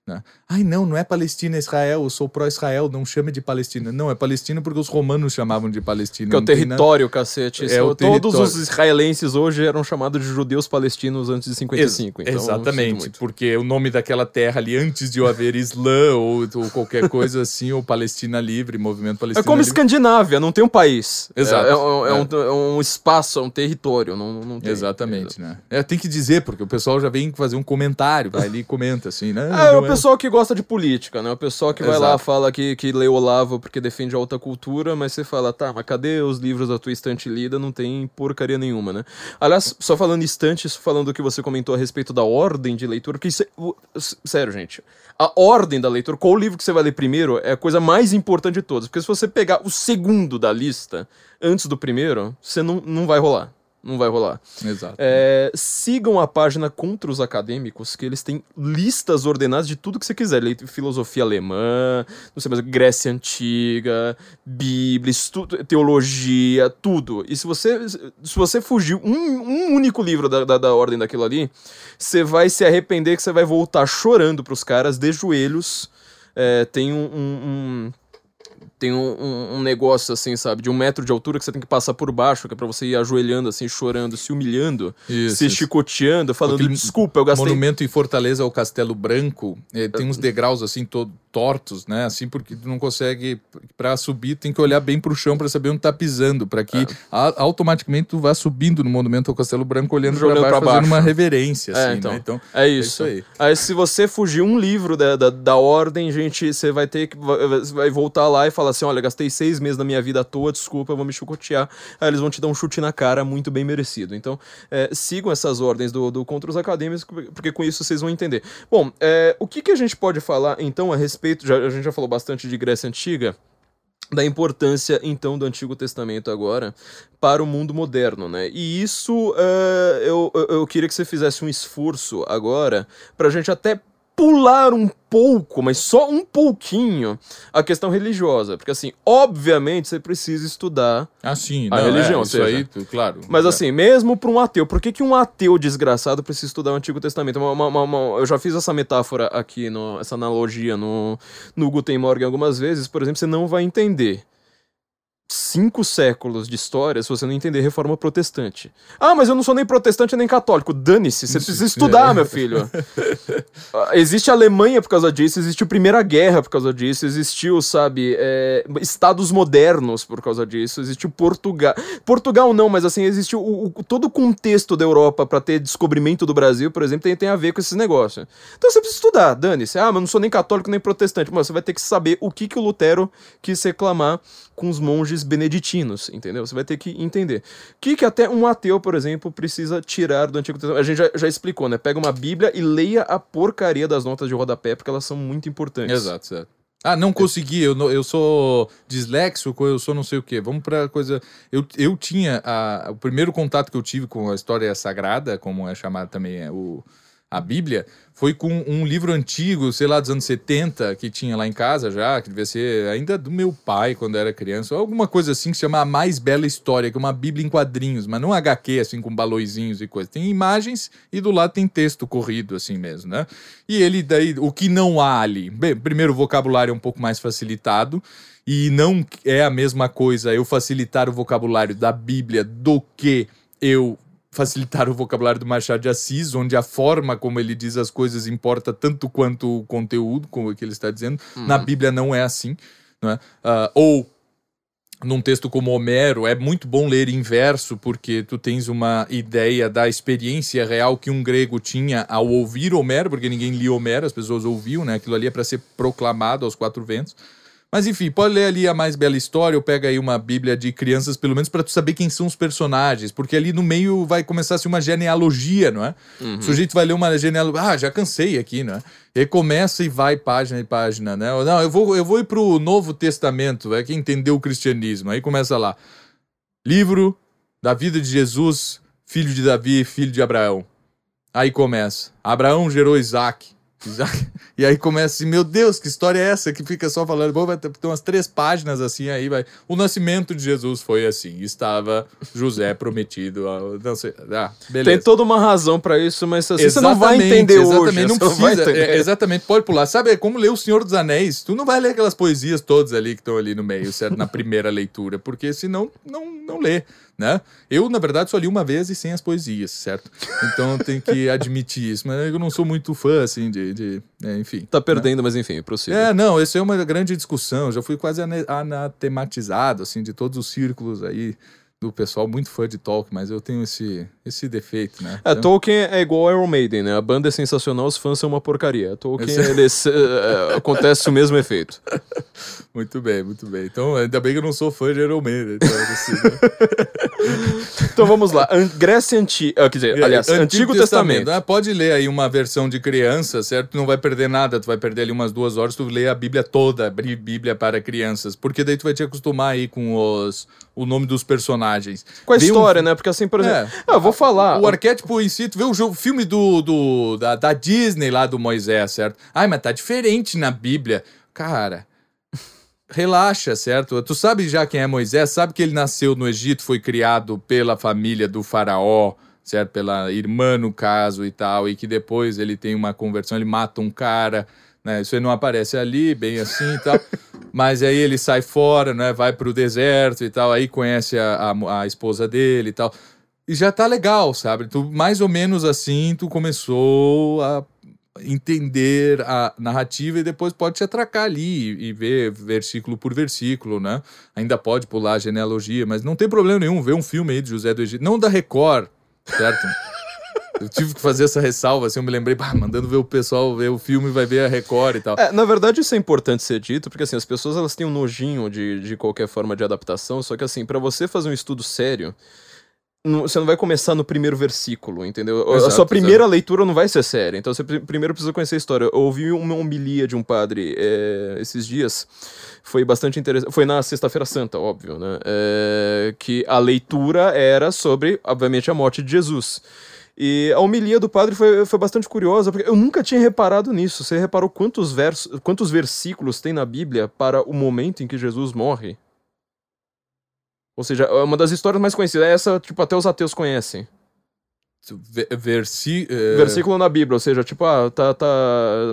Né? Ai, não, não é Palestina, é Israel, eu sou pró-Israel, não chame de Palestina. Não, é Palestina porque os romanos chamavam de Palestina. Que é o tem nada- território, cacete. É o Todos território. os israelenses hoje eram chamados de judeus palestinos antes de 55. Ex- então, exatamente, porque o nome daquela terra ali, antes de haver Islã ou, ou qualquer coisa assim, ou Palestina Livre, Movimento É Palestina como Livre. Escandinávia, não tem um país. Exato. É, é um, é um- é um espaço, é um território. Não, não tem. Exatamente, né? É, tem que dizer, porque o pessoal já vem fazer um comentário, vai ali e comenta assim, né? Ah, é pessoal que gosta de política, né? O pessoal que vai lá, Exato. fala que, que lê Olavo porque defende a alta cultura, mas você fala, tá, mas cadê os livros da tua estante lida? Não tem porcaria nenhuma, né? Aliás, só falando estante, só falando o que você comentou a respeito da ordem de leitura, porque isso é, sério, gente, a ordem da leitura, qual livro que você vai ler primeiro é a coisa mais importante de todas, porque se você pegar o segundo da lista antes do primeiro, você não, não vai rolar. Não vai rolar. Exato. É, sigam a página Contra os Acadêmicos, que eles têm listas ordenadas de tudo que você quiser. Filosofia alemã, não sei mais, Grécia Antiga, Bíblia, estu- teologia, tudo. E se você, se você fugir um, um único livro da, da, da ordem daquilo ali, você vai se arrepender que você vai voltar chorando pros caras, de joelhos. É, tem um- um- um tem um, um- um negócio assim, sabe, de um metro de altura que você tem que passar por baixo, que é pra você ir ajoelhando assim, chorando, se humilhando, Isso, se isso. chicoteando, falando, Aquele desculpa, eu gastei... Monumento em Fortaleza ao Castelo Branco, eh, tem uns degraus assim todo tortos, né? Assim porque tu não consegue Pra subir, tem que olhar bem pro chão pra saber onde tá pisando, pra que a- automaticamente tu vá subindo no Monumento ao Castelo Branco olhando pra Jogando baixo, pra fazendo baixo. uma reverência assim, É, então. né? Então, É isso. isso aí. aí. se você fugir um livro da, da, da ordem, gente, você vai ter que. vai voltar lá e falar assim: olha, gastei seis meses da minha vida à toa, desculpa, eu vou me chicotear. Aí eles vão te dar um chute na cara muito bem merecido. Então, é, sigam essas ordens do, do Contra os Acadêmicos, porque com isso vocês vão entender. Bom, é, o que, que a gente pode falar então a respeito? Já, a gente já falou bastante de Grécia Antiga da importância então do Antigo Testamento agora para o mundo moderno, né? E isso eu, eu- eu queria que você fizesse um esforço agora para a gente até pular um pouco, mas só um pouquinho, a questão religiosa, porque assim, obviamente você precisa estudar assim, A não, religião, é, isso seja. aí, claro. mas É. assim, mesmo para um ateu, por que, que um ateu desgraçado precisa estudar o Antigo Testamento? Uma- uma- uma- eu já fiz essa metáfora aqui, no, essa analogia no, no Guten Morgen algumas vezes. Por exemplo, você não vai entender cinco séculos de história se você não entender reforma protestante. Ah, mas eu não sou nem protestante nem católico. Dane-se, você precisa estudar, meu filho. Ah, Existe a Alemanha por causa disso, existiu Primeira Guerra por causa disso, existiu, sabe, é, estados modernos por causa disso, existiu Portugal. Portugal não, mas assim, existiu o, o- todo o contexto da Europa para ter descobrimento do Brasil, por exemplo, tem, tem a ver com esses negócios. Então você precisa estudar, dane-se. Ah, mas eu não sou nem católico nem protestante. Mas você vai ter que saber o que, que o Lutero quis reclamar com os monges beneditinos, entendeu? Você vai ter que entender. O que, que até um ateu, por exemplo, precisa tirar do Antigo Testamento? A gente já, já explicou, né? Pega uma Bíblia e leia a porcaria das notas de rodapé, porque elas são muito importantes. Exato, certo. Ah, não consegui, eu, eu sou disléxico, eu sou não sei o quê. Vamos pra coisa. Eu, eu tinha. A, o primeiro contato que eu tive com a história sagrada, como é chamado também é, o, a Bíblia, foi com um livro antigo, sei lá, dos anos 70, que tinha lá em casa já, que devia ser ainda do meu pai quando era criança, ou alguma coisa assim que se chama A Mais Bela História, que é uma Bíblia em quadrinhos, mas não HQ, assim, com balõezinhos e coisa. Tem imagens e do lado tem texto corrido, assim mesmo, né? E ele daí, o que não há ali? Bem, primeiro o vocabulário é um pouco mais facilitado, e não é a mesma coisa eu facilitar o vocabulário da Bíblia do que eu facilitar o vocabulário do Machado de Assis, onde a forma como ele diz as coisas importa tanto quanto o conteúdo, como o que ele está dizendo. Na Bíblia não é assim, não é? Ah, ou num texto como Homero, é muito bom ler em verso, porque tu tens uma ideia da experiência real que um grego tinha ao ouvir Homero, porque ninguém lia Homero, as pessoas ouviam, né? Aquilo ali é para ser proclamado aos quatro ventos. Mas enfim, pode ler ali a mais bela história, ou pega aí uma bíblia de crianças, pelo menos para tu saber quem são os personagens, porque ali no meio vai começar a ser uma genealogia, não é? O sujeito vai ler uma genealogia, ah, já cansei aqui, não é? E começa e vai página e página, né? Não, eu vou, eu vou ir pro Novo Testamento, é que entendeu o cristianismo. Aí começa lá, livro da vida de Jesus, filho de Davi, filho de Abraão. Aí começa, Abraão gerou Isaac. E aí começa assim, meu Deus, que história é essa? Que fica só falando, bom, vai ter umas três páginas assim, aí vai. O nascimento de Jesus foi assim, estava José prometido, ao- não sei, ah, beleza. Tem toda uma razão pra isso, mas assim, você não vai Exatamente, entender hoje. exatamente, não você vai precisa. é, exatamente, pode pular. Sabe, é como ler O Senhor dos Anéis. Tu não vai ler aquelas poesias todas ali que estão ali no meio, certo? Na primeira leitura, porque senão não, não lê, né? Eu, na verdade, só li uma vez e sem as poesias, certo? Então tem que admitir isso. Mas eu não sou muito fã, assim, de. de é, enfim. Tá perdendo, mas enfim, prossiga. É, não, essa é uma grande discussão. Já fui quase anatematizado, assim, de todos os círculos aí do pessoal muito fã de Tolkien, mas eu tenho esse, esse defeito, né? É, Então- Tolkien é igual Iron Maiden, né? A banda é sensacional, os fãs são uma porcaria. Tolkien, Esse- eles, é, acontece o mesmo efeito. Muito bem, muito bem. Então, ainda bem que eu não sou fã de Iron Man. Então, assim, né? Então vamos lá. An- Grécia Antiga. Quer dizer, aliás, Antigo, Testamento. Ah, pode ler aí uma versão de criança, certo? Tu não vai perder nada, tu vai perder ali umas duas horas, tu lê a Bíblia toda, abrir Bíblia para crianças. Porque daí tu vai te acostumar aí com os, o nome dos personagens. Com a Vê um- história, né? Porque assim, por exemplo. Ah, eu vou falar. O arquétipo em si, tu vê o jogo, filme do, do, da, da Disney lá do Moisés, certo? Ai, mas tá diferente na Bíblia. Cara, relaxa, certo? Tu sabe já quem é Moisés, sabe que ele nasceu no Egito, foi criado pela família do faraó, certo? Pela irmã, no caso, e tal, e que depois ele tem uma conversão, ele mata um cara, né? Isso aí não aparece ali, bem assim e tal. Mas aí ele sai fora, né? Vai pro deserto e tal, aí conhece a, a, a esposa dele e tal. E já tá legal, sabe? Tu, mais ou menos assim, tu começou a entender a narrativa e depois pode te atracar ali e, e ver versículo por versículo, né? Ainda pode pular a genealogia, mas não tem problema nenhum ver um filme aí de José do Egito, não da Record, certo? Eu tive que fazer essa ressalva, assim, eu me lembrei, pá, mandando ver o pessoal ver o filme, vai ver a Record e tal. É, na verdade, isso é importante ser dito, porque assim, as pessoas elas têm um nojinho de, de qualquer forma de adaptação, só que assim, pra você fazer um estudo sério, não- você não vai começar no primeiro versículo, entendeu? a Exato, sua primeira leitura não vai ser séria, então você pri- primeiro precisa conhecer a história. Eu ouvi uma homilia de um padre é, esses dias, foi bastante interessante, foi na Sexta-feira Santa, óbvio, né? É, que a leitura era sobre, obviamente, a morte de Jesus. E a homilia do padre foi, foi bastante curiosa, porque eu nunca tinha reparado nisso. Você reparou quantos, versos, quantos versículos tem na Bíblia para o momento em que Jesus morre? Ou seja, é uma das histórias mais conhecidas. Essa, tipo, até os ateus conhecem. Ve- Versi, eh, Versículo na Bíblia, ou seja, tipo, ah, tá, tá.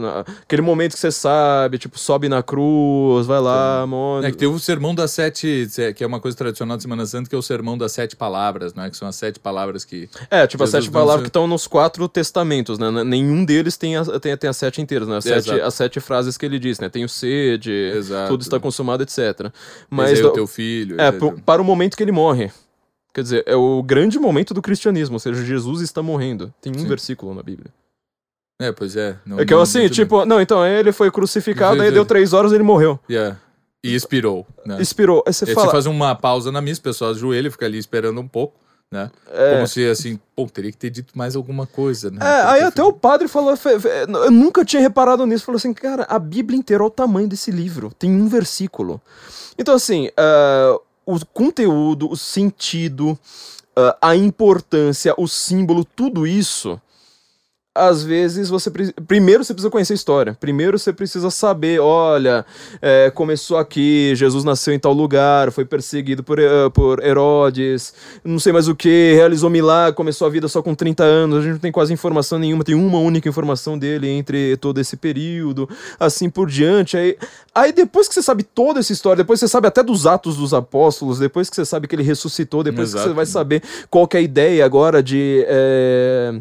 na- Aquele momento que você sabe, tipo, sobe na cruz, vai lá, morre. É que teve o sermão das sete, que é uma coisa tradicional de Semana Santa, que é o sermão das sete palavras, né? Que são as sete palavras que. É, tipo, as Jesus sete não palavras que estão nos quatro testamentos, né? Nenhum deles tem, a, tem, tem as sete inteiras, né? As sete, as sete frases que ele diz, né? Tenho sede, Exato. tudo está consumado, etc. Mas o teu filho. é, etc. para o momento que ele morre. Quer dizer, é o grande momento do cristianismo, ou seja, Jesus está morrendo. Tem um Sim. versículo na Bíblia. É, pois é. Não, É que eu não- assim, muito tipo, não, então ele foi crucificado, aí deu três horas e ele morreu. Yeah. E expirou, né? Expirou. Aí você Aí fala. você faz uma pausa na missa, o pessoal ajoelha, fica ali esperando um pouco, né? É. Como se assim, pô, teria que ter dito mais alguma coisa, né? É, aí até o padre falou, eu nunca tinha reparado nisso, falou assim, cara, a Bíblia inteira, olha o tamanho desse livro, tem um versículo. Então assim, ah, o conteúdo, o sentido, ah, a importância, o símbolo, tudo isso, às vezes você pre- primeiro você precisa conhecer a história. Primeiro você precisa saber, olha, é, começou aqui, Jesus nasceu em tal lugar, foi perseguido por, eh, por Herodes, não sei mais o que, realizou milagre, começou a vida só com 30 anos, a gente não tem quase informação nenhuma, tem uma única informação dele entre todo esse período, assim por diante. Aí, aí depois que você sabe toda essa história, depois você sabe até dos Atos dos Apóstolos, depois que você sabe que ele ressuscitou, depois que Exato. você vai saber qual que é a ideia agora de. eh,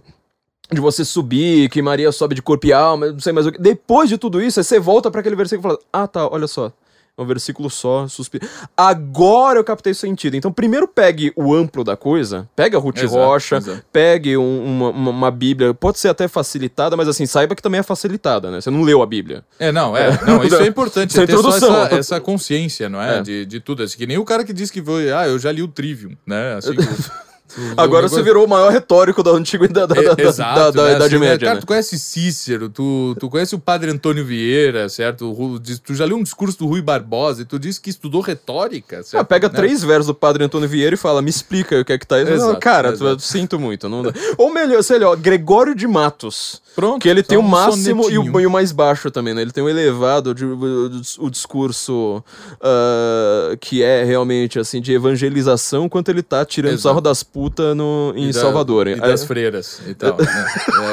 de você subir, que Maria sobe de corpo e alma, não sei mais o que. Depois de tudo isso, aí você volta para aquele versículo e fala: Ah, tá, olha só. É um versículo só, suspiro. Agora eu captei o sentido. Então, primeiro pegue o amplo da coisa, pega a Ruth Exato, Rocha, exato. pegue um- uma, uma, uma Bíblia, pode ser até facilitada, mas assim, saiba que também é facilitada, né? Você não leu a Bíblia. É, não, é. Não, isso é importante. Isso é é ter só introdução. essa, essa consciência, não é? É. De, de tudo. Assim, que nem o cara que disse que foi, ah, eu já li o Trivium, né? Assim, Agora o você virou o maior retórico da antiguidade, da, da, É, exato, da- da né? Idade Assim, né? Média, Cara, né? tu conhece Cícero, tu, tu conhece o padre Antônio Vieira, certo? O Tu já leu um discurso do Rui Barbosa e tu disse que estudou retórica, certo? Ah, pega Né? três versos do Padre Antônio Vieira e fala, me explica o que é que tá. Não, Exato, cara, exato. tu- sinto muito. Não. Ou melhor, sei lá, Gregório de Matos. Pronto. Que ele tem o um máximo e o, e o mais baixo também, né? Ele tem o elevado, de- o, o discurso ah, que é realmente, assim, de evangelização, quanto ele tá tirando Exato. sarro das putas no, em E da- Salvador. E hein? das É- freiras e tal. né?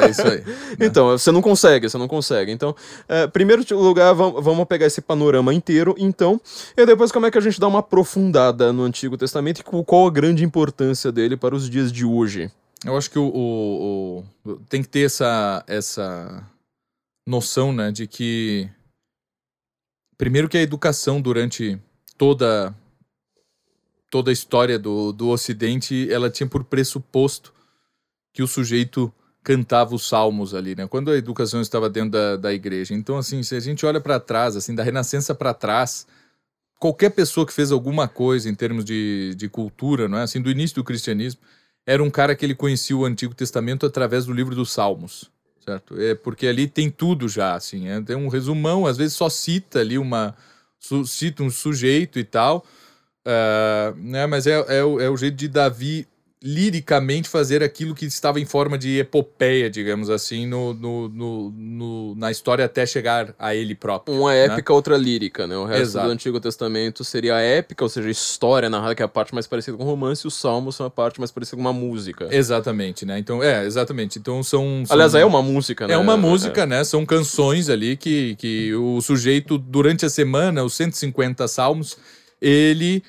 É isso aí. então, você não consegue, você não consegue. Então, é, primeiro lugar, vam- vamos pegar esse panorama inteiro, então, e depois como é que a gente dá uma aprofundada no Antigo Testamento e qual a grande importância dele para os dias de hoje. Eu acho que o, o- o- tem que ter essa, essa noção, né, de que primeiro que a educação durante toda toda a história do, do Ocidente, ela tinha por pressuposto que o sujeito cantava os salmos ali, né? Quando a educação estava dentro da, da igreja. Então, assim, se a gente olha para trás, assim, da Renascença para trás, qualquer pessoa que fez alguma coisa em termos de, de cultura, não é? Assim, do início do cristianismo, era um cara que ele conhecia o Antigo Testamento através do livro dos Salmos, certo? É porque ali tem tudo já, assim, é, tem um resumão, às vezes só cita ali uma su, cita um sujeito e tal, uh, né? Mas é, é, o, é o jeito de Davi liricamente fazer aquilo que estava em forma de epopeia, digamos assim, no, no, no, no na história até chegar a ele próprio. Uma né? épica, outra lírica, né? O resto Exato. do Antigo Testamento seria a épica, ou seja, a história narrada, que é a parte mais parecida com o romance, e os salmos são a parte mais parecida com uma música. Exatamente, né? Então, é, exatamente. Então são. são Aliás, é uma música, né? É uma música, né? São canções ali que, que o sujeito, durante a semana, os 150 salmos, ele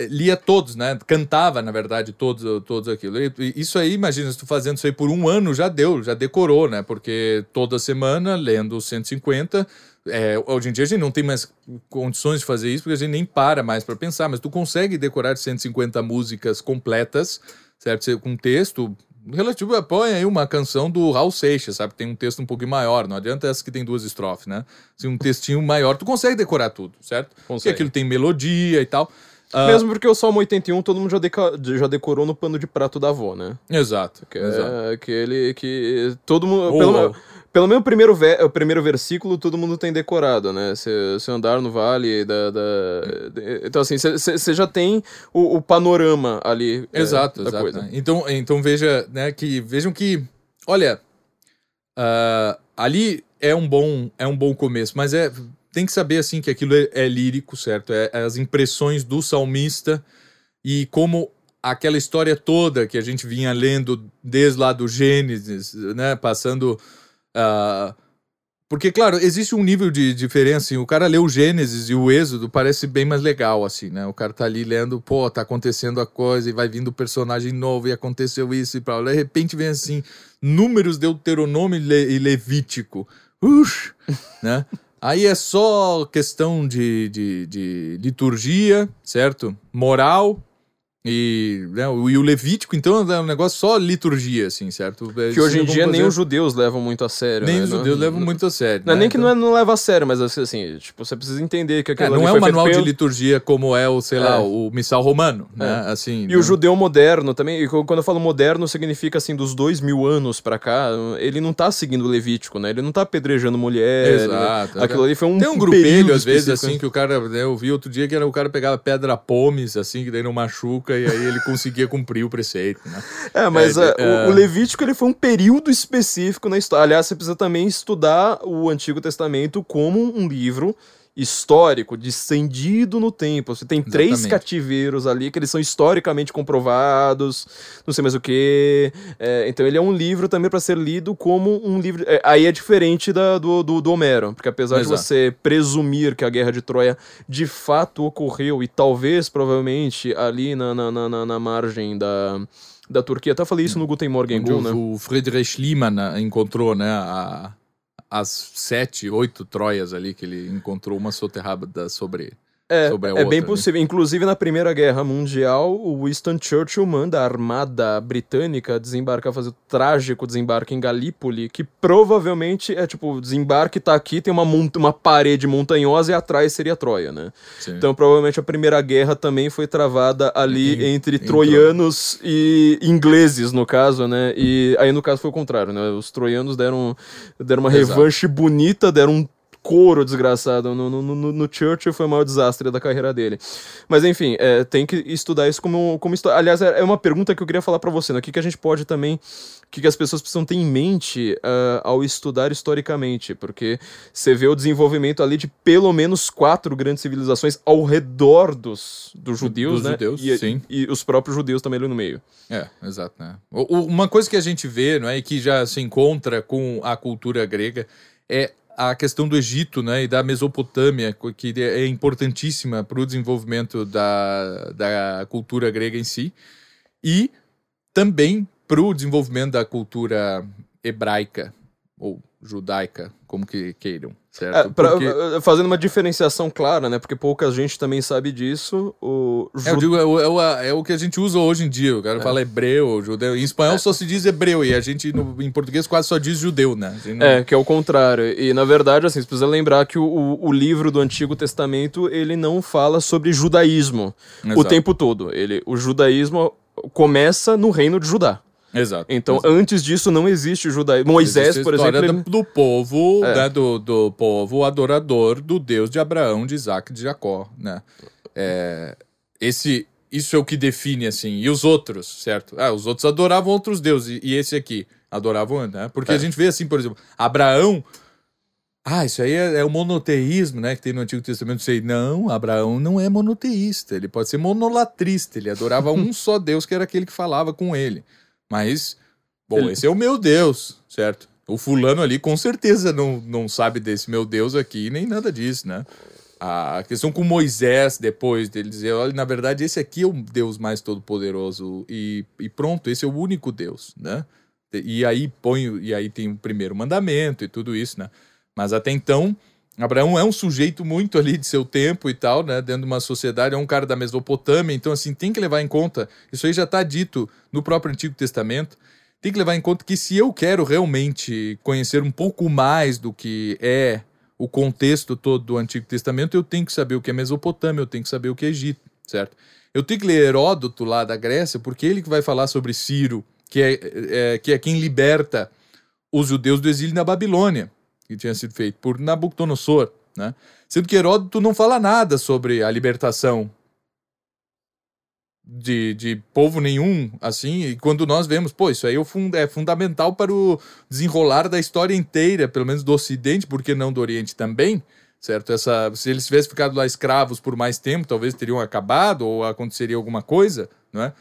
lia todos, né? Cantava, na verdade, todos, todos aquilo. E- Isso aí, imagina, se tu fazendo isso aí por um ano, já deu, já decorou, né? Porque toda semana, lendo os 150, é, hoje em dia a gente não tem mais condições de fazer isso, porque a gente nem para mais para pensar, mas tu consegue decorar 150 músicas completas, certo? Com texto relativo, põe aí uma canção do Raul Seixas, sabe? Tem um texto um pouquinho maior, não adianta essa que tem duas estrofes, né? Se um textinho maior, tu consegue decorar tudo, certo? Porque Consegue. aquilo tem melodia e tal. Ah, Mesmo porque o Salmo 81 todo mundo já, deca- já decorou no pano de prato da avó, né? Exato. Que exato. é aquele que todo mundo. Ou- Pelo, pelo menos o primeiro, ve- o primeiro versículo todo mundo tem decorado, né? Se, se andar no vale da. da- então, assim, você já tem o, o panorama ali. é, Exato, da exato. coisa. né? Então, então veja, né, que vejam que, olha, ah, ali é um bom é um bom começo, mas é tem que saber assim que aquilo é, é lírico, certo? É, é as impressões do salmista e como aquela história toda que a gente vinha lendo desde lá do Gênesis, né, passando ah, porque, claro, existe um nível de diferença. Assim, o cara lê o Gênesis e o Êxodo parece bem mais legal, assim, né? O cara tá ali lendo, pô, tá acontecendo a coisa e vai vindo personagem novo e aconteceu isso e pra De repente vem assim, números Deuteronômio e Le- e Levítico. Ux, né? Aí é só questão de, de, de liturgia, certo? Moral e, né, o- e o Levítico, então, é um negócio só liturgia, assim, certo? Que hoje em dia nem os judeus levam muito a sério. nem né? os Não- judeus levam não- muito a sério. Não é né? nem que Então- não, é, não leva a sério, mas assim, assim, tipo, você precisa entender que É, aquilo não ali é um manual de pelo- liturgia como é o, sei lá, É. o missal romano, né? Assim, E né? o judeu moderno também, e quando eu falo moderno, significa assim, dos dois mil anos pra cá, ele não tá seguindo o Levítico, né? Ele não tá apedrejando mulher. Exato. né? Aquilo ali foi um Tem um grupelho, às vezes, assim, que o cara, né, eu vi outro dia que era o cara pegava pedra pomes, assim, que daí não machuca, e aí ele conseguia cumprir o preceito, né? É, mas É, é, é. O, o Levítico ele foi um período específico na história. Aliás, você precisa também estudar o Antigo Testamento como um livro histórico, descendido no tempo. Você tem três Exatamente. cativeiros ali que eles são historicamente comprovados, não sei mais o que. então ele é um livro também para ser lido como um livro. é, aí é diferente da, do, do, do Homero, porque apesar Exato. de você presumir que a Guerra de Troia de fato ocorreu e talvez, provavelmente, ali na, na, na, na- margem da, da Turquia, até falei isso no Guten Morgen Onde né? o Friedrich Schliemann né, encontrou, né, a- as sete, oito Troias ali, que ele encontrou uma soterrada sobre, É, sobre a é outra. bem né? possível. Inclusive, na Primeira Guerra Mundial, o Winston Churchill manda a armada britânica desembarcar, fazer o trágico desembarque em Galípoli, que provavelmente é tipo, desembarque tá aqui, tem uma, uma parede montanhosa e atrás seria Troia, né? Sim. Então, provavelmente, a Primeira Guerra também foi travada ali Em- entre em troianos e ingleses, no caso, né? E aí, no caso, foi o contrário, né? Os troianos deram, deram uma Exato. revanche bonita, deram um couro desgraçado no, no, no, no Churchill, foi o maior desastre da carreira dele. Mas, enfim, é, tem que estudar isso como, como história. Aliás, é é uma pergunta que eu queria falar pra você, né? O que, que a gente pode também... O que, que as pessoas precisam ter em mente ah, ao estudar historicamente? Porque você vê o desenvolvimento ali de pelo menos quatro grandes civilizações ao redor dos, dos judeus, dos né? judeus, e, sim. e os próprios judeus também ali no meio. É, exato, né? O- o- Uma coisa que a gente vê, não é, e que já se encontra com a cultura grega é a questão do Egito, né, e da Mesopotâmia, que é importantíssima para o desenvolvimento da, da cultura grega em si, e também para o desenvolvimento da cultura hebraica, ou judaica, como que queiram, certo? É, pra- Porque- fazendo uma diferenciação clara, né? Porque pouca gente também sabe disso. O É, eu ju- digo, é, o- é o, é o que a gente usa hoje em dia. O cara fala hebreu, judeu. Em espanhol só se diz hebreu e a gente, no- em português, quase só diz judeu, né? Não- É, que é o contrário. E, na verdade, assim, você precisa lembrar que o, o, o livro do Antigo Testamento, ele não fala sobre judaísmo o Exato. tempo todo. Ele, o judaísmo começa no reino de Judá. Exato. Então, Exato. antes disso, não existe judaísmo. Moisés, Existe por exemplo, do, ele- do povo, É. né, do, do povo adorador do Deus de Abraão, de Isaac e de Jacó, né? É, esse, isso é o que define, assim. E os outros, certo? Ah, os outros adoravam outros deuses. E, e esse aqui? Adoravam, né? Porque É. a gente vê assim, por exemplo, Abraão... Ah, isso aí é, é o monoteísmo, né? Que tem no Antigo Testamento. Sei, não, Abraão não é monoteísta. Ele pode ser monolatrista. Ele adorava um só Deus, que era aquele que falava com ele. Mas, bom, Ele- esse é o meu Deus, certo? O fulano ali com certeza não, não sabe desse meu Deus aqui, nem nada disso, né? A questão com Moisés, depois dele dizer, olha, na verdade, esse aqui é o Deus mais todo-poderoso e, e pronto, esse é o único Deus, né? E aí põe, e aí tem o primeiro mandamento e tudo isso, né? Mas até então, Abraão é um sujeito muito ali de seu tempo e tal, né? Dentro de uma sociedade, é um cara da Mesopotâmia, então assim, tem que levar em conta, isso aí já está dito no próprio Antigo Testamento, tem que levar em conta que se eu quero realmente conhecer um pouco mais do que é o contexto todo do Antigo Testamento, eu tenho que saber o que é Mesopotâmia, eu tenho que saber o que é Egito, certo? Eu tenho que ler Heródoto lá da Grécia, porque ele que vai falar sobre Ciro, que é, é- que é quem liberta os judeus do exílio na Babilônia, que tinha sido feito por Nabucodonosor, né? Sendo que Heródoto não fala nada sobre a libertação de, de povo nenhum, assim, e quando nós vemos, pô, isso aí é, é fundamental para o desenrolar da história inteira, pelo menos do Ocidente, porque não do Oriente também, certo? Essa, se eles tivessem ficado lá escravos por mais tempo, talvez teriam acabado ou aconteceria alguma coisa, não é?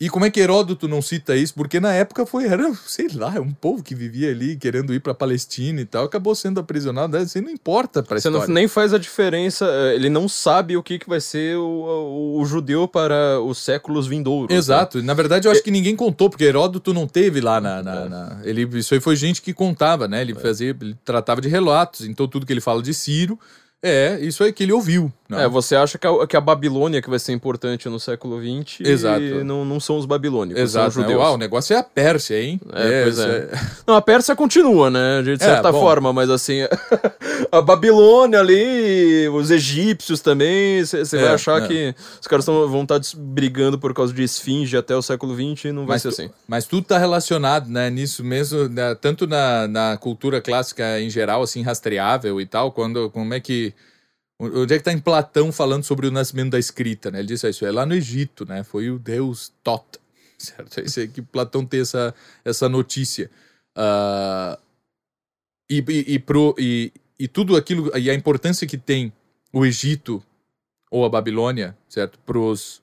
E como é que Heródoto não cita isso? Porque na época foi, era, sei lá, um povo que vivia ali querendo ir para Palestina e tal, acabou sendo aprisionado, né? isso aí não importa para Você não- nem faz a diferença, eh, ele não sabe o que, que vai ser o, o- o judeu para os séculos vindouros. né? Exato. Na verdade, eu acho que ninguém contou, porque Heródoto não teve lá na. na- É. na- ele, isso aí foi gente que contava, né? Ele fazia. Ele tratava de relatos. Então, tudo que ele fala de Ciro é isso aí que ele ouviu. né? É, você acha que a, que a Babilônia que vai ser importante no século XX Exato. e não, não são os babilônicos, Exato. são né? os judeus. Uau, o negócio é a Pérsia, hein? É, pois isso é. Não, a Pérsia continua, né? De É, certa bom. forma, mas assim, a Babilônia ali, os egípcios também, você É, vai achar é. que os caras tão, vão estar brigando por causa de esfinge até o século XX e não vai Mas, ser tu- assim. mas tudo está relacionado, né, nisso mesmo, né, tanto na, na cultura clássica em geral, assim, rastreável e tal, quando, como é que, onde é que tá em Platão falando sobre o nascimento da escrita, né, ele disse isso, é lá no Egito, né, foi o deus Tot, certo, é isso aí que Platão tem essa, essa notícia. Ah, e, e, e, pro, e, e tudo aquilo, e a importância que tem o Egito ou a Babilônia, certo, pros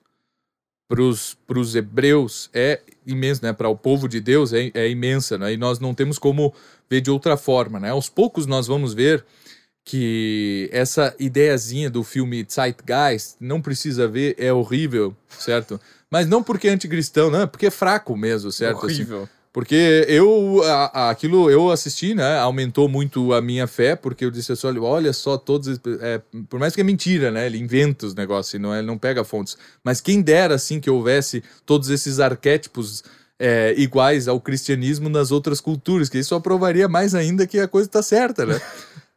para os hebreus é imenso, né? Para o povo de Deus é, é imensa, né? E nós não temos como ver de outra forma, né? Aos poucos nós vamos ver que essa ideiazinha do filme Zeitgeist não precisa ver, é horrível, certo? Mas não porque é anticristão, não, é porque é fraco mesmo, certo? Assim, Horrível. porque eu, a- aquilo eu assisti, né? Aumentou muito a minha fé, porque eu disse assim: olha, olha só, todos. é, por mais que é mentira, né? Ele inventa os negócios, e não, é- ele não pega fontes. Mas quem dera, assim, que houvesse todos esses arquétipos é, iguais ao cristianismo nas outras culturas, que isso só provaria mais ainda que a coisa está certa, né?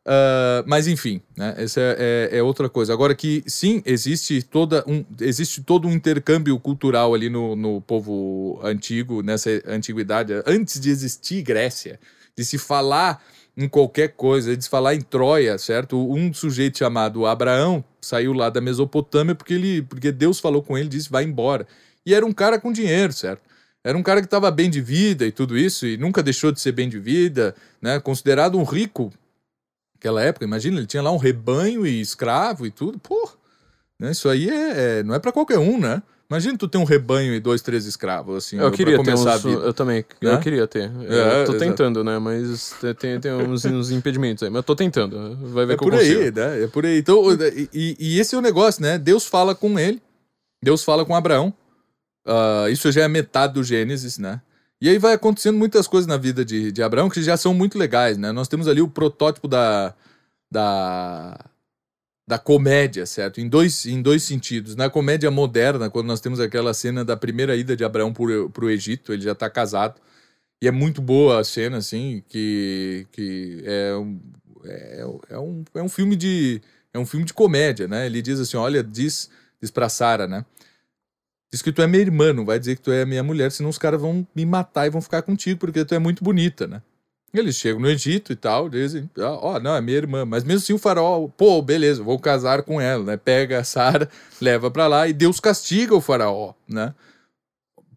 Ah, mas enfim, né? Essa é, é- é outra coisa. Agora que sim, existe toda um, existe todo um intercâmbio cultural ali no, no povo antigo, nessa antiguidade, antes de existir Grécia, de se falar em qualquer coisa, de se falar em Troia, certo? Um sujeito chamado Abraão saiu lá da Mesopotâmia porque ele, porque Deus falou com ele, disse vai embora. E era um cara com dinheiro, certo? Era um cara que estava bem de vida e tudo isso, e nunca deixou de ser bem de vida, né? Considerado um rico naquela época. Imagina, ele tinha lá um rebanho e escravo e tudo. Pô, né? Isso aí é, é- não é para qualquer um, né? Imagina tu ter um rebanho e dois, três escravos, assim, Eu queria ter uns, a vida. Eu também. Né? Eu queria ter. É, eu tô exato. tentando, né? Mas tem- tem, uns, uns impedimentos aí. Mas eu tô tentando. Vai ver É que por consigo. aí, né? É por aí. Então, e, e- esse é o negócio, né? Deus fala com ele, Deus fala com Abraão. Ah, isso já é metade do Gênesis, né? E aí vai acontecendo muitas coisas na vida de, de Abraão que já são muito legais, né? Nós temos ali o protótipo da, da, da comédia, certo? Em dois, em dois sentidos. Na comédia moderna, quando nós temos aquela cena da primeira ida de Abraão para o Egito, ele já está casado. E é muito boa a cena, assim, que, que é, um, é, é, um, é um filme de é um filme de comédia, né? Ele diz assim, olha, diz, diz pra Sara, né? Diz que tu é minha irmã, não vai dizer que tu é minha mulher, senão os caras vão me matar e vão ficar contigo, porque tu é muito bonita, né? Eles chegam no Egito e tal, dizem, ó, oh, não, é minha irmã. Mas mesmo assim o faraó, pô, beleza, vou casar com ela, né? Pega a Sara, leva para lá e Deus castiga o faraó, né?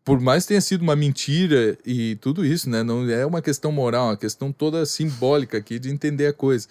Por mais que tenha sido uma mentira e tudo isso, né? Não é uma questão moral, é uma questão toda simbólica aqui de entender a coisa.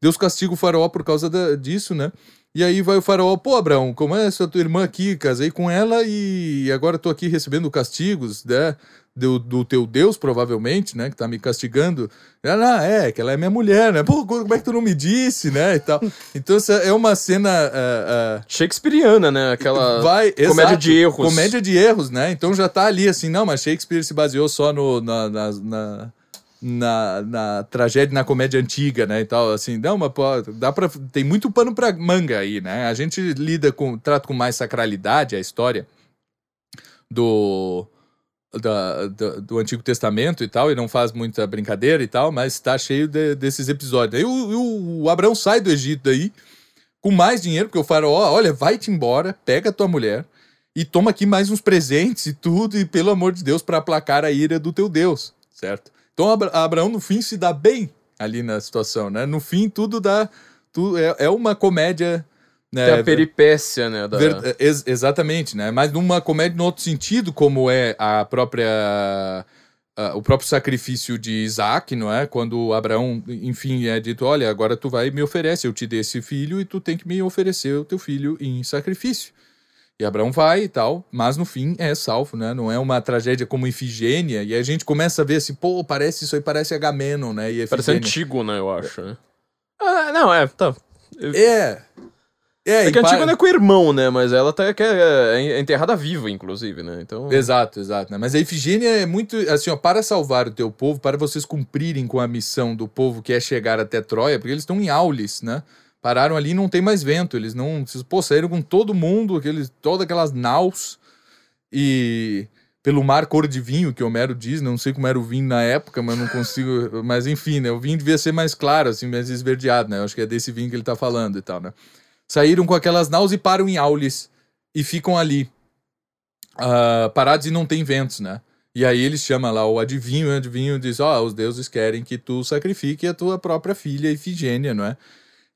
Deus castiga o faraó por causa da, disso, né? E aí vai o faraó, pô, Abraão, como é essa tua irmã aqui? Casei com ela e agora tô aqui recebendo castigos, né? Do, do teu Deus, provavelmente, né? Que tá me castigando. Ela, ah, é, que ela é minha mulher, né? Pô, como é que tu não me disse, né? E tal. Então, essa é uma cena. Uh, uh, Shakespeareana, né? Aquela vai, comédia exato, de erros. Comédia de erros, né? Então já tá ali assim, não, mas Shakespeare se baseou só no, na, na, na na, na tragédia, na comédia antiga, né, e tal, assim, mas pô, dá pra, tem muito pano pra manga aí, né, a gente lida com, trata com mais sacralidade a história do, da, do, do Antigo Testamento e tal, e não faz muita brincadeira e tal, mas tá cheio de, desses episódios. Aí o, o, Abraão sai do Egito daí, com mais dinheiro, porque o faraó, olha, vai-te embora, pega tua mulher, e toma aqui mais uns presentes e tudo, e pelo amor de Deus, para aplacar a ira do teu Deus, certo? Então Abraão, no fim, se dá bem ali na situação, né? No fim, tudo dá. Tudo, é, é uma comédia. Né, Tem a peripécia, né? Da... Ver, ex, exatamente, né? Mas numa comédia no outro sentido, como é a própria. Uh, o próprio sacrifício de Isaac, não é? Quando Abraão, enfim, é dito: Olha, agora tu vai e me oferece, eu te dei esse filho e tu tem que me oferecer o teu filho em sacrifício. E Abraão vai e tal, mas no fim é salvo, né? Não é uma tragédia como Ifigênia. E a gente começa a ver assim, pô, parece isso aí, parece Agamenon, né? E parece antigo, né? Eu acho, né? Ah, não, é, tá. É. É, é que Antígona é com o irmão, né? Mas ela tá, que é, é enterrada viva, inclusive, né? Então... Exato, exato. Né? Mas a Ifigênia é muito, assim, ó, para salvar o teu povo, para vocês cumprirem com a missão do povo que é chegar até Troia, porque eles estão em Aulis, né? Pararam ali e não tem mais vento. Eles não. Pô, saíram com todo mundo, aqueles, todas aquelas naus. E pelo mar cor de vinho, que Homero diz, não sei como era o vinho na época, mas não consigo. mas enfim, né? O vinho devia ser mais claro, assim, mais esverdeado, né? Eu acho que é desse vinho que ele tá falando e tal, né? Saíram com aquelas naus e param em Aulis e ficam ali. Uh, parados e não tem ventos, né? E aí ele chama lá o adivinho, o adivinho diz: Ó, oh, os deuses querem que tu sacrifique a tua própria filha Ifigênia, não é?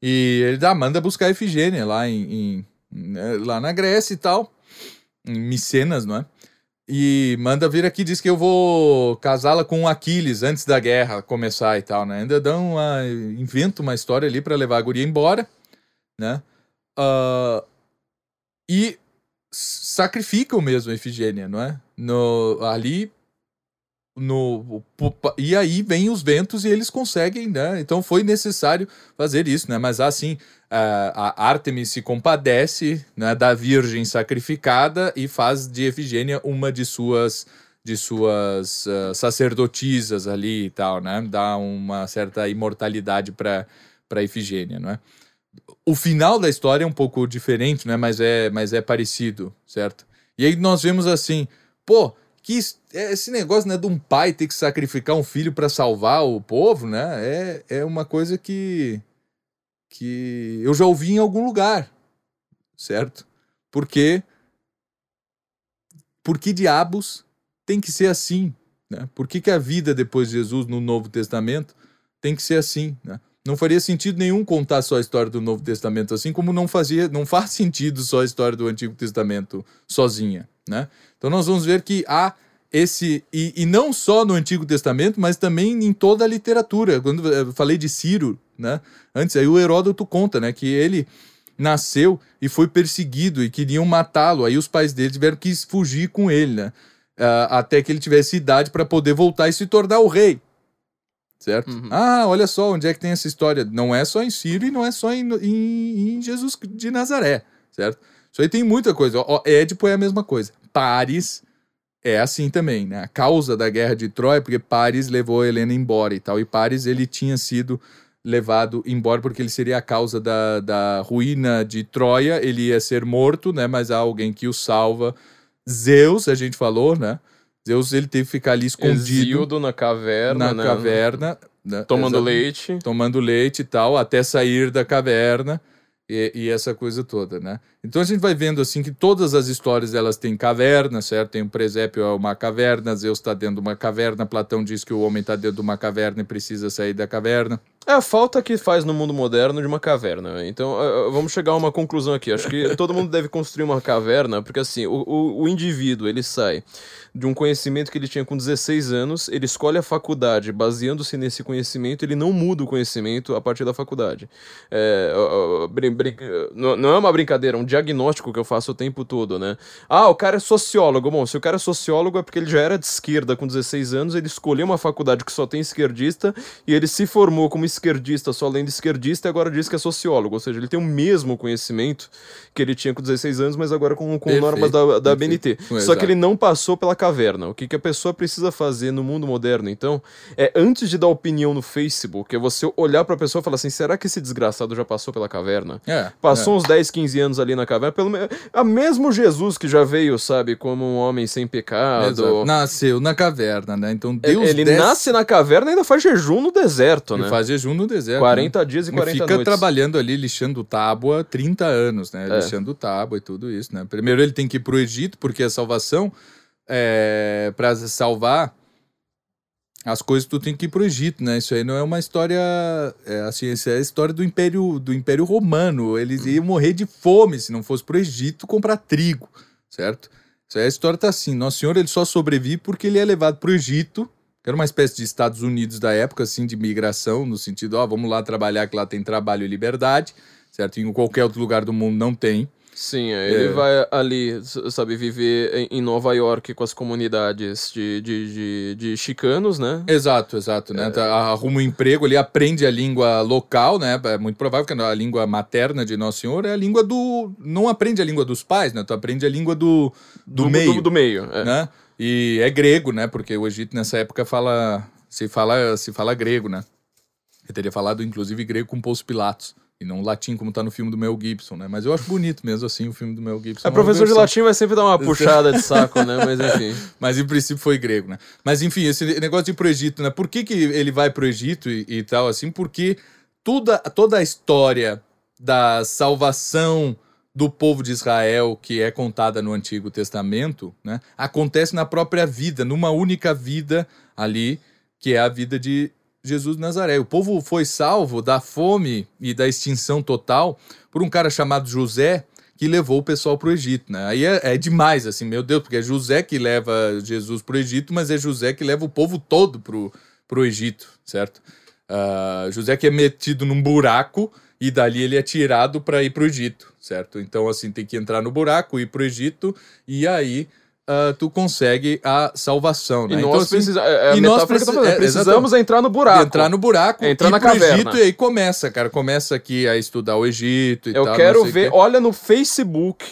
E ele ah, manda buscar Efigênia lá, em, em, né, lá na Grécia e tal, em Micenas, não é? E manda vir aqui, diz que eu vou casá-la com Aquiles antes da guerra começar e tal, né? Ainda dão uma, inventa uma história ali para levar a guria embora, né? Uh, e sacrificam mesmo a Efigênia, não é? No, ali no e aí vem os ventos e eles conseguem, né? Então foi necessário fazer isso, né? Mas assim, a Artemis se compadece né, da virgem sacrificada e faz de Efigênia uma de suas de suas uh, sacerdotisas ali e tal, né? Dá uma certa imortalidade para para Efigênia, não é? O final da história é um pouco diferente, né? Mas é mas é parecido, certo? E aí nós vemos assim, pô, que é, esse negócio né, de um pai ter que sacrificar um filho para salvar o povo, né? É, é uma coisa que, que eu já ouvi em algum lugar, certo? Porque por que diabos tem que ser assim? Né? Por que, que a vida depois de Jesus no Novo Testamento tem que ser assim? Né? Não faria sentido nenhum contar só a história do Novo Testamento assim, como não fazia, não faz sentido só a história do Antigo Testamento sozinha, né? Então nós vamos ver que há esse e, e não só no Antigo Testamento, mas também em toda a literatura. Quando eu falei de Ciro, né? Antes aí o Heródoto conta, né, que ele nasceu e foi perseguido e queriam matá-lo. Aí os pais dele tiveram que fugir com ele, né? Uh, até que ele tivesse idade para poder voltar e se tornar o rei certo? Uhum. Ah, olha só onde é que tem essa história. Não é só em Sírio e não é só em, em, em Jesus de Nazaré, certo? Isso aí tem muita coisa. Ó, Édipo é a mesma coisa. Paris é assim também, né? A causa da guerra de Troia, porque Paris levou a Helena embora e tal. E Paris, ele tinha sido levado embora porque ele seria a causa da, da ruína de Troia. Ele ia ser morto, né? Mas há alguém que o salva. Zeus, a gente falou, né? Zeus, ele teve que ficar ali escondido Exildo na caverna, na né? caverna. né? Tomando Exato. leite. Tomando leite e tal, até sair da caverna. E, e essa coisa toda, né? Então a gente vai vendo assim que todas as histórias elas têm caverna, certo? Tem o presépio é uma caverna, Zeus está dentro de uma caverna, Platão diz que o homem está dentro de uma caverna e precisa sair da caverna. É a falta que faz no mundo moderno de uma caverna. Então, eh, eh, vamos chegar a uma conclusão aqui. Acho que todo mundo deve construir uma caverna, porque assim, o, o, o indivíduo, ele sai de um conhecimento que ele tinha com 16 anos, ele escolhe a faculdade, baseando-se nesse conhecimento, ele não muda o conhecimento a partir da faculdade. É, não é uma brincadeira, é um diagnóstico que eu faço o tempo todo, né? Ah, o cara é sociólogo. Bom, se o cara é sociólogo é porque ele já era de esquerda com 16 anos, ele escolheu uma faculdade que só tem esquerdista e ele se formou como esquerdista, só além de esquerdista, e agora diz que é sociólogo. Ou seja, ele tem o mesmo conhecimento que ele tinha com 16 anos, mas agora com, com Perfeito, normas da, da. BNT. Só Exato. que ele não passou pela caverna. O que, que a pessoa precisa fazer no mundo moderno, então, é antes de dar opinião no Facebook, é você olhar pra pessoa e falar assim: será que esse desgraçado já passou pela caverna? É, Passou uns 10, 15 anos ali na caverna, pelo menos. A mesmo Jesus que já veio, sabe, como um homem sem pecado. Exato. Nasceu na caverna, né? Então Ele- Deus ele desce nasce na caverna e ainda faz jejum no deserto, né? faz jejum no deserto. 40 dias e né? 40 Fica noites. trabalhando ali, lixando tábua 30 anos, né? É. Lixando tábua e tudo isso, né? Primeiro ele tem que ir pro Egito, porque a salvação, é, para salvar as coisas, tu tem que ir pro Egito, né? Isso aí não é uma história, é, assim, isso é a história do Império, do Império Romano. Eles iam morrer de fome se não fosse pro Egito comprar trigo, certo? Isso aí a história tá assim. Nosso Senhor, ele só sobrevive porque ele é levado pro Egito, era uma espécie de Estados Unidos da época, assim, de migração, no sentido, ó, vamos lá trabalhar, que lá tem trabalho e liberdade, certo? Em qualquer outro lugar do mundo não tem. Sim, é, ele É. vai ali, sabe, viver em- Nova York com as comunidades de, de, de, de chicanos, né? Exato, exato, né? Tá, Arruma um emprego, ele aprende a língua local, né? É muito provável que a língua materna de Nosso Senhor é a língua do... Não aprende a língua dos pais, né? Tu aprende a língua do, do, meio, Do, do meio, é. né? E é grego, né? Porque o Egito nessa época fala... Se fala, se fala grego, né? Eu teria falado, inclusive, grego com Pôncio Pilatos. E não latim, como tá no filme do Mel Gibson, né? Mas eu acho bonito mesmo, assim, o filme do Mel Gibson. A uma professor de latim vai sempre dar uma puxada de saco, né? Mas enfim. mas em princípio foi grego, né? Mas enfim, esse negócio de ir pro Egito, né? Por que, que ele vai pro Egito e, e tal, assim? Porque toda, toda a história da salvação do povo de Israel, que é contada no Antigo Testamento, né? Acontece na própria vida, numa única vida ali, que é a vida de Jesus de Nazaré. O povo foi salvo da fome e da extinção total por um cara chamado José, que levou o pessoal pro Egito, né? Aí é, é demais, assim, meu Deus, porque é José que leva Jesus pro Egito, mas é José que leva o povo todo pro, pro Egito, certo? Ah, José que é metido num buraco e dali ele é tirado para ir pro Egito, certo? Então, assim, tem que entrar no buraco, ir pro Egito e aí ah, tu consegue a salvação, E né? nós então, assim, precisamos. É a e nós preci- é, Precisamos entrar no buraco. Entrar no buraco, Entrar na pro caverna. Egito e aí começa, cara. Começa aqui a estudar o Egito e Eu tal. quero ver. Olha no Facebook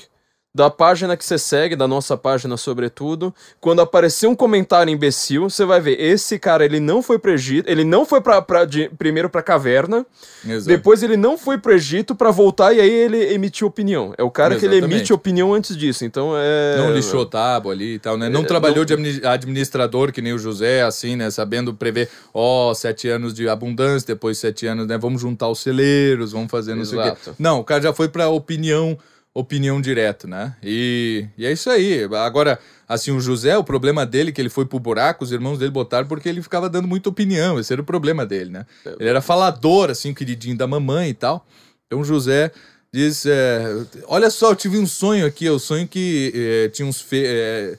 da página que você segue, da nossa página, sobretudo. Quando aparecer um comentário imbecil, você vai ver. Esse cara, ele não foi pro Egito. Ele não foi pra, pra, de- primeiro pra caverna. Exato. Depois ele não foi pro Egito pra voltar e aí ele emitiu opinião. É o cara que ele Exatamente. emite opinião antes disso. Então é. Não lixou tábua ali e tal, né? Não É, trabalhou não- de admini- administrador que nem o José, assim, né? Sabendo prever, ó, sete anos de abundância, depois sete anos, né? Vamos juntar os celeiros, vamos fazer não sei o quê. Exato. Não, o cara já foi pra opinião, opinião direto, né? E, e é isso aí. Agora, assim, o José, o problema dele, que ele foi pro buraco, os irmãos dele botaram porque ele ficava dando muita opinião. Esse era o problema dele, né? Ele era falador, assim, queridinho da mamãe e tal. Então, José diz: é, Olha só, eu tive um sonho aqui. O sonho que é, tinha uns. Fe é,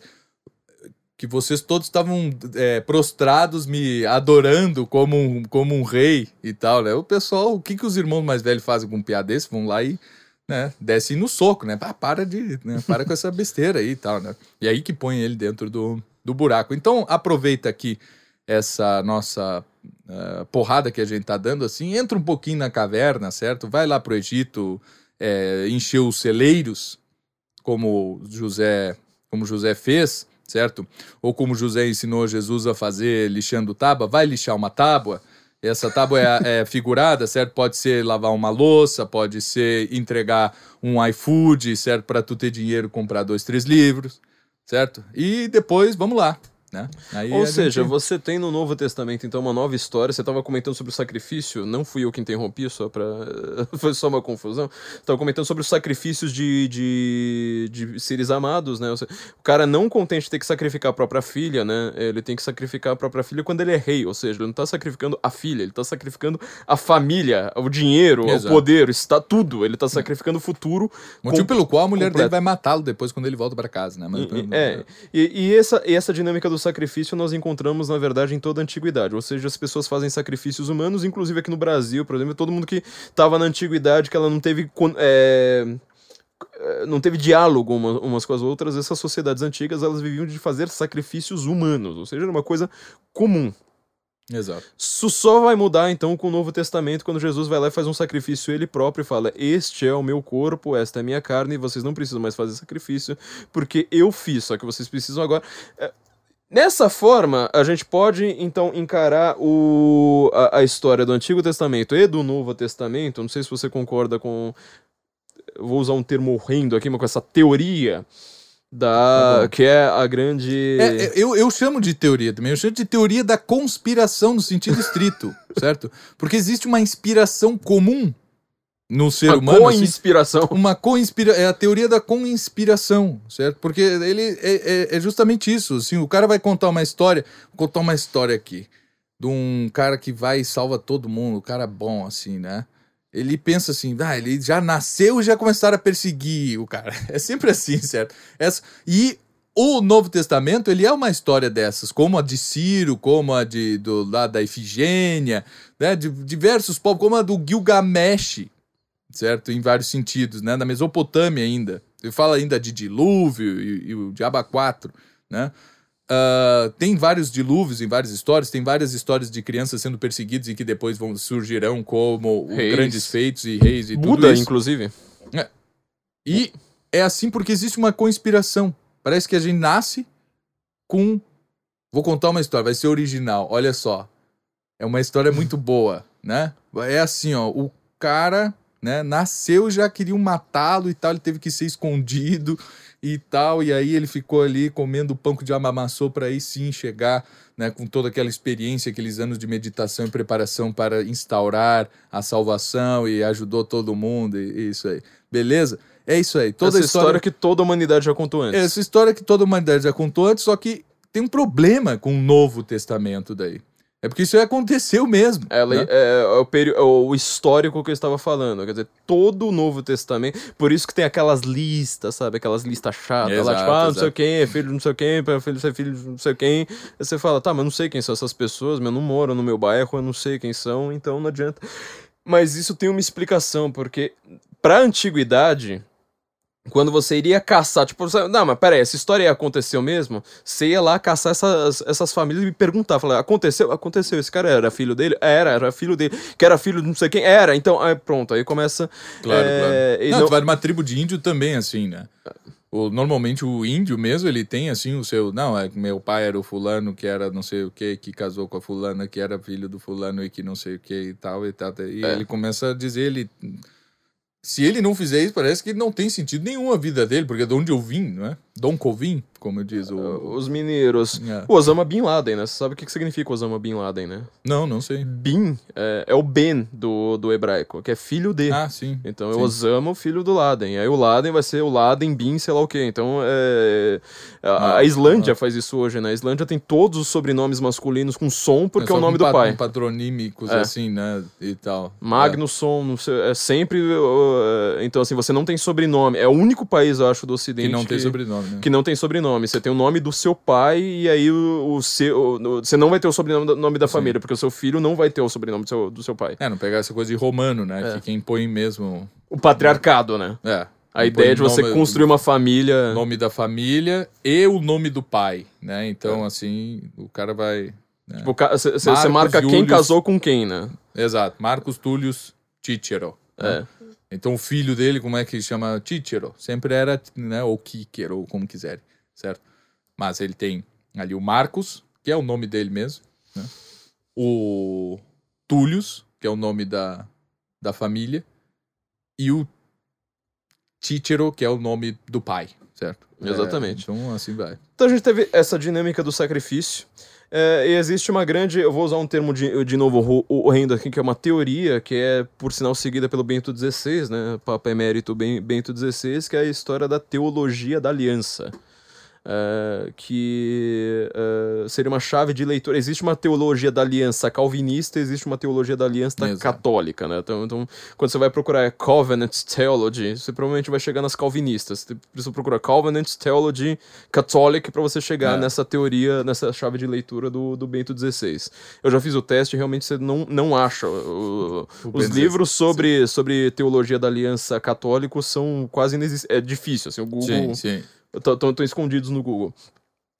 que vocês todos estavam é, prostrados, me adorando como um, como um rei e tal, né? O pessoal, o que, que os irmãos mais velhos fazem com um piada desse? Vão lá e né, descem no soco, né? Ah, para de. Né, para com essa besteira aí e tal, né? E aí que põe ele dentro do, do buraco. Então, aproveita aqui essa nossa eh, porrada que a gente tá dando, assim, entra um pouquinho na caverna, certo? Vai lá pro Egito, é, encher os celeiros, como José, como José fez, certo? Ou como José ensinou Jesus a fazer lixando tábua, vai lixar uma tábua. Essa tábua é, é figurada, certo? Pode ser lavar uma louça, pode ser entregar um iFood, certo? Para tu ter dinheiro comprar dois, três livros, certo? E depois, vamos lá. Né? Ou seja, gente- você tem no Novo Testamento, então, uma nova história. Você estava comentando sobre o sacrifício, não fui eu que interrompi, só para Foi só uma confusão. Estava comentando sobre os sacrifícios de, de, de seres amados, né? Seja, O cara não contente de ter que sacrificar a própria filha, né? Ele tem que sacrificar a própria filha quando ele é rei. Ou seja, ele não está sacrificando a filha, ele está sacrificando a família, o dinheiro, Exato. o poder, está tudo. Ele está sacrificando o futuro. Motivo com- pelo qual a mulher completo. dele vai matá-lo depois quando ele volta para casa, né? Mas- E- e- É, e, e essa, e essa dinâmica do sacrifício nós encontramos, na verdade, em toda a antiguidade. Ou seja, as pessoas fazem sacrifícios humanos, inclusive aqui no Brasil, por exemplo, todo mundo que estava na antiguidade, que ela não teve. é, é, não teve diálogo uma- umas com as outras, essas sociedades antigas elas viviam de fazer sacrifícios humanos, ou seja, era uma coisa comum. Exato. Isso só vai mudar então com o Novo Testamento, quando Jesus vai lá e faz um sacrifício ele próprio e fala: Este é o meu corpo, esta é a minha carne, e vocês não precisam mais fazer sacrifício, porque eu fiz, só que vocês precisam agora. É, Nessa forma, a gente pode então encarar o, a, a história do Antigo Testamento e do Novo Testamento. Não sei se você concorda com. Vou usar um termo horrendo aqui, mas com essa teoria da. Bom. que é a grande. É, é, eu, eu chamo de teoria também, eu chamo de teoria da conspiração no sentido estrito, certo? Porque existe uma inspiração comum no ser uma humano. assim, co-inspiração. uma coinspira é a teoria da coinspiração, certo? Porque ele é, é- é justamente isso. Assim, o cara vai contar uma história, vou contar uma história aqui de um cara que vai e salva todo mundo, um cara bom assim, né? Ele pensa assim, ah, ele já nasceu e já começaram a perseguir o cara. É sempre assim, certo? Essa, e o Novo Testamento, ele é uma história dessas, como a de Ciro, como a de, do, lá da Ifigênia, né? De diversos povos, como a do Gilgamesh, certo? Em vários sentidos, né? Na Mesopotâmia ainda. Ele fala ainda de dilúvio e, e o Diaba 4, né? Ah, tem vários dilúvios em várias histórias, tem várias histórias de crianças sendo perseguidas e que depois vão surgirão como Reis. grandes feitos e reis e tudo Buda, isso. inclusive. E é assim porque existe uma conspiração. Parece que a gente nasce com. Vou contar uma história, vai ser original. Olha só. É uma história muito boa, né? É assim, ó. O cara, né, nasceu já queriam matá-lo e tal. Ele teve que ser escondido e tal. E aí ele ficou ali comendo pão que o diabo amassou para aí sim chegar, né, com toda aquela experiência, aqueles anos de meditação e preparação para instaurar a salvação e ajudou todo mundo e, e isso aí. Beleza? É isso aí. Toda Essa a história, história que toda a humanidade já contou antes. essa história que toda a humanidade já contou antes, só que tem um problema com o Novo Testamento daí. É porque isso aconteceu mesmo. Ela né? é, é o, peri- é o histórico que eu estava falando. Quer dizer, todo o Novo Testamento. Por isso que tem aquelas listas, sabe? Aquelas listas chatas lá, Exato, tipo, ah, não sei exato. quem, é filho de não sei quem, é filho de ser filho de não sei quem. Aí você fala, tá, mas eu não sei quem são essas pessoas, mas eu não moro no meu bairro, eu não sei quem são, então não adianta. Mas isso tem uma explicação, porque pra antiguidade. Quando você iria caçar, tipo, você- não, mas peraí, essa história aconteceu mesmo? Você ia lá caçar essas, essas famílias e perguntar, falar, aconteceu? Aconteceu, esse cara era filho dele? Era, era filho dele. Que era filho de não sei quem? Era, então, aí pronto, aí começa... Claro, é, claro. e Não, não- tu vai numa tribo de índio também, assim, né? O, normalmente o índio mesmo, ele tem assim o seu. Não, é meu pai era o fulano que era não sei o que, que casou com a fulana, que era filho do fulano e que não sei o que e tal e tal. E É. ele começa a dizer, ele. Se ele não fizer isso, parece que não tem sentido nenhum a vida dele, porque de onde eu vim, não é? Dom Covim, como diz o. Os mineiros... É. O Osama Bin Laden, né? Você sabe o que que significa Osama Bin Laden, né? Não, não sei. Bin é, é o Ben do, do hebraico, que é filho de. Ah, sim. Então é Sim. o Osama, o filho do Laden. Aí o Laden vai ser o Laden Bin, sei lá o quê. Então é. A, Ah, a Islândia faz isso hoje, né? A Islândia tem todos os sobrenomes masculinos com som porque é, só o nome do pai. Patronímicos, É. assim, né? E tal. Magnusson, não sei, é sempre. então, assim, você não tem sobrenome. É o único país, eu acho, do É, Ocidente que não tem sobrenome, né? que não tem sobrenome. Você tem o nome do seu pai e aí o, o seu. o- você não vai ter o sobrenome da, nome da família, porque o seu filho não vai ter o sobrenome do seu, do seu pai. É, não pegar essa coisa de romano, né? É. Que quem põe mesmo. O patriarcado, né? É. A quem ideia põe de você nome- construir uma família. nome da família e o nome do pai, né? É. Então, assim, o cara vai. Tipo, Você marca quem Július. casou com quem, né? Exato. Marcos Túlius Cicero. né? É. Então, o filho dele, como é que chama? Cicero. Sempre era, né? Ou Kíquero, ou como quiserem, certo? Mas ele tem ali o Marcos, que é o nome dele mesmo, né? o Túlios, que é o nome da, da família, e o Tícero, que é o nome do pai, certo? Exatamente. É, então, assim vai. Então a gente teve essa dinâmica do sacrifício. É, e existe uma grande. Eu vou usar um termo de, de novo horrendo aqui, que é uma teoria, que é, por sinal, seguida pelo Bento XVI, né? Papa Emérito Bento XVI, que é a história da teologia da aliança. Uh, que uh, seria uma chave de leitura. Existe uma teologia da aliança calvinista, existe uma teologia da aliança Exato. católica, né? Então, então, quando você vai procurar Covenant Theology, você provavelmente vai chegar nas calvinistas. Você precisa procurar Covenant Theology Catholic para você chegar é. nessa teoria, nessa chave de leitura do, do Bento XVI. Eu já fiz o teste e realmente você não, não acha. O, o os livros sobre, sobre teologia da aliança católico são quase inexistentes. É difícil, assim, o Google. Sim, sim estão escondidos no Google.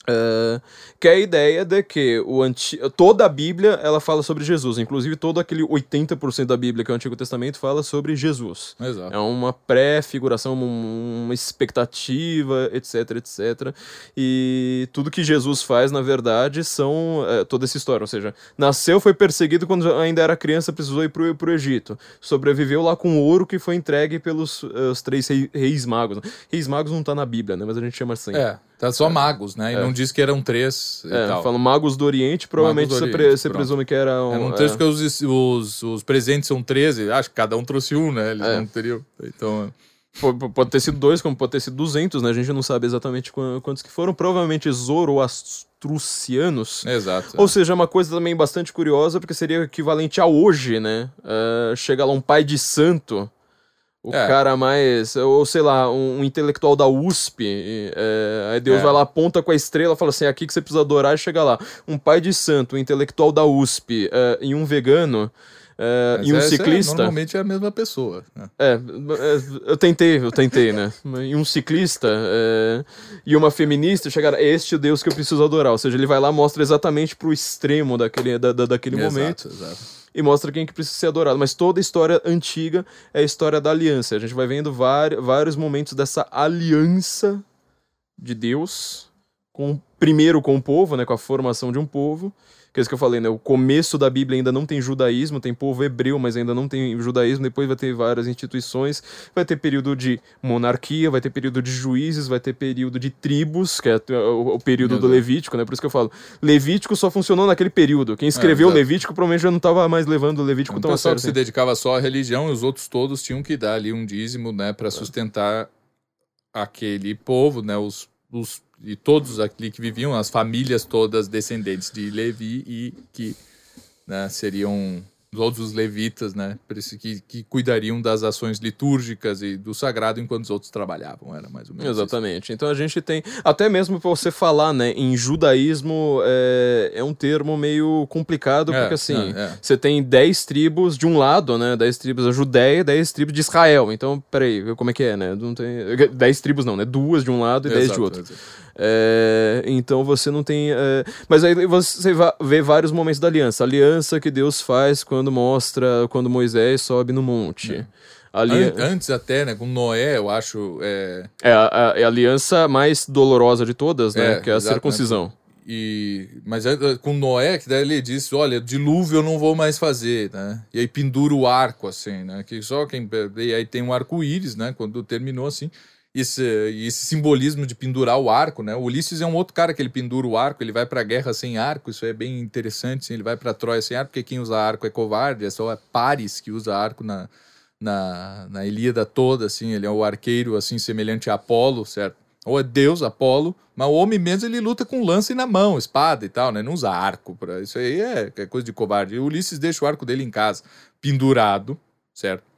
Uh, que é a ideia de que o anti... toda a Bíblia ela fala sobre Jesus, inclusive todo aquele 80% da Bíblia que é o Antigo Testamento fala sobre Jesus. Exato. É uma pré-figuração, uma expectativa, etc, etc. E tudo que Jesus faz, na verdade, são é, toda essa história. Ou seja, nasceu, foi perseguido quando ainda era criança, precisou ir pro, pro Egito. Sobreviveu lá com ouro que foi entregue pelos os três reis, reis magos. Reis magos não tá na Bíblia, né? Mas a gente chama assim. É. Tá só é. magos, né? E é. não diz que eram três e é. Falam magos do Oriente, provavelmente do Oriente, você, pre você presume que eram... É, não tem é. porque os, os, os presentes são 13, acho que cada um trouxe um, né? Eles não teriam, então... Pode ter sido dois, como pode ter sido 200, né? A gente não sabe exatamente quantos que foram. Provavelmente zoroastrucianos. Exato. Ou seja, é uma coisa também bastante curiosa, porque seria equivalente a hoje, né? Uh, chega lá um pai de santo o é. cara mais, ou sei lá, um, um intelectual da USP, é, aí Deus é. vai lá, aponta com a estrela, fala assim, é aqui que você precisa adorar e chega lá. Um pai de santo, um intelectual da USP é, e um vegano, é, e um ciclista. normalmente é a mesma pessoa. Né? É, eu tentei, eu tentei, né? E um ciclista é, e uma feminista chegaram, é este Deus que eu preciso adorar. Ou seja, ele vai lá mostra exatamente pro extremo daquele, da, da daquele exato, momento. Exato e mostra quem que precisa ser adorado. Mas toda a história antiga é a história da aliança. A gente vai vendo vários momentos dessa aliança de Deus, com primeiro com o povo, né, com a formação de um povo, que é isso que eu falei, né? O começo da Bíblia ainda não tem judaísmo, tem povo hebreu, mas ainda não tem judaísmo. Depois vai ter várias instituições, vai ter período de monarquia, vai ter período de juízes, vai ter período de tribos, que é o, período do Levítico, né? Por isso que eu falo, Levítico só funcionou naquele período. Quem escreveu é, Levítico provavelmente já não estava mais levando o Levítico um tão a sério. que se dedicava só à religião e os outros todos tinham que dar ali um dízimo, né, para sustentar aquele povo, né, os, os de todos ali que viviam, as famílias todas descendentes de Levi e que né, seriam todos os levitas, né, que, que cuidariam das ações litúrgicas e do sagrado enquanto os outros trabalhavam, era mais ou menos Exatamente. Isso. Então a gente tem, até mesmo para você falar, né, em judaísmo é, é um termo meio complicado, é, porque assim, é, você tem dez tribos de um lado, né, dez tribos da Judéia, dez tribos de Israel. Então, peraí, como é que é, né? Não tem dez tribos não, né? Duas de um lado e dez de outro. Exato. É, então você não tem. É, mas aí você vê vários momentos da aliança. A aliança que Deus faz quando mostra, quando Moisés sobe no monte. É. Ali... Antes até, né, com Noé, eu acho. É, é a, a, é aliança mais dolorosa de todas, né? É, que é a exato, circuncisão. Né? E, mas é, com Noé, que daí ele disse: Olha, dilúvio eu não vou mais fazer, né? E aí pendura o arco, assim, né? Que só quem. E aí tem um arco-íris, né? Quando terminou assim esse, esse simbolismo de pendurar o arco, né? O Ulisses é um outro cara que ele pendura o arco, ele vai para a guerra sem arco, isso é bem interessante, assim, ele vai para Troia sem arco, porque quem usa arco é covarde, é só Paris que usa arco na, na, na Ilíada toda, assim, ele é o arqueiro, assim, semelhante a Apolo, certo? Ou é Deus, Apolo, mas o homem mesmo ele luta com lance na mão, espada e tal, né? Não usa arco, para isso aí é, é coisa de covarde. E o Ulisses deixa o arco dele em casa, pendurado, certo?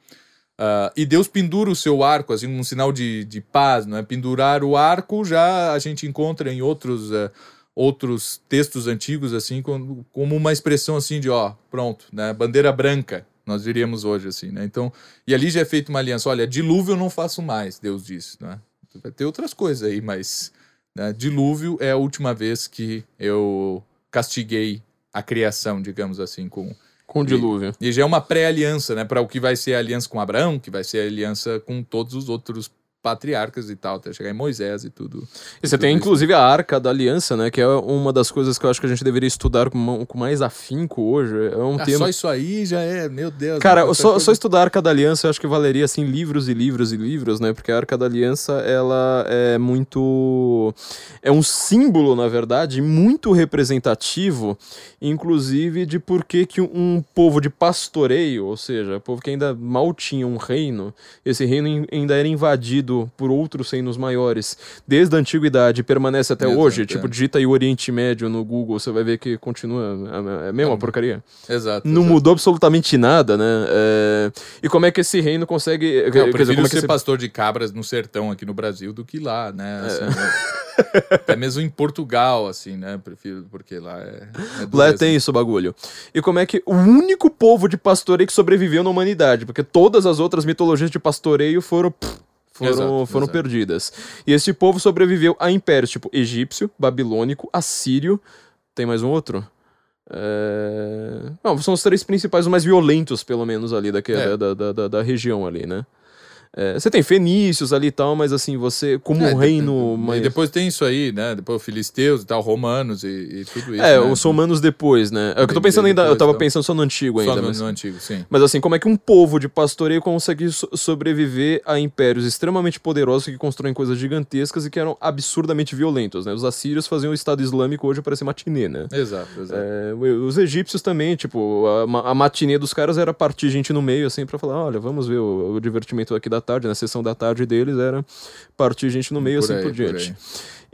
Uh, e Deus pendura o seu arco, assim, um sinal de, de paz, não é? Pendurar o arco já a gente encontra em outros, uh, outros textos antigos, assim, como, como uma expressão assim de, ó, pronto, né? Bandeira branca, nós diríamos hoje, assim, né? Então, e ali já é feita uma aliança, olha, dilúvio eu não faço mais, Deus disse, né? Vai ter outras coisas aí, mas né? dilúvio é a última vez que eu castiguei a criação, digamos assim, com com o dilúvio. E, e já é uma pré-aliança, né? Para o que vai ser a aliança com Abraão, que vai ser a aliança com todos os outros patriarcas e tal, até chegar em Moisés e tudo. E você tudo tem isso. inclusive a Arca da Aliança, né? Que é uma das coisas que eu acho que a gente deveria estudar com, com mais afinco hoje. É um Ah, tema. só isso aí já é, meu Deus. Cara, qualquer só, coisa- só estudar a Arca da Aliança eu acho que valeria, assim, livros e livros e livros, né? Porque a Arca da Aliança, ela é muito... É um símbolo, na verdade, muito representativo, inclusive, de por que que um povo de pastoreio, ou seja, povo que ainda mal tinha um reino, esse reino in- ainda era invadido por outros reinos maiores, desde a Antiguidade, e permanece até Exato, hoje. é. Tipo, digita aí o Oriente Médio no Google, você vai ver que continua a, a mesma É. porcaria Exato. não exato. mudou absolutamente nada, né? É, E como é que esse reino consegue. Não, eu dizer, prefiro como é que ser esse... pastor de cabras no sertão aqui no Brasil do que lá, É. né? Assim, né? Até mesmo em Portugal, assim, né? Prefiro, porque lá é. é Lá dureza. tem isso bagulho. E como é que o único povo de pastoreio que sobreviveu na humanidade, porque todas as outras mitologias de pastoreio foram. pff, Foram, Exato, foram exato. perdidas. E esse povo sobreviveu a impérios tipo egípcio, babilônico, assírio. Tem mais um outro? É... Não, são os três principais, os mais violentos, pelo menos, ali É. da, da, da, da região ali, né? É, você tem fenícios ali e tal, mas assim, você, como É, um reino E mais. depois tem isso aí, né? Depois filisteus e tal, romanos e, e tudo isso. É, né? os romanos depois, né? É o que eu tô pensando ainda, eu tava então. pensando só no antigo Só ainda. no, mas... no antigo, sim. Mas assim, como é que um povo de pastoreio consegue so- sobreviver a impérios extremamente poderosos que constroem coisas gigantescas e que eram absurdamente violentos, né? Os assírios faziam o Estado Islâmico hoje parecer matinê, né? Exato, exato. É, os egípcios também, tipo, a, a matinê dos caras era partir gente no meio, assim, pra falar, olha, vamos ver o, o divertimento aqui da tarde, na sessão da tarde deles era partir gente no meio, Por assim aí, por por diante. aí.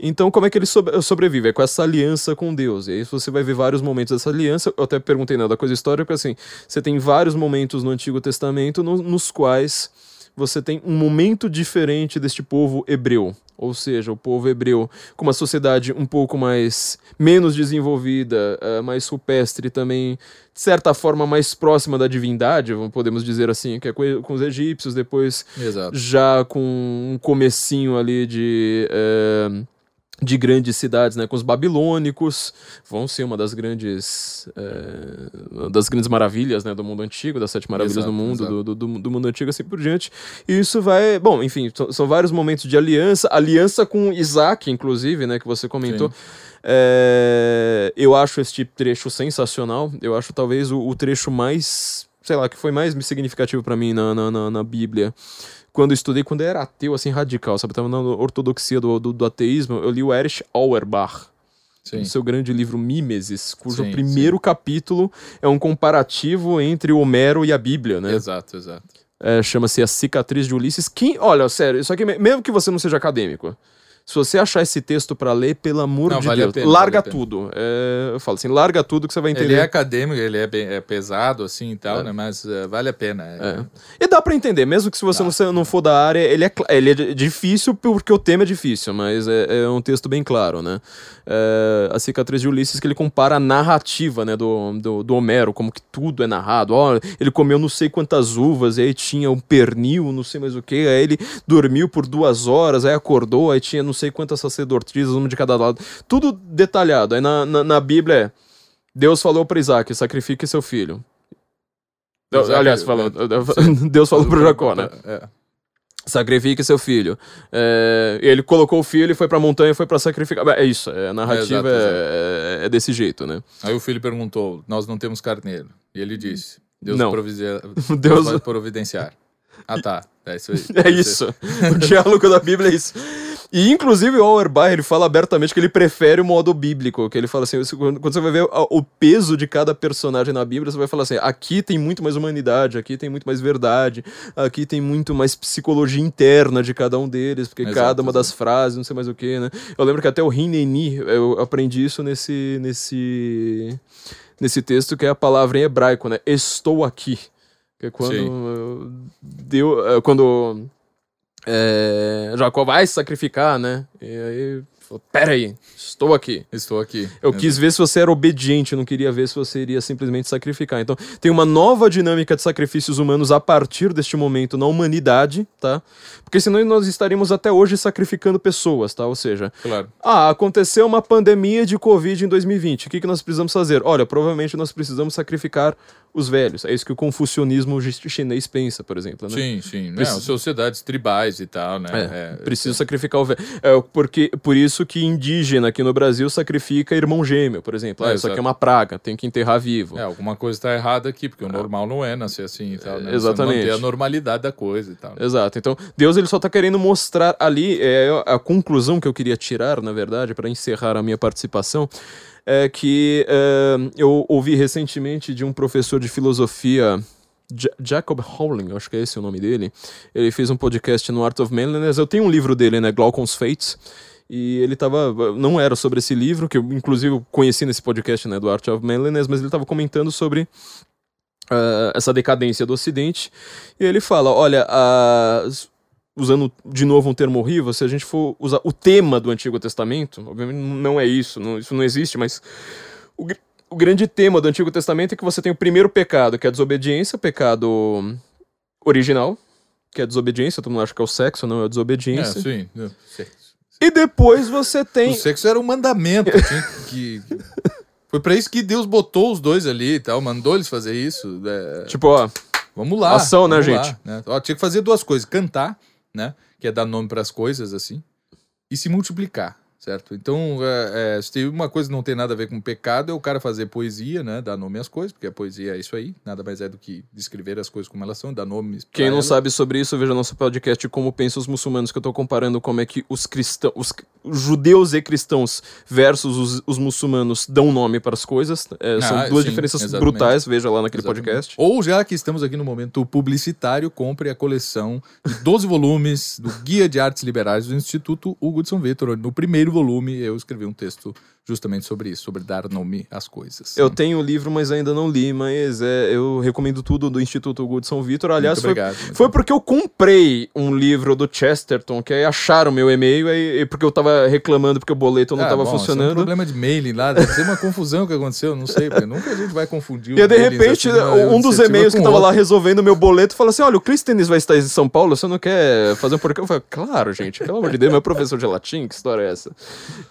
Então, como é que ele sobre- sobrevive? É com essa aliança com Deus. E aí você vai ver vários momentos dessa aliança. Eu até perguntei nada da coisa histórica, porque assim, você tem vários momentos no Antigo Testamento no- nos quais você tem um momento diferente deste povo hebreu. Ou seja, o povo hebreu com uma sociedade um pouco mais menos desenvolvida, eh, mais rupestre também, de certa forma mais próxima da divindade, podemos dizer assim, que é co- com os egípcios, depois Exato. já com um comecinho ali de eh, de grandes cidades, né, com os babilônicos, vão ser uma das grandes eh, das grandes maravilhas, né, do mundo antigo, das sete maravilhas Exato, do mundo, do, do, do mundo antigo assim por diante. E isso vai, bom, enfim, são, são vários momentos de aliança, aliança com Isaac, inclusive, né, que você comentou. Sim. É, eu acho este trecho sensacional. Eu acho talvez o, o trecho mais, sei lá, que foi mais significativo pra mim na, na, na, na Bíblia. Quando eu estudei, quando eu era ateu, assim, radical, sabe? Tava na ortodoxia do, do, do ateísmo, eu li o Erich Auerbach, Sim. no seu grande livro Mimesis, cujo Sim, primeiro capítulo é um comparativo entre Homero e a Bíblia, né? Exato, exato. É, Chama-se A Cicatriz de Ulisses. Quem, olha, sério, isso aqui, me- mesmo que você não seja acadêmico, se você achar esse texto pra ler, pelo amor Não, de vale Deus, pena, larga vale tudo. É, eu falo assim, larga tudo que você vai entender. Ele é acadêmico, ele é, bem- é pesado assim e tal, né? Mas eh, vale a pena. É. É. E dá pra entender, mesmo que se você não, for da área, ele é, ele é di- difícil porque o tema é difícil, mas é, é um texto bem claro, né? É, a cicatriz de Ulisses que ele compara a narrativa, né, do, do, do Homero, como que tudo é narrado. Ó, ele comeu não sei quantas uvas, e aí tinha um pernil, não sei mais o que, aí ele dormiu por duas horas, aí acordou, aí tinha não sei quantas sacerdotisas, uma de cada lado. Tudo detalhado. Aí na, na, na Bíblia é, Deus falou para Isaac, sacrifique seu filho. Isaac- Aliás, falou, é, Deus falou pro Jacó, né? É. Sacrifique seu filho. É, ele colocou o filho e foi pra montanha e foi pra sacrificar. É isso, é, a narrativa É, exato, é, desse jeito, né? Aí o filho perguntou: Nós não temos carneiro. E ele disse: Deus- Deus vai providenciar. Ah, tá. É isso aí. É isso. o diálogo da Bíblia é isso. E inclusive o Auerbach, ele fala abertamente que ele prefere o modo bíblico, que ele fala assim, quando você vai ver o peso de cada personagem na Bíblia, você vai falar assim, aqui tem muito mais humanidade, aqui tem muito mais verdade, aqui tem muito mais psicologia interna de cada um deles, porque Exato, cada uma exato. das frases, não sei mais o que, né? Eu lembro que até o Hineni, eu aprendi isso nesse nesse nesse texto que é a palavra em hebraico, né? Estou aqui. Que é quando Sim. deu, uh, quando é, Jacó vai se sacrificar, né? E aí Falou, Pera aí, estou aqui. Estou aqui. Eu quis ver se você era obediente, eu não queria ver se você iria simplesmente sacrificar. Então, tem uma nova dinâmica de sacrifícios humanos a partir deste momento na humanidade, tá? Porque senão nós estaríamos até hoje sacrificando pessoas, tá? Ou seja, Claro. ah, aconteceu uma pandemia de Covid em 2020. O que, que nós precisamos fazer? Olha, provavelmente nós precisamos sacrificar os velhos. É isso que o confucionismo chinês pensa, por exemplo. Né? Sim, sim. Não, Precisa- sociedades tribais e tal, né? É, preciso sacrificar o velho. É, porque, por isso que indígena aqui no Brasil sacrifica irmão gêmeo, por exemplo. Ah, É, isso aqui é uma praga, tem que enterrar vivo. É, alguma coisa está errada aqui, porque o normal não é nascer assim e tal, né? Exatamente. Manter a normalidade da coisa e tal. né? Exato. Então, Deus ele só tá querendo mostrar ali é a conclusão que eu queria tirar, na verdade, para encerrar a minha participação, é que é, eu ouvi recentemente de um professor de filosofia Ja- Jacob Howling, acho que é esse o nome dele. Ele fez um podcast no Art of Manliness. Eu tenho um livro dele, né, Glaucon's Fates. E ele tava. Não era sobre esse livro, que eu inclusive conheci nesse podcast, né, do Art of Manliness, mas ele tava comentando sobre ah, essa decadência do Ocidente. E ele fala: olha, usando de novo um termo horrível, se a gente for usar o tema do Antigo Testamento, obviamente não é isso, não- isso não existe, mas o, o grande tema do Antigo Testamento é que você tem o primeiro pecado, que é a desobediência, pecado original, que é a desobediência, todo mundo acha que é o sexo, não é a É, desobediência. sim. é. E depois você tem. O sexo era um mandamento. tinha que... Foi pra isso que Deus botou os dois ali e tal, mandou eles fazer isso. é, Tipo, ó, Vamos lá. Ação, né, lá, gente? né? Ó, tinha que fazer duas coisas: cantar, né? Que é dar nome pras coisas, assim, e se multiplicar, certo? Então, é, é, se tem uma coisa que não tem nada a ver com pecado, é o cara fazer poesia, né? Dar nome às coisas, porque a poesia é isso aí, nada mais é do que descrever as coisas como elas são, dar nomes. Quem não elas. sabe sobre isso, veja nosso podcast Como Pensam os Muçulmanos, que eu tô comparando como é que os cristãos, os, judeus e cristãos versus os, os muçulmanos dão nome para as coisas. É, são Ah, duas sim, diferenças exatamente. brutais, veja lá naquele Exatamente. podcast. Ou já que estamos aqui no momento publicitário, compre a coleção de 12 volumes do Guia de Artes Liberais do Instituto Hugo de São Vitor. No primeiro volume eu escrevi um texto justamente sobre isso, sobre dar nome às coisas. Eu tenho o livro, mas ainda não li, mas é, eu recomendo tudo do Instituto Hugo de São Vitor. Aliás, Muito foi, obrigado. muito foi porque eu comprei um livro do Chesterton, que aí acharam meu e-mail, aí, porque eu tava reclamando porque o boleto não Ah, tava bom, isso É um funcionando. problema de mailing lá, deve ser uma confusão que aconteceu, não sei, porque nunca a gente vai confundir E de repente, um dos e-mails que tava lá outra. resolvendo o meu boleto falou assim: olha, o Clístenes vai estar em São Paulo, você não quer fazer um porquê? Eu falei, claro, gente, pelo amor de Deus, meu professor de latim, que história é essa?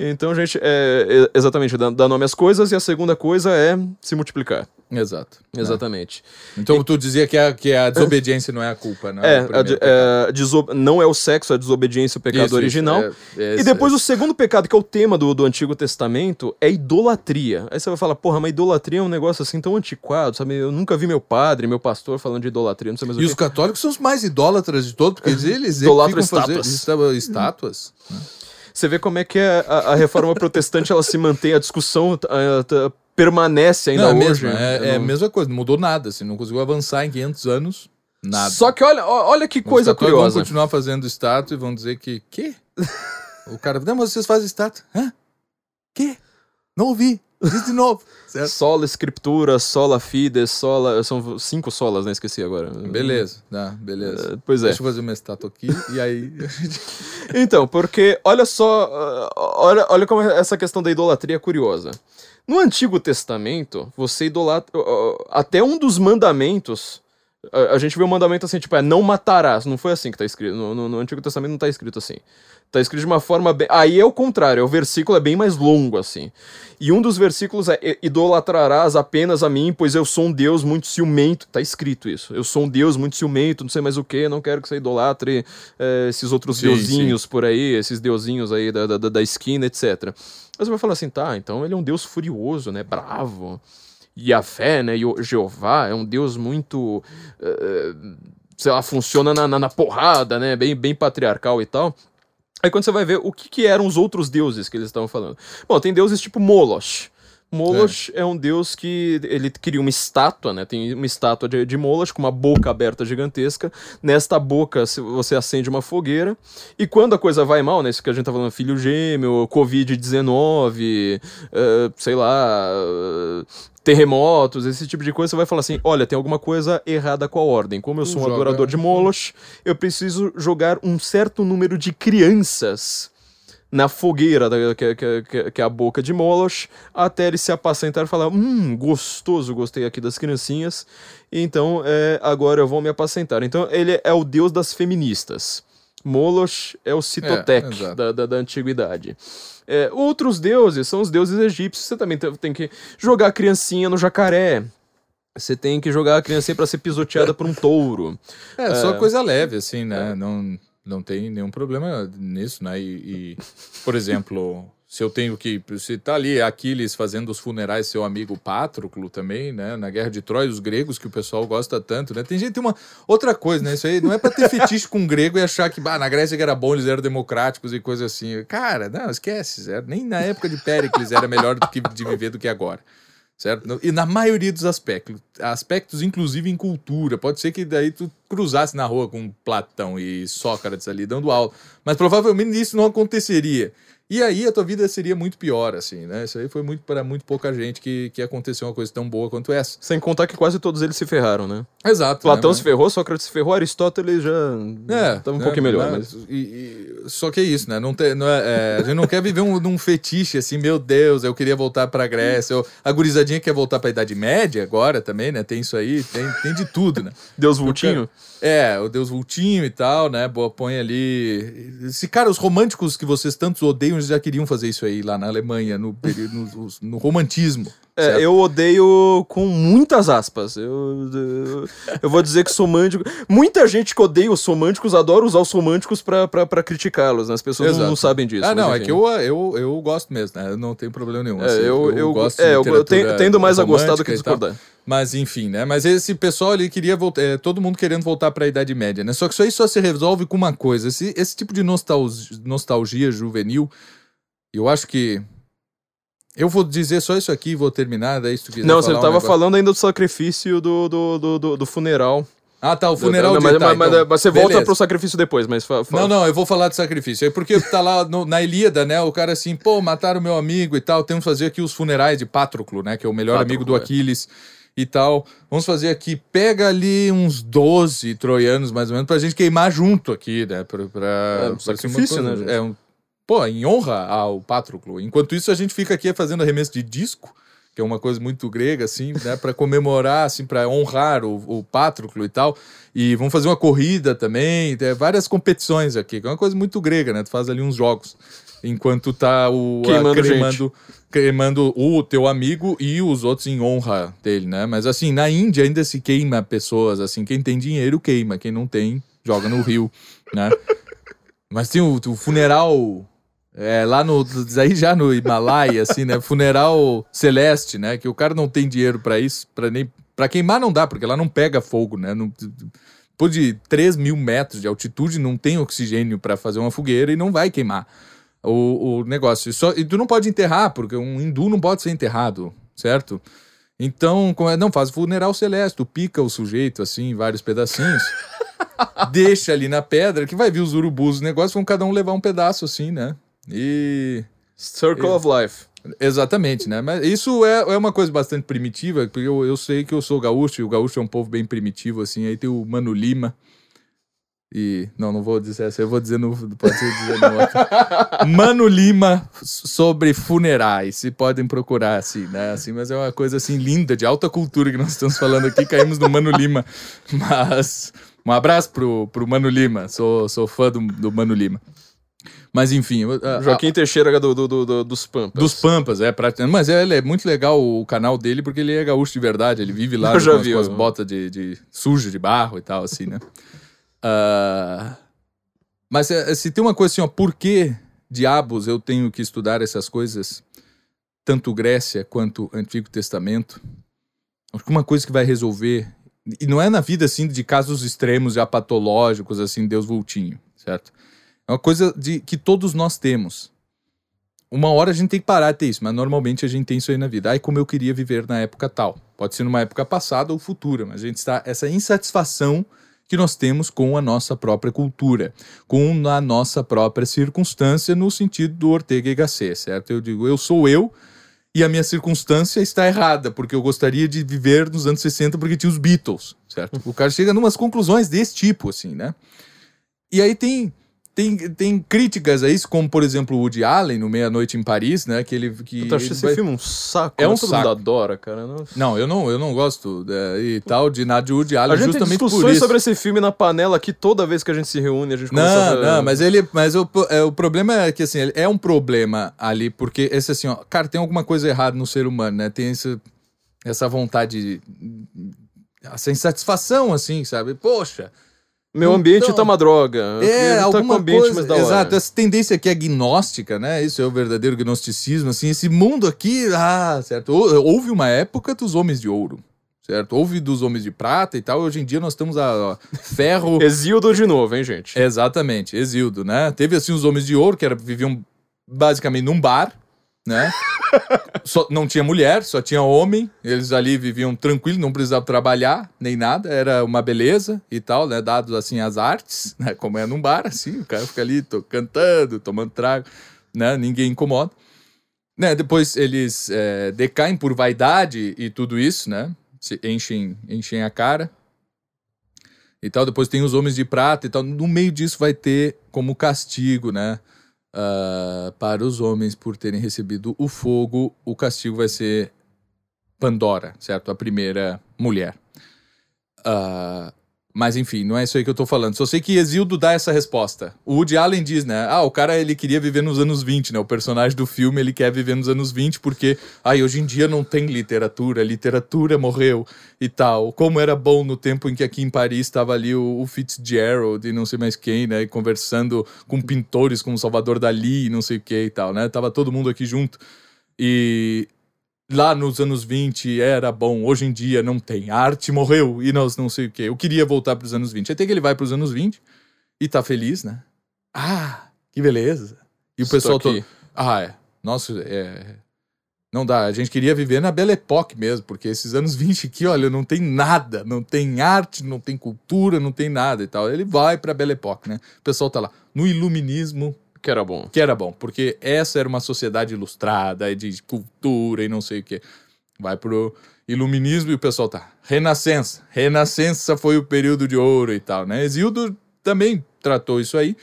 Então, gente, é, é, exatamente, dá, dá nome às coisas, e a segunda coisa é se multiplicar. Exato. Exatamente. Então tu dizia que a, que a desobediência não é a culpa, né? É, O a de- é, deso- não é o sexo, é a desobediência, o pecado Isso, original. isso, é- é E depois é- o segundo pecado, que é o tema do, do Antigo Testamento, é idolatria. Aí você vai falar, porra, mas idolatria é um negócio assim tão antiquado, sabe? Eu nunca vi meu padre, meu pastor falando de idolatria, não sei mais E os católicos são os mais idólatras de todos, porque eles Idolatram ficam fazendo- estátuas. estátuas. Você vê como é que a, a- a reforma protestante ela se mantém, a discussão ah, tá- permanece ainda Não, é hoje. mesmo, é, é a Não- mesma coisa, não mudou nada, assim, não conseguiu avançar em 500 anos, nada. Só que olha, olha que Os coisa curiosa. Vão continuar fazendo estátua e vão dizer que, quê? o cara, não, mas vocês fazem estátua. Hã? Quê? Não ouvi. Diz de novo. Certo? Sola Escritura, Sola Fides, Sola. São cinco solas, né? Esqueci agora. Beleza, tá, beleza. É, Pois é. Deixa eu fazer uma estátua aqui e aí. Então, porque olha só, ah, olha, olha como essa questão da idolatria é curiosa. No Antigo Testamento, você idolatra. Até um dos mandamentos. A, a gente vê um mandamento assim, tipo, é não matarás. Não foi assim que tá escrito. No, no- no Antigo Testamento não tá escrito assim. Tá escrito de uma forma bem. Aí é o contrário, o versículo é bem mais longo, assim. E um dos versículos é: "I- idolatrarás apenas a mim, pois eu sou um Deus muito ciumento. Tá escrito isso. Eu sou um Deus muito ciumento, não sei mais o que, não quero que você idolatre eh, esses outros Sim, deusinhos por aí, esses deusinhos aí da, da, da esquina, etc. Mas você vai falar assim, tá, então ele é um Deus furioso, né? Bravo. E a fé, né? Jeová é um Deus muito. eh, sei lá, funciona na, na, na porrada, né? Bem, bem patriarcal e tal. Aí quando você vai ver o que, que eram os outros deuses que eles estavam falando. Bom, tem deuses tipo Moloch. Moloch é. um deus que ele cria uma estátua, né? Tem uma estátua de, de Moloch com uma boca aberta gigantesca. Nesta boca você acende uma fogueira. E quando a coisa vai mal, né? Isso que a gente tá falando, filho gêmeo, Covid-19, eh, sei lá, eh, terremotos, esse tipo de coisa, você vai falar assim: olha, tem alguma coisa errada com a ordem. Como eu sou um Joga- adorador de Moloch, eu preciso jogar um certo número de crianças na fogueira, da- que, que, que, é a boca de Moloch, até ele se apacentar e falar: Hum, gostoso, gostei aqui das criancinhas, então é, agora eu vou me apacentar. Então ele é o deus das feministas. Moloch é o Citotec exato. da, da, da antiguidade. É, outros deuses são os deuses egípcios. Você também tem, que jogar a criancinha no jacaré. Você tem que jogar a criancinha pra ser pisoteada por um touro. É, só coisa leve, assim, né? Não, não tem nenhum problema nisso, né? E, e, por exemplo, se eu tenho que. Se tá ali Aquiles fazendo os funerais, seu amigo Patroclo também, né? Na Guerra de Troia, os gregos que o pessoal gosta tanto, né? Tem gente, tem uma. Outra coisa, né? Isso aí não é pra ter fetiche com grego e achar que, bah, na Grécia que era bom, eles eram democráticos e coisa assim. Cara, não, esquece. Nem na época de Péricles era melhor do que de viver do que agora certo? E na maioria dos aspectos, aspectos inclusive em cultura, pode ser que daí tu cruzasse na rua com Platão e Sócrates ali dando aula, mas provavelmente isso não aconteceria. E aí a tua vida seria muito pior, assim, né? Isso aí foi muito para muito pouca gente que, que aconteceu uma coisa tão boa quanto essa. Sem contar que quase todos eles se ferraram, né? Exato. Platão né? se ferrou, Sócrates se ferrou, Aristóteles já É, tava um né, pouquinho melhor, né, mas... e- e- só que é isso, né? Não tem, não é, é, a gente não quer viver um, num fetiche assim, meu Deus, eu queria voltar pra Grécia. Eu, a gurizadinha quer voltar pra Idade Média agora também, né? Tem isso aí, tem, tem de tudo, né? Deus Vultinho? É, o Deus Vultinho e tal, né? Boa, põe ali. Esse cara, os românticos que vocês tantos odeiam, já queriam fazer isso aí lá na Alemanha, no, no, no romantismo. É, eu odeio com muitas aspas. Eu, eu, eu vou dizer que somântico. Muita gente que odeia os somânticos adora usar os pra, pra criticá-los, né? As pessoas não, não sabem disso. Ah, não, é enfim. que eu, eu, eu gosto mesmo, né? Eu não tenho problema nenhum. É, assim, eu, eu, gosto é, eu ten- tendo mais a gostar do que discordar. Mas enfim, né? Mas esse pessoal ele queria voltar, é, todo mundo querendo voltar para a Idade Média, né? Só que isso aí só se resolve com uma coisa, esse, esse tipo de nostalgia, nostalgia juvenil, eu acho que eu vou dizer só isso aqui e vou terminar, daí se tu quiser Não, você um tava negócio- falando ainda do sacrifício do, do, do, do, do funeral. Ah, tá, o funeral Não, de mas, tá, mas- então, mas você volta beleza. pro sacrifício depois, mas fa, fa- Não, não, eu vou falar de sacrifício. É porque tá lá no- na Ilíada, né? O cara assim, pô, mataram meu amigo e tal. Temos que fazer aqui os funerais de Patroclo, né? Que é o melhor Patroclo, amigo do é. Aquiles e tal. Vamos fazer aqui. Pega ali uns 12 troianos, mais ou menos, pra gente queimar junto aqui, né? Pra, pra, É, um pra sacrifício, coisa- né, gente? É um, pô, em honra ao Patroclo. Enquanto isso, a gente fica aqui fazendo arremesso de disco. Que é uma coisa muito grega, assim, né? Pra comemorar, assim, pra honrar o, o Patroclo e tal. E vamos fazer uma corrida também, tem várias competições aqui, que é uma coisa muito grega, né? Tu faz ali uns jogos, enquanto tá o a- Queimando cremando, cremando o teu amigo e os outros em honra dele, né? Mas assim, na Índia ainda se queima pessoas, assim, quem tem dinheiro queima, quem não tem, joga no rio, né? Mas tem o, o funeral é, lá no. Aí já no Himalaia, assim, né? Funeral celeste, né? Que o cara não tem dinheiro pra isso, pra nem. Pra queimar não dá, porque lá não pega fogo, né? Não, depois de 3 mil metros de altitude, não tem oxigênio pra fazer uma fogueira e não vai queimar o, o negócio. Só, e tu não pode enterrar, porque um hindu não pode ser enterrado, certo? Então, é- não, faz funeral celeste, tu pica o sujeito assim, em vários pedacinhos. deixa ali na pedra, que vai vir os urubus, os negócios vão cada um levar um pedaço assim, né? E. Circle of Life. Exatamente, né? Mas isso é, é uma coisa bastante primitiva, porque eu, eu sei que eu sou gaúcho, e o gaúcho é um povo bem primitivo, assim. Aí tem o Mano Lima. E. Não, não vou dizer essa, eu vou dizer no. Pode ser dizer no outro. Mano Lima sobre funerais. Se podem procurar, assim, né? Assim, mas é uma coisa assim linda, de alta cultura que nós estamos falando aqui. Caímos no Mano Lima. Mas. Um abraço pro, pro Mano Lima. Sou, sou fã do, do Mano Lima. Mas enfim. a- Joaquim Teixeira do, do, do- do- dos Pampas. dos Pampas, é, praticamente. Mas é, é muito legal o canal dele, porque ele é gaúcho de verdade. Ele vive lá Eu já com, as- vi, com as botas de, de sujo, de barro e tal, assim, né? Ah, mas é, se tem uma coisa assim, ó, por que diabos eu tenho que estudar essas coisas, tanto Grécia quanto Antigo Testamento? Acho que uma coisa que vai resolver, e não é na vida assim de casos extremos já patológicos, assim, Deus vultinho, certo? É uma coisa de que todos nós temos. Uma hora a gente tem que parar de ter isso, mas normalmente a gente tem isso aí na vida. Ai, como eu queria viver na época tal. Pode ser numa época passada ou futura, mas a gente está essa insatisfação que nós temos com a nossa própria cultura, com a nossa própria circunstância no sentido do Ortega y Gasset, certo? Eu digo, eu sou eu e a minha circunstância está errada, porque eu gostaria de viver nos anos 60 porque tinha os Beatles, certo? O cara chega numas conclusões desse tipo, assim, né? E aí tem tem, tem críticas a isso, como por exemplo o Woody Allen no Meia Noite em Paris, né? Que ele que Eu achei esse vai- filme um saco. É né? um Todo saco. mundo adora, cara. Nossa. Não, eu não, eu não gosto é, e tal de nada de Woody Allen A gente tem justamente por discussões sobre esse filme na panela aqui toda vez que a gente se reúne, a gente começa Não, a... não, mas ele, mas o, é, o problema é que assim, é um problema ali porque esse assim, ó, cara, tem alguma coisa errada no ser humano, né? Tem esse, essa vontade, essa insatisfação assim, sabe? Poxa, Meu ambiente Então, tá uma droga. É, alguma ambiente coisa. mais da hora. Exato, essa tendência aqui é agnóstica, né? Isso é o verdadeiro gnosticismo, assim, esse mundo aqui, ah, certo. Hou- Houve uma época dos homens de ouro, certo? Houve dos homens de prata e tal, hoje em dia nós estamos a, a ferro. Exildo de novo, hein, gente? Exatamente, Exildo, né? Teve assim os homens de ouro que era, viviam basicamente num bar, né? Só, não tinha mulher, só tinha homem. Eles ali viviam tranquilo, não precisavam trabalhar nem nada. Era uma beleza e tal, né? Dados assim as artes, né? Como é num bar, assim, o cara fica ali to- cantando, tomando trago, né? Ninguém incomoda. Né? Depois eles é, decaem por vaidade e tudo isso, né? Se enchem, enchem a cara e tal. Depois tem os homens de prata e tal. No meio disso vai ter como castigo, né? Ah, para os homens por terem recebido o fogo, o castigo vai ser Pandora, certo? A primeira mulher. Ah, mas enfim, não é isso aí que eu tô falando. Só sei que Exildo dá essa resposta. O Woody Allen diz, né? Ah, o cara ele queria viver nos anos 20, né? O personagem do filme ele quer viver nos anos 20 porque, ai, hoje em dia não tem literatura, literatura morreu e tal. Como era bom no tempo em que aqui em Paris estava ali o, o Fitzgerald e não sei mais quem, né? Conversando com pintores como Salvador Dali e não sei o que e tal, né? Tava todo mundo aqui junto. E lá nos anos 20 era bom, hoje em dia não tem. A arte morreu e nós não sei o quê. Eu queria voltar para os anos 20. Até que ele vai para os anos 20 e tá feliz, né? Ah, que beleza. E o Estou pessoal todo. Ah, é. Nossa, é. Não dá. A gente queria viver na Belle Époque mesmo, porque esses anos 20 aqui, olha, não tem nada. Não tem arte, não tem cultura, não tem nada e tal. Ele vai pra Belle Époque, né? O pessoal tá lá. No iluminismo, Que era bom. que era bom, porque essa era uma sociedade ilustrada, de cultura e não sei o quê. Vai pro iluminismo e o pessoal tá. Renascença. Renascença foi o período de ouro e tal, né? Exildo também tratou isso aí,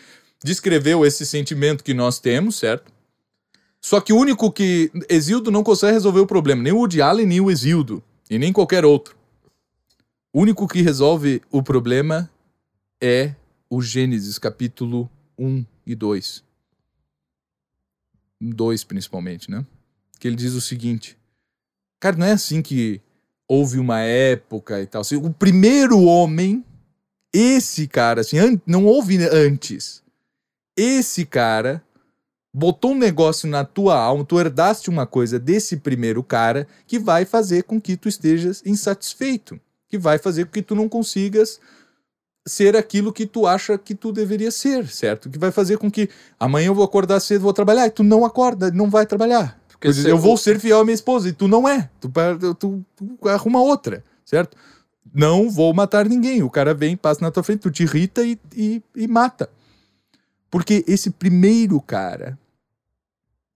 descreveu esse sentimento que nós temos, certo? Só que o único que. Exildo não consegue resolver o problema, nem o Woody Allen, nem o Exildo, e nem qualquer outro. O único que resolve o problema é o Gênesis, capítulo 1 e 2. 2 principalmente, né? Que ele diz o seguinte: Cara, não é assim que houve uma época e tal. O primeiro homem, esse cara, assim, não houve antes. Esse cara botou um negócio na tua alma, tu herdaste uma coisa desse primeiro cara que vai fazer com que tu estejas insatisfeito, que vai fazer com que tu não consigas ser aquilo que tu acha que tu deveria ser, certo? Que vai fazer com que amanhã eu vou acordar cedo, vou trabalhar, e tu não acorda, não vai trabalhar. Porque Eu, eu vou ser fiel à minha esposa, e tu não é. Tu, tu, tu arruma outra, certo? Não vou matar ninguém. O cara vem, passa na tua frente, tu te irrita e, e, e mata. Porque esse primeiro cara,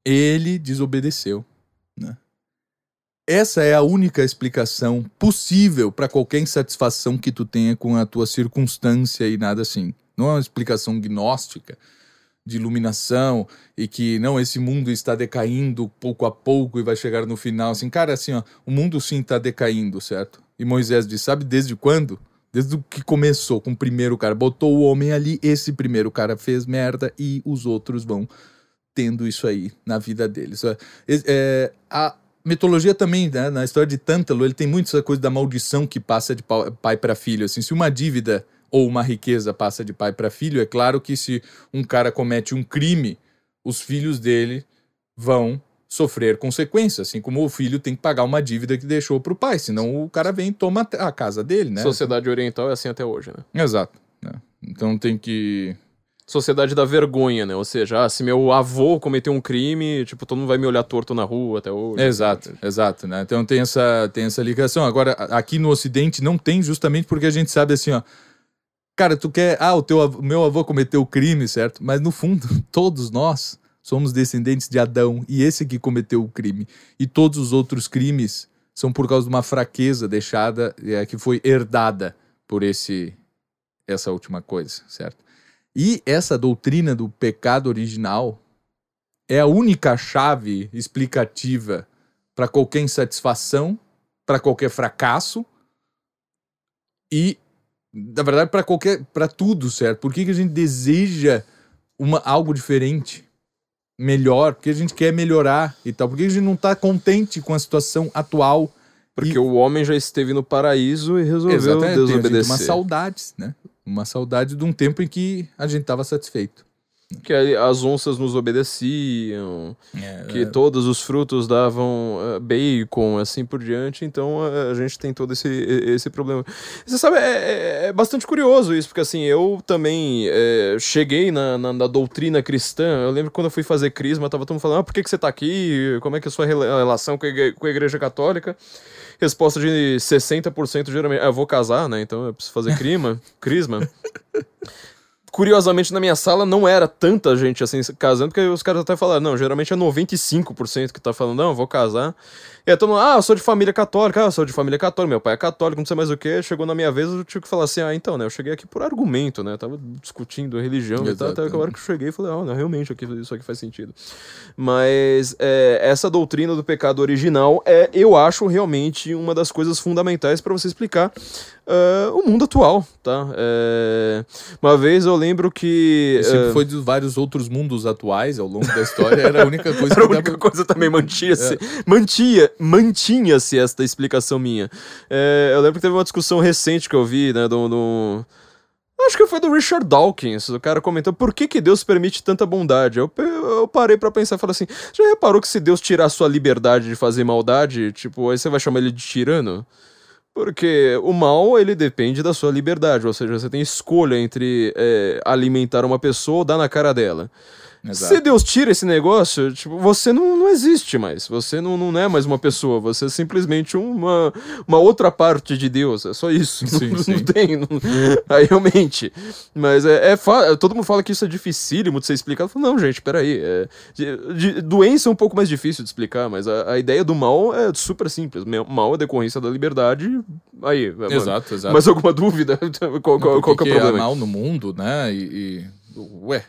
ele desobedeceu. Né? Essa é a única explicação possível para qualquer insatisfação que tu tenha com a tua circunstância e nada assim. Não é uma explicação gnóstica de iluminação e que não esse mundo está decaindo pouco a pouco e vai chegar no final assim, cara, assim, ó, o mundo sim está decaindo, certo? E Moisés diz, sabe desde quando? Desde o que começou com o primeiro cara, botou o homem ali, esse primeiro cara fez merda e os outros vão tendo isso aí na vida deles. É, é, a mitologia também, né, na história de Tântalo, ele tem muito essa coisa da maldição que passa de pa- pai para filho. Assim, se uma dívida ou uma riqueza passa de pai para filho, é claro que se um cara comete um crime, os filhos dele vão sofrer consequências, assim como o filho tem que pagar uma dívida que deixou pro pai, senão o cara vem e toma a casa dele, né? Sociedade oriental é assim até hoje, né? Exato. né? Então tem que Sociedade da vergonha, né? Ou seja, ah, se meu avô cometeu um crime, tipo, todo mundo vai me olhar torto na rua até hoje. Exato, exato, né? Então tem essa, tem essa ligação. Agora, aqui no Ocidente não tem justamente porque a gente sabe assim, ó. Cara, tu quer. Ah, o teu avô- meu avô cometeu crime, certo? Mas no fundo, todos nós somos descendentes de Adão e esse que cometeu o crime. E todos os outros crimes são por causa de uma fraqueza deixada, é, que foi herdada por esse essa última coisa, certo? E essa doutrina do pecado original é a única chave explicativa para qualquer insatisfação, para qualquer fracasso e, na verdade, para qualquer, para tudo, certo? Por que, que a gente deseja uma, algo diferente, melhor? Porque a gente quer melhorar e tal. Por que a gente não está contente com a situação atual? Porque E- o homem já esteve no paraíso e resolveu Exatamente, tem, desobedecer. uma saudade, né? Uma saudade de um tempo em que a gente estava satisfeito. Que as onças nos obedeciam, que todos os frutos davam eh, bacon, assim por diante, então a gente tem todo esse, esse problema. Você sabe, é, é- é bastante curioso isso, porque assim, eu também eh, cheguei na, na, na doutrina cristã, eu lembro quando eu fui fazer crisma, tava todo mundo falando, ah, por que, que você tá aqui, como é que é a sua rela- relação com a igreja católica? Resposta de 60% geralmente, ah, eu vou casar, né, então eu preciso fazer crima, crisma. Curiosamente, na minha sala não era tanta gente assim casando, porque os caras até falaram, não, geralmente é 95% que tá falando, não, eu vou casar. E aí todo mundo, ah, eu sou de família católica, ah, eu sou de família católica, meu pai é católico, não sei mais o que. Chegou na minha vez, eu tive que falar assim, ah, então, né, eu cheguei aqui por argumento, né, eu tava discutindo religião e tal, até que a hora que eu cheguei, eu falei, ah, não, realmente, aqui, isso aqui faz sentido. Mas é, essa doutrina do pecado original é, eu acho, realmente uma das coisas fundamentais para você explicar ah, o mundo atual, tá? É, uma vez eu lembro que... E sempre ah, foi dos vários outros mundos atuais ao longo da história, era a única coisa era a que única dava... coisa também mantinha-se. Mantinha, mantinha-se esta explicação minha. É, eu lembro que teve uma discussão recente que eu vi, né, do. do- Acho que foi do Richard Dawkins. O cara comentou por que, que Deus permite tanta bondade. Eu, eu parei pra pensar e falei assim: já reparou que se Deus tirar a sua liberdade de fazer maldade, tipo, aí você vai chamar ele de tirano? Porque o mal, ele depende da sua liberdade, ou seja, você tem escolha entre é, alimentar uma pessoa ou dar na cara dela. Exato. Se Deus tira esse negócio, tipo, você não, não existe mais. Você não, não é mais uma pessoa. Você é simplesmente uma, uma outra parte de Deus. É só isso. Sim, não, sim. não tem. não- Aí realmente. Mas é, é fa- Todo mundo fala que isso é dificílimo de ser explicado. Eu falo, não, gente, peraí. É, de, de- doença é um pouco mais difícil de explicar, mas a, a ideia do mal é super simples. Mal é decorrência da liberdade. Aí. mano, Exato, exato. Mais alguma dúvida? qual, qual, qual que é o problema? mal no mundo, né? E, e- ué,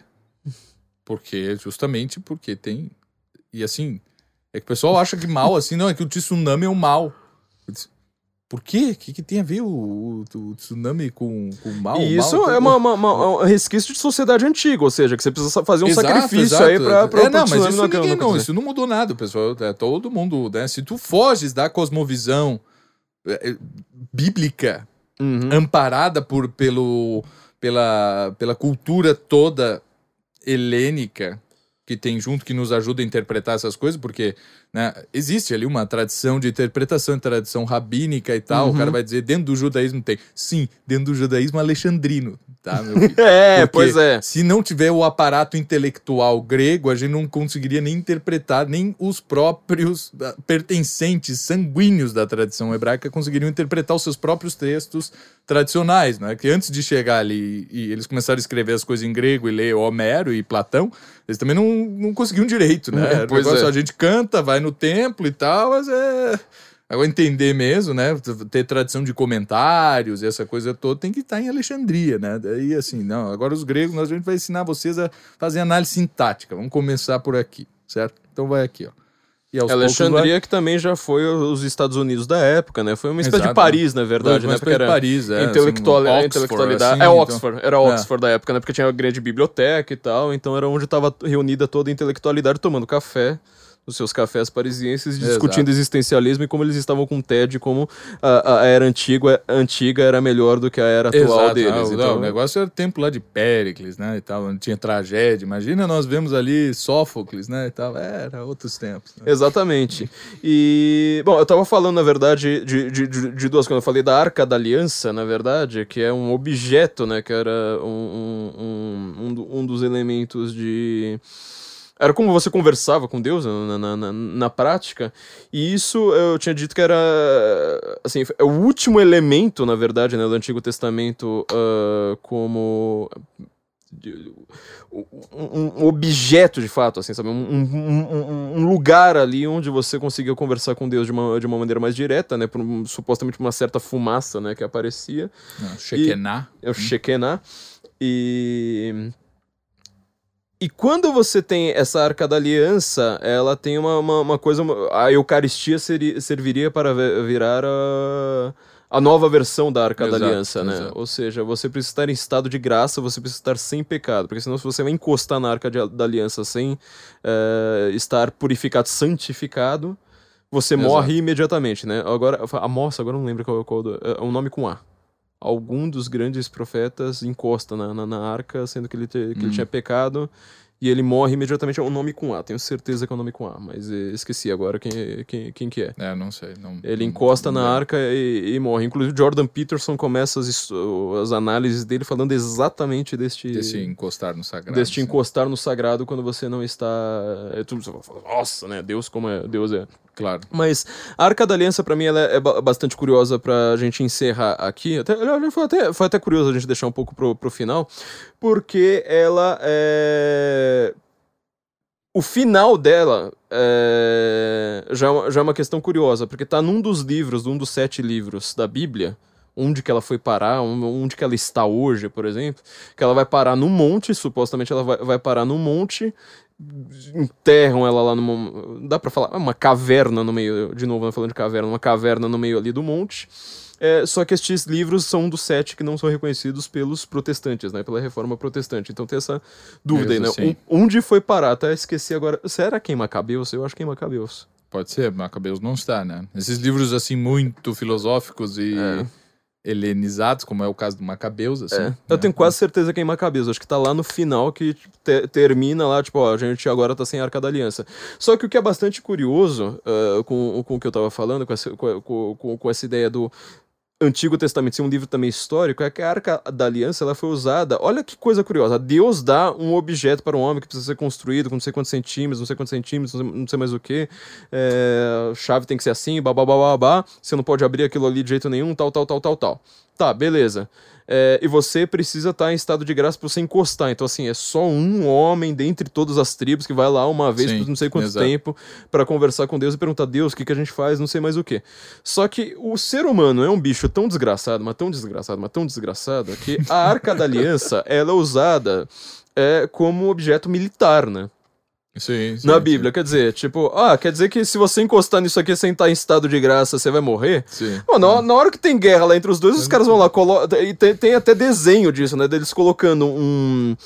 porque justamente porque tem e assim é que o pessoal acha que mal assim não é que o tsunami é um mal. Por quê? O que, que tem a ver o, o- o tsunami com, com o mal? E mal isso tem- é uma, uma- uma- um resquício de sociedade antiga, ou seja, que você precisa fazer um Exato, sacrifício exato. aí pra, pra é, não, mas isso não- ninguém não isso não mudou nada, pessoal. É todo mundo, né? Se tu foges da cosmovisão é, é, bíblica Uhum. amparada por, pelo, pela, pela cultura toda helênica que tem junto, que nos ajuda a interpretar essas coisas, porque né, existe ali uma tradição de interpretação, tradição rabínica e tal. O Uhum. cara vai dizer, dentro do judaísmo tem. Sim, dentro do judaísmo alexandrino, tá, meu filho? É, Porque pois é. Se não tiver o aparato intelectual grego, a gente não conseguiria nem interpretar, nem os próprios ah, pertencentes sanguíneos da tradição hebraica conseguiriam interpretar os seus próprios textos tradicionais, né? Que antes de chegar ali e eles começaram a escrever as coisas em grego e ler Homero e Platão, eles também não, não conseguiam direito, né? É, pois negócio, é. A gente canta, vai no templo e tal, mas é. Agora, entender mesmo, né? Ter tradição de comentários e essa coisa toda tem que estar em Alexandria, né? Daí, assim, não. Agora, os gregos, nós a gente vai ensinar vocês a fazer análise sintática. Vamos começar por aqui, certo? Então, vai aqui, ó. E aos poucos Alexandria, que também já foi os Estados Unidos da época, né? Foi uma espécie de Exato, Paris, na vai- verdade, uma né? Porque de era Paris, é. intelectual, assim, é, Oxford, intelectualidade. assim, é então- Oxford, era Oxford da época, né? Porque tinha uma grande biblioteca e tal, então era onde estava reunida toda a intelectualidade tomando café. Os seus cafés parisienses discutindo Exato. existencialismo e como eles estavam com TED, como a, a era antiga, antiga era melhor do que a era atual Exato, deles. ah, o- então, o negócio era o tempo lá de Péricles, né, e tal, onde tinha tragédia. Imagina nós vemos ali Sófocles, né, e tal. Era outros tempos. né? Exatamente. E, bom, eu tava falando, na verdade, de, de, de, de duas coisas. Eu falei da Arca da Aliança, na verdade, que é um objeto, né? Que era um, um, um, um dos elementos de. Era como você conversava com Deus na, na, na, na prática. E isso eu tinha dito que era. Assim, é o último elemento, na verdade, né, do Antigo Testamento, ah, como um, objeto de fato, assim, sabe? Um, um- um- um lugar ali onde você conseguia conversar com Deus de uma, de uma maneira mais direta, né? Por um- supostamente por uma certa fumaça, né? Que aparecia. Não, Shekinah. É o Shekinah. E. E quando você tem essa arca da aliança, ela tem uma, uma, uma coisa. A Eucaristia seria, serviria para vi- virar a, a nova versão da arca da Exato, aliança, né? exato. Ou seja, você precisa estar em estado de graça, você precisa estar sem pecado. Porque senão, se você vai encostar na arca de- da aliança sem eh, estar purificado, santificado, você Exato. morre imediatamente, né? Agora, a moça, agora não lembro qual, qual do- é um nome com A algum dos grandes profetas encosta na, na, na arca, sendo que ele, te- que ele Hum. tinha pecado, e ele morre imediatamente. É um nome com A, tenho certeza que é um nome com A, mas eh, esqueci agora quem, quem, quem que é. É, não sei. Não, Ele não- encosta não na lembro. arca e, e morre. Inclusive, Jordan Peterson começa as, as análises dele falando exatamente deste, Desse encostar no sagrado. deste assim. encostar no sagrado quando você não está. É tudo, você fala, Nossa, né? Deus, como é. Deus é. Claro. Mas a Arca da Aliança, pra mim, ela é ba- bastante curiosa pra gente encerrar aqui. Até, foi, até, foi até curioso a gente deixar um pouco pro, pro final, porque ela é. O final dela é... Já, é já é uma questão curiosa, porque tá num dos livros, num dos sete livros da Bíblia, onde que ela foi parar, onde que ela está hoje, por exemplo, que ela vai parar num monte, supostamente ela vai, vai parar num monte, enterram ela lá numa. Dá pra falar? É Uma caverna no meio. De novo, né, falando de caverna, uma caverna no meio ali do monte. É, só que estes livros são um dos sete que não são reconhecidos pelos protestantes, né? Pela reforma protestante. Então tem essa dúvida aí, Isso, né? sim. O- Onde foi parar? Até esqueci agora. Será que é Macabeus? Eu acho que é Macabeus. Pode ser, Macabeus não está, né? Esses livros, assim, muito filosóficos e É. helenizados, como é o caso do Macabeus, assim. É. né? Eu tenho quase certeza que é em Macabeus. Acho que tá lá no final que tipo, te- termina lá, tipo, ó, a gente agora tá sem Arca da Aliança. Só que o que é bastante curioso ah, com, com o que eu tava falando, com essa, com- com- com essa ideia do Antigo Testamento ser um livro também histórico, é que a Arca da Aliança ela foi usada. Olha que coisa curiosa. Deus dá um objeto para um homem que precisa ser construído com não sei quantos centímetros, não sei quantos centímetros, não sei, mais o que. a chave tem que ser assim, babá, babá, babá. Você não pode abrir aquilo ali de jeito nenhum, tal, tal, tal, tal, tal. Tá, beleza. É, e você precisa estar em estado de graça para você encostar. Então, assim, é só um homem dentre todas as tribos que vai lá uma vez Sim, por não sei quanto exato. tempo para conversar com Deus e perguntar: Deus, o que, que a gente faz? Não sei mais o que. Só que o ser humano é um bicho tão desgraçado, mas tão desgraçado, mas tão desgraçado, que a Arca da Aliança ela é usada é, como objeto militar, né? Sim, sim, Na sim. Bíblia. Quer dizer, tipo, ah, quer dizer que se você encostar nisso aqui sem estar em estado de graça, você vai morrer? Sim. Pô, na, na hora que tem guerra lá entre os dois, os caras vão lá, colo... e tem, tem até desenho disso, né? Deles colocando um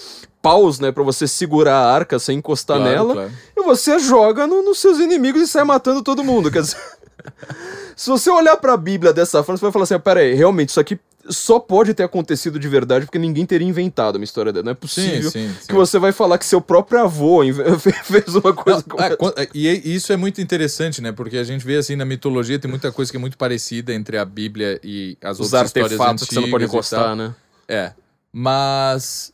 paus, né, pra você segurar a arca sem encostar Claro, nela, claro. e você joga no- nos seus inimigos e sai matando todo mundo. Quer dizer, se você olhar pra Bíblia dessa forma, você vai falar assim: ah, pera aí, realmente, isso aqui só pode ter acontecido de verdade porque ninguém teria inventado uma história dessa. Não é Sim, possível sim, sim. que você vai falar que seu próprio avô fez uma coisa Não, como é, quan- e é- isso é muito interessante, né? Porque a gente vê assim na mitologia tem muita coisa que é muito parecida entre a Bíblia e as os outras histórias artefatos que você não pode encostar, né? É. Mas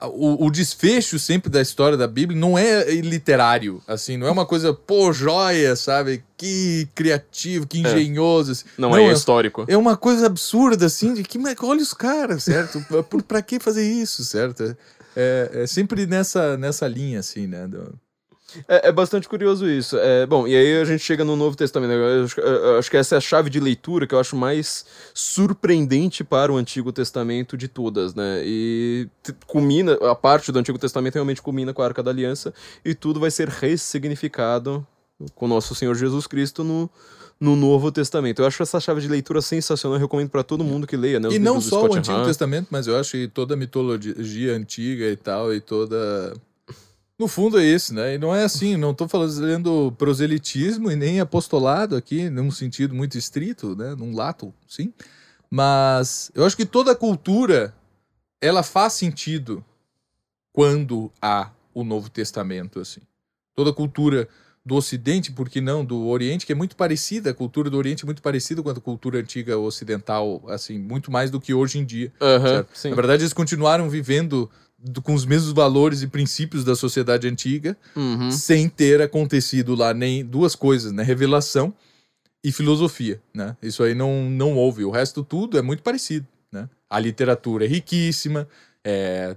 a- o, o desfecho sempre da história da Bíblia não é literário, assim, não é uma coisa, pô, joia, sabe? Que criativo, que engenhoso. assim. Não, é histórico. É uma coisa absurda, assim, de que, mas olha os caras, certo? Por, pra que fazer isso, certo? É, é sempre nessa, nessa linha, assim, né? do- É, é bastante curioso isso. É, bom, e aí a gente chega no Novo Testamento. Eu acho, eu acho que essa é a chave de leitura que eu acho mais surpreendente para o Antigo Testamento de todas, né? E culmina, a parte do Antigo Testamento realmente culmina com a Arca da Aliança e tudo vai ser ressignificado com nosso Senhor Jesus Cristo no, no Novo Testamento. Eu acho essa chave de leitura sensacional, eu recomendo para todo mundo que leia, né? E não só o Antigo Hahn. Testamento, mas eu acho que toda a mitologia antiga e tal, e toda. No fundo é isso, né? E não é assim, não tô fazendo proselitismo e nem apostolado aqui, num sentido muito estrito, né? Num lato, sim. Mas eu acho que toda cultura ela faz sentido quando há o Novo Testamento, assim. Toda cultura do Ocidente, por que não do Oriente, que é muito parecida, a cultura do Oriente é muito parecida com a cultura antiga ocidental, assim, muito mais do que hoje em dia. Na verdade, eles continuaram vivendo do- com os mesmos valores e princípios da sociedade antiga, Uhum. sem ter acontecido lá nem duas coisas, né? Revelação e filosofia, né? Isso aí não, não houve. O resto tudo é muito parecido, né? A literatura é riquíssima é,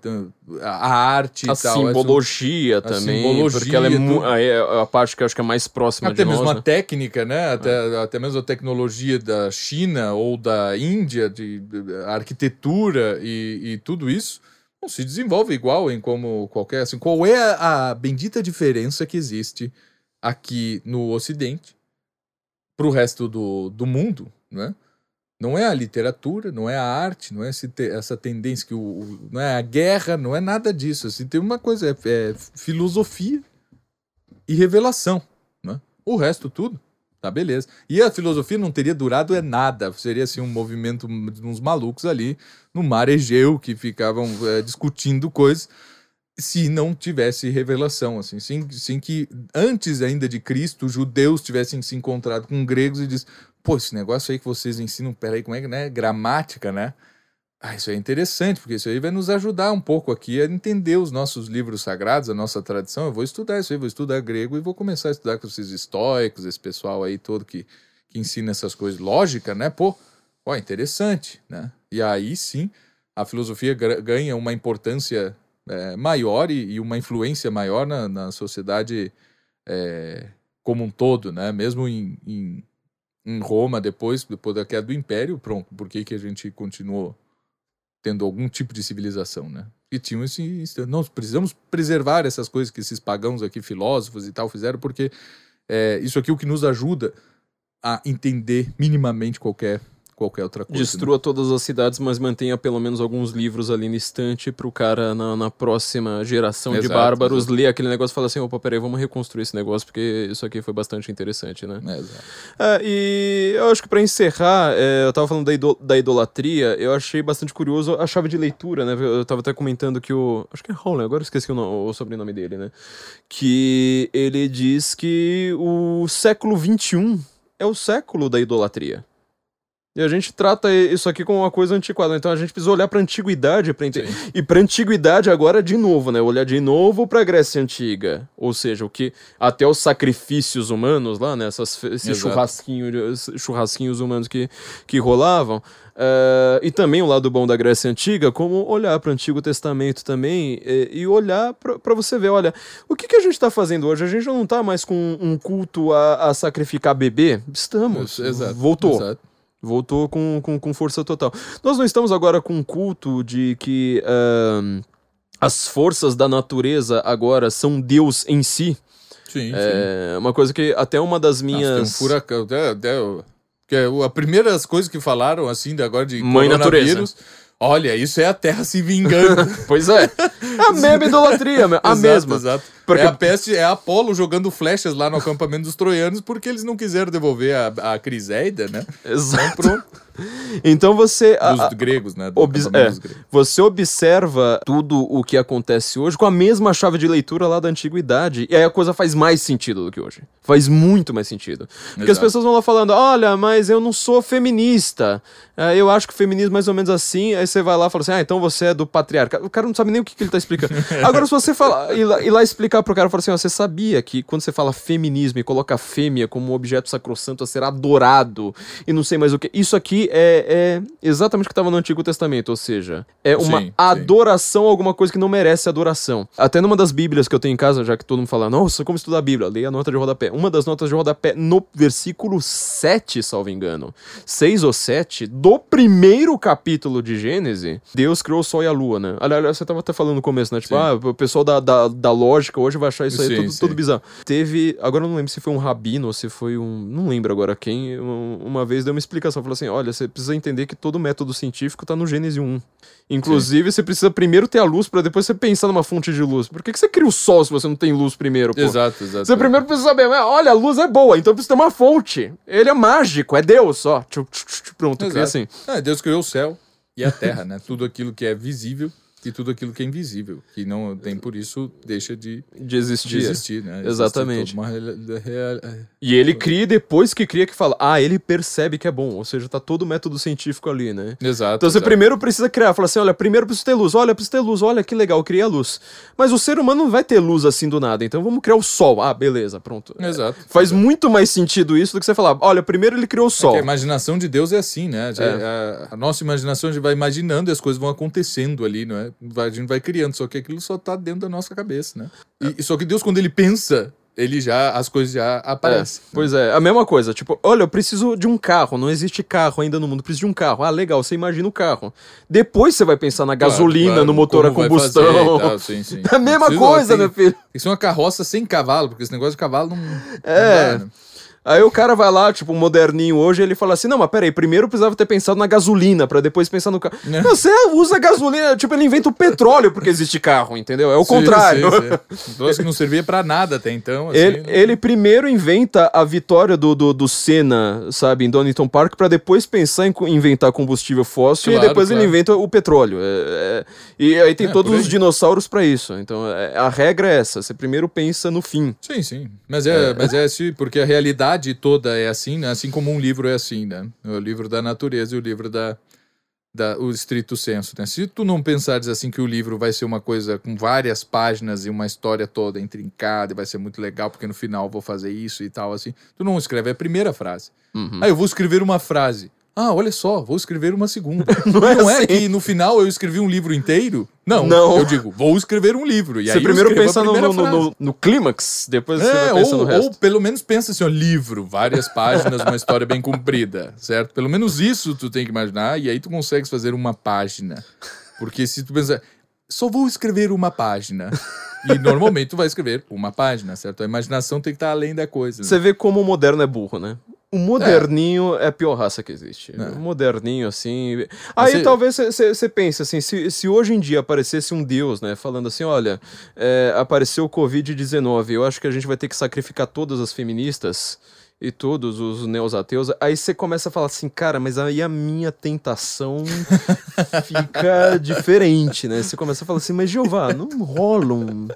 a a arte A e tal. é simbologia a também, simbologia porque ela é, do- é a parte que eu acho que é mais próxima Até de mesmo nós, a né? técnica, né? Até, até mesmo a tecnologia da China ou da Índia, de, de- a arquitetura e, e tudo isso, não se desenvolve igual em como qualquer. Assim, qual é a, bendita diferença que existe aqui no Ocidente para o resto do, do mundo, né? Não é a literatura, não é a arte, não é esse essa tendência que o, o- não é a guerra, não é nada disso. Assim, tem uma coisa, é, é filosofia e revelação. Né? O resto tudo, tá beleza. E a filosofia não teria durado é nada. Seria assim um movimento de uns malucos ali no mar Egeu que ficavam é, discutindo coisas se não tivesse revelação, assim, sem, sem que antes ainda de Cristo, judeus tivessem se encontrado com gregos e diz, pô, esse negócio aí que vocês ensinam, peraí, como é que, né, gramática, né? Ah, isso é interessante, porque isso aí vai nos ajudar um pouco aqui a entender os nossos livros sagrados, a nossa tradição. Eu vou estudar isso aí, vou estudar grego e vou começar a estudar com esses estoicos, esse pessoal aí todo que, que ensina essas coisas. Lógica, né? Pô, ó, interessante, né? E aí sim, a filosofia ganha uma importância é, maior e, e uma influência maior na, na sociedade é, como um todo, né? Mesmo em, em, em Roma, depois, depois da queda do Império, pronto, por que, que a gente continuou tendo algum tipo de civilização, né? E tinham esse- nós precisamos preservar essas coisas que esses pagãos aqui, filósofos e tal, fizeram, porque é, isso aqui é o que nos ajuda a entender minimamente qualquer, qualquer outra coisa. né? Destrua todas as cidades, mas mantenha pelo menos alguns livros ali no estante pro cara na, na próxima geração de Exato, bárbaros exato. ler aquele negócio e falar assim, opa, peraí, vamos reconstruir esse negócio, porque isso aqui foi bastante interessante, né? É, exato. E eu acho que pra encerrar, é, eu tava falando da, ido- da idolatria, eu achei bastante curioso a chave de leitura, né? Eu tava até comentando que o. Acho que é Rowling, agora eu esqueci o, no- o sobrenome dele, né? Que ele diz que o século XXI é o século da idolatria. E a gente trata isso aqui como uma coisa antiquada. Então a gente precisa olhar pra antiguidade pra entender. E pra antiguidade agora de novo, né? Olhar de novo pra Grécia Antiga. Ou seja, o que até os sacrifícios humanos lá, né? Essas, esses Exato. churrasquinho, esses churrasquinhos humanos que, que rolavam. eh, e também o lado bom da Grécia Antiga, como olhar para o Antigo Testamento também eh, e olhar para você ver, olha, o que, que a gente está fazendo hoje? A gente não tá mais com um culto a, a sacrificar bebê? Estamos. Exato. Voltou. Exato. Voltou com, com, com força total. Nós não estamos agora com um culto de que ahn, as forças da natureza agora são Deus em si. Sim, sim. É uma coisa que até uma das Nossa, minhas. tem um furacão. Até, até, que é a primeiras coisas que falaram, assim, agora de Mãe coronavírus. Olha, isso é a Terra se vingando. Pois é. A mesma idolatria, a Exato, mesma. Exato. Porque- É a peste, é Apolo jogando flechas lá no acampamento dos troianos porque eles não quiseram devolver a, a Criseida, né? Exato. Pronto. Então você. Dos a- gregos, né? Acampamento é, gregos. você observa tudo o que acontece hoje com a mesma chave de leitura lá da antiguidade. E aí a coisa faz mais sentido do que hoje. Faz muito mais sentido. Porque as Exato. pessoas vão lá falando: olha, mas eu não sou feminista. É, eu acho que o feminismo é mais ou menos assim. Aí você vai lá e fala assim: ah, então você é do patriarcado. O cara não sabe nem o que, que ele tá explicando. Agora, se você fala, ir, lá, ir lá explicar pro cara, falar assim: ó, você sabia que quando você fala feminismo e coloca fêmea como um objeto sacrossanto a ser adorado e não sei mais o que, isso aqui é, é exatamente o que estava no Antigo Testamento, ou seja, é uma Sim, sim. adoração a alguma coisa que não merece adoração. Até numa das Bíblias que eu tenho em casa, já que todo mundo fala, nossa, como estudar a Bíblia? Leia a nota de rodapé. Uma das notas de rodapé no versículo 7, salvo engano, 6 ou 7, do primeiro capítulo de Gênesis, Deus criou o Sol e a Lua, né? Aliás, você tava até falando no começo, né? Tipo, Sim. ah, o pessoal da, da, da lógica hoje vai achar isso aí Sim, tudo, sim. tudo bizarro. Teve, agora eu não lembro se foi um rabino ou se foi um, não lembro agora quem, um- uma vez deu uma explicação, falou assim, olha, você precisa entender que todo método científico tá no Gênesis 1. Inclusive, você precisa primeiro ter a luz pra depois você pensar numa fonte de luz. Por que, que você cria o sol se você não tem luz primeiro, pô? Exato, exato. Você primeiro precisa saber, "Ah, olha, a luz é boa, então precisa ter uma fonte. Ele é mágico, é Deus só. Pronto, cria Exato. assim. Ah, Deus criou o céu e a terra, né? Tudo aquilo que é visível e tudo aquilo que é invisível. Que não tem, por isso, deixa de, De existir. de existir, né? Exatamente. real- E ele cria e depois que cria que fala, ah, ele percebe que é bom. Ou seja, tá todo o método científico ali, né? Exato. Então você exato. primeiro precisa criar, fala assim, olha, primeiro precisa ter luz, olha, precisa ter luz, olha que legal, criei a luz. Mas o ser humano não vai ter luz assim do nada, então vamos criar o sol. Ah, beleza, pronto. Exato. Faz muito mais sentido isso do que você falar, olha, primeiro ele criou o sol. Porque a imaginação de Deus é assim, né? A, a- a nossa imaginação a gente vai imaginando e as coisas vão acontecendo ali, não é? Vai- A gente vai criando, só que aquilo só tá dentro da nossa cabeça, né? E, só que Deus, quando ele pensa, ele já, as coisas já É, aparecem. pois é, a mesma coisa. Tipo, olha, eu preciso de um carro. Não existe carro ainda no mundo. Preciso de um carro. Ah, legal, você imagina o carro. Depois você vai pensar na Claro, gasolina, claro, no motor a combustão. tal, sim, sim. A mesma coisa, tem- meu filho. Que ser uma carroça sem cavalo, porque esse negócio de cavalo não. É. não dá, né? Aí o cara vai lá, tipo, um moderninho hoje, ele fala assim: não, mas peraí, primeiro eu precisava ter pensado na gasolina, pra depois pensar no carro. Né? Não, Você usa gasolina, tipo, ele inventa o petróleo porque existe carro, entendeu? É o Sim, contrário. sim, sim. Troço que não servia pra nada até então. Assim, Ele, ele primeiro inventa a vitória do, do, do Senna, sabe, em Donington Park, pra depois pensar em inventar combustível fóssil e Claro, depois ele claro. inventa o petróleo. É- é- e aí tem É, todos por os aí. dinossauros pra isso. Então é- a regra é essa: você primeiro pensa no fim. Sim, sim. Mas é, mas é assim, porque a realidade toda é assim, né? Assim como um livro é assim, né? O livro da natureza e o livro da, da o estrito senso, né? Se tu não pensares assim que o livro vai ser uma coisa com várias páginas e uma história toda intrincada e vai ser muito legal porque no final eu vou fazer isso e tal assim, tu não escreve a primeira frase. Uhum. Ah, eu vou escrever uma frase. Ah, olha só, vou escrever uma segunda. Não não é é, assim. que no final eu escrevi um livro inteiro? Não, Não. eu digo, vou escrever um livro. E você aí primeiro pensa no, no, no, no- clímax, depois você É, vai pensando ou, no resto. ou pelo menos pensa assim, ó, livro, várias páginas, uma história bem comprida, certo? Pelo menos isso tu tem que imaginar, e aí tu consegues fazer uma página. Porque se tu pensar, só vou escrever uma página. E normalmente tu vai escrever uma página, certo? A imaginação tem que estar além da coisa. né? Você vê como o moderno é burro, né? O moderninho é, a pior raça que existe. É. O moderninho, assim. Aí Você- talvez você pense assim: se, se hoje em dia aparecesse um deus, né? Falando assim: olha, é, apareceu o Covid-19, eu acho que a gente vai ter que sacrificar todas as feministas e todos os neosateus. Aí você começa a falar assim: cara, mas aí a minha tentação fica diferente, né? Você começa a falar assim: mas Jeová, não rola um.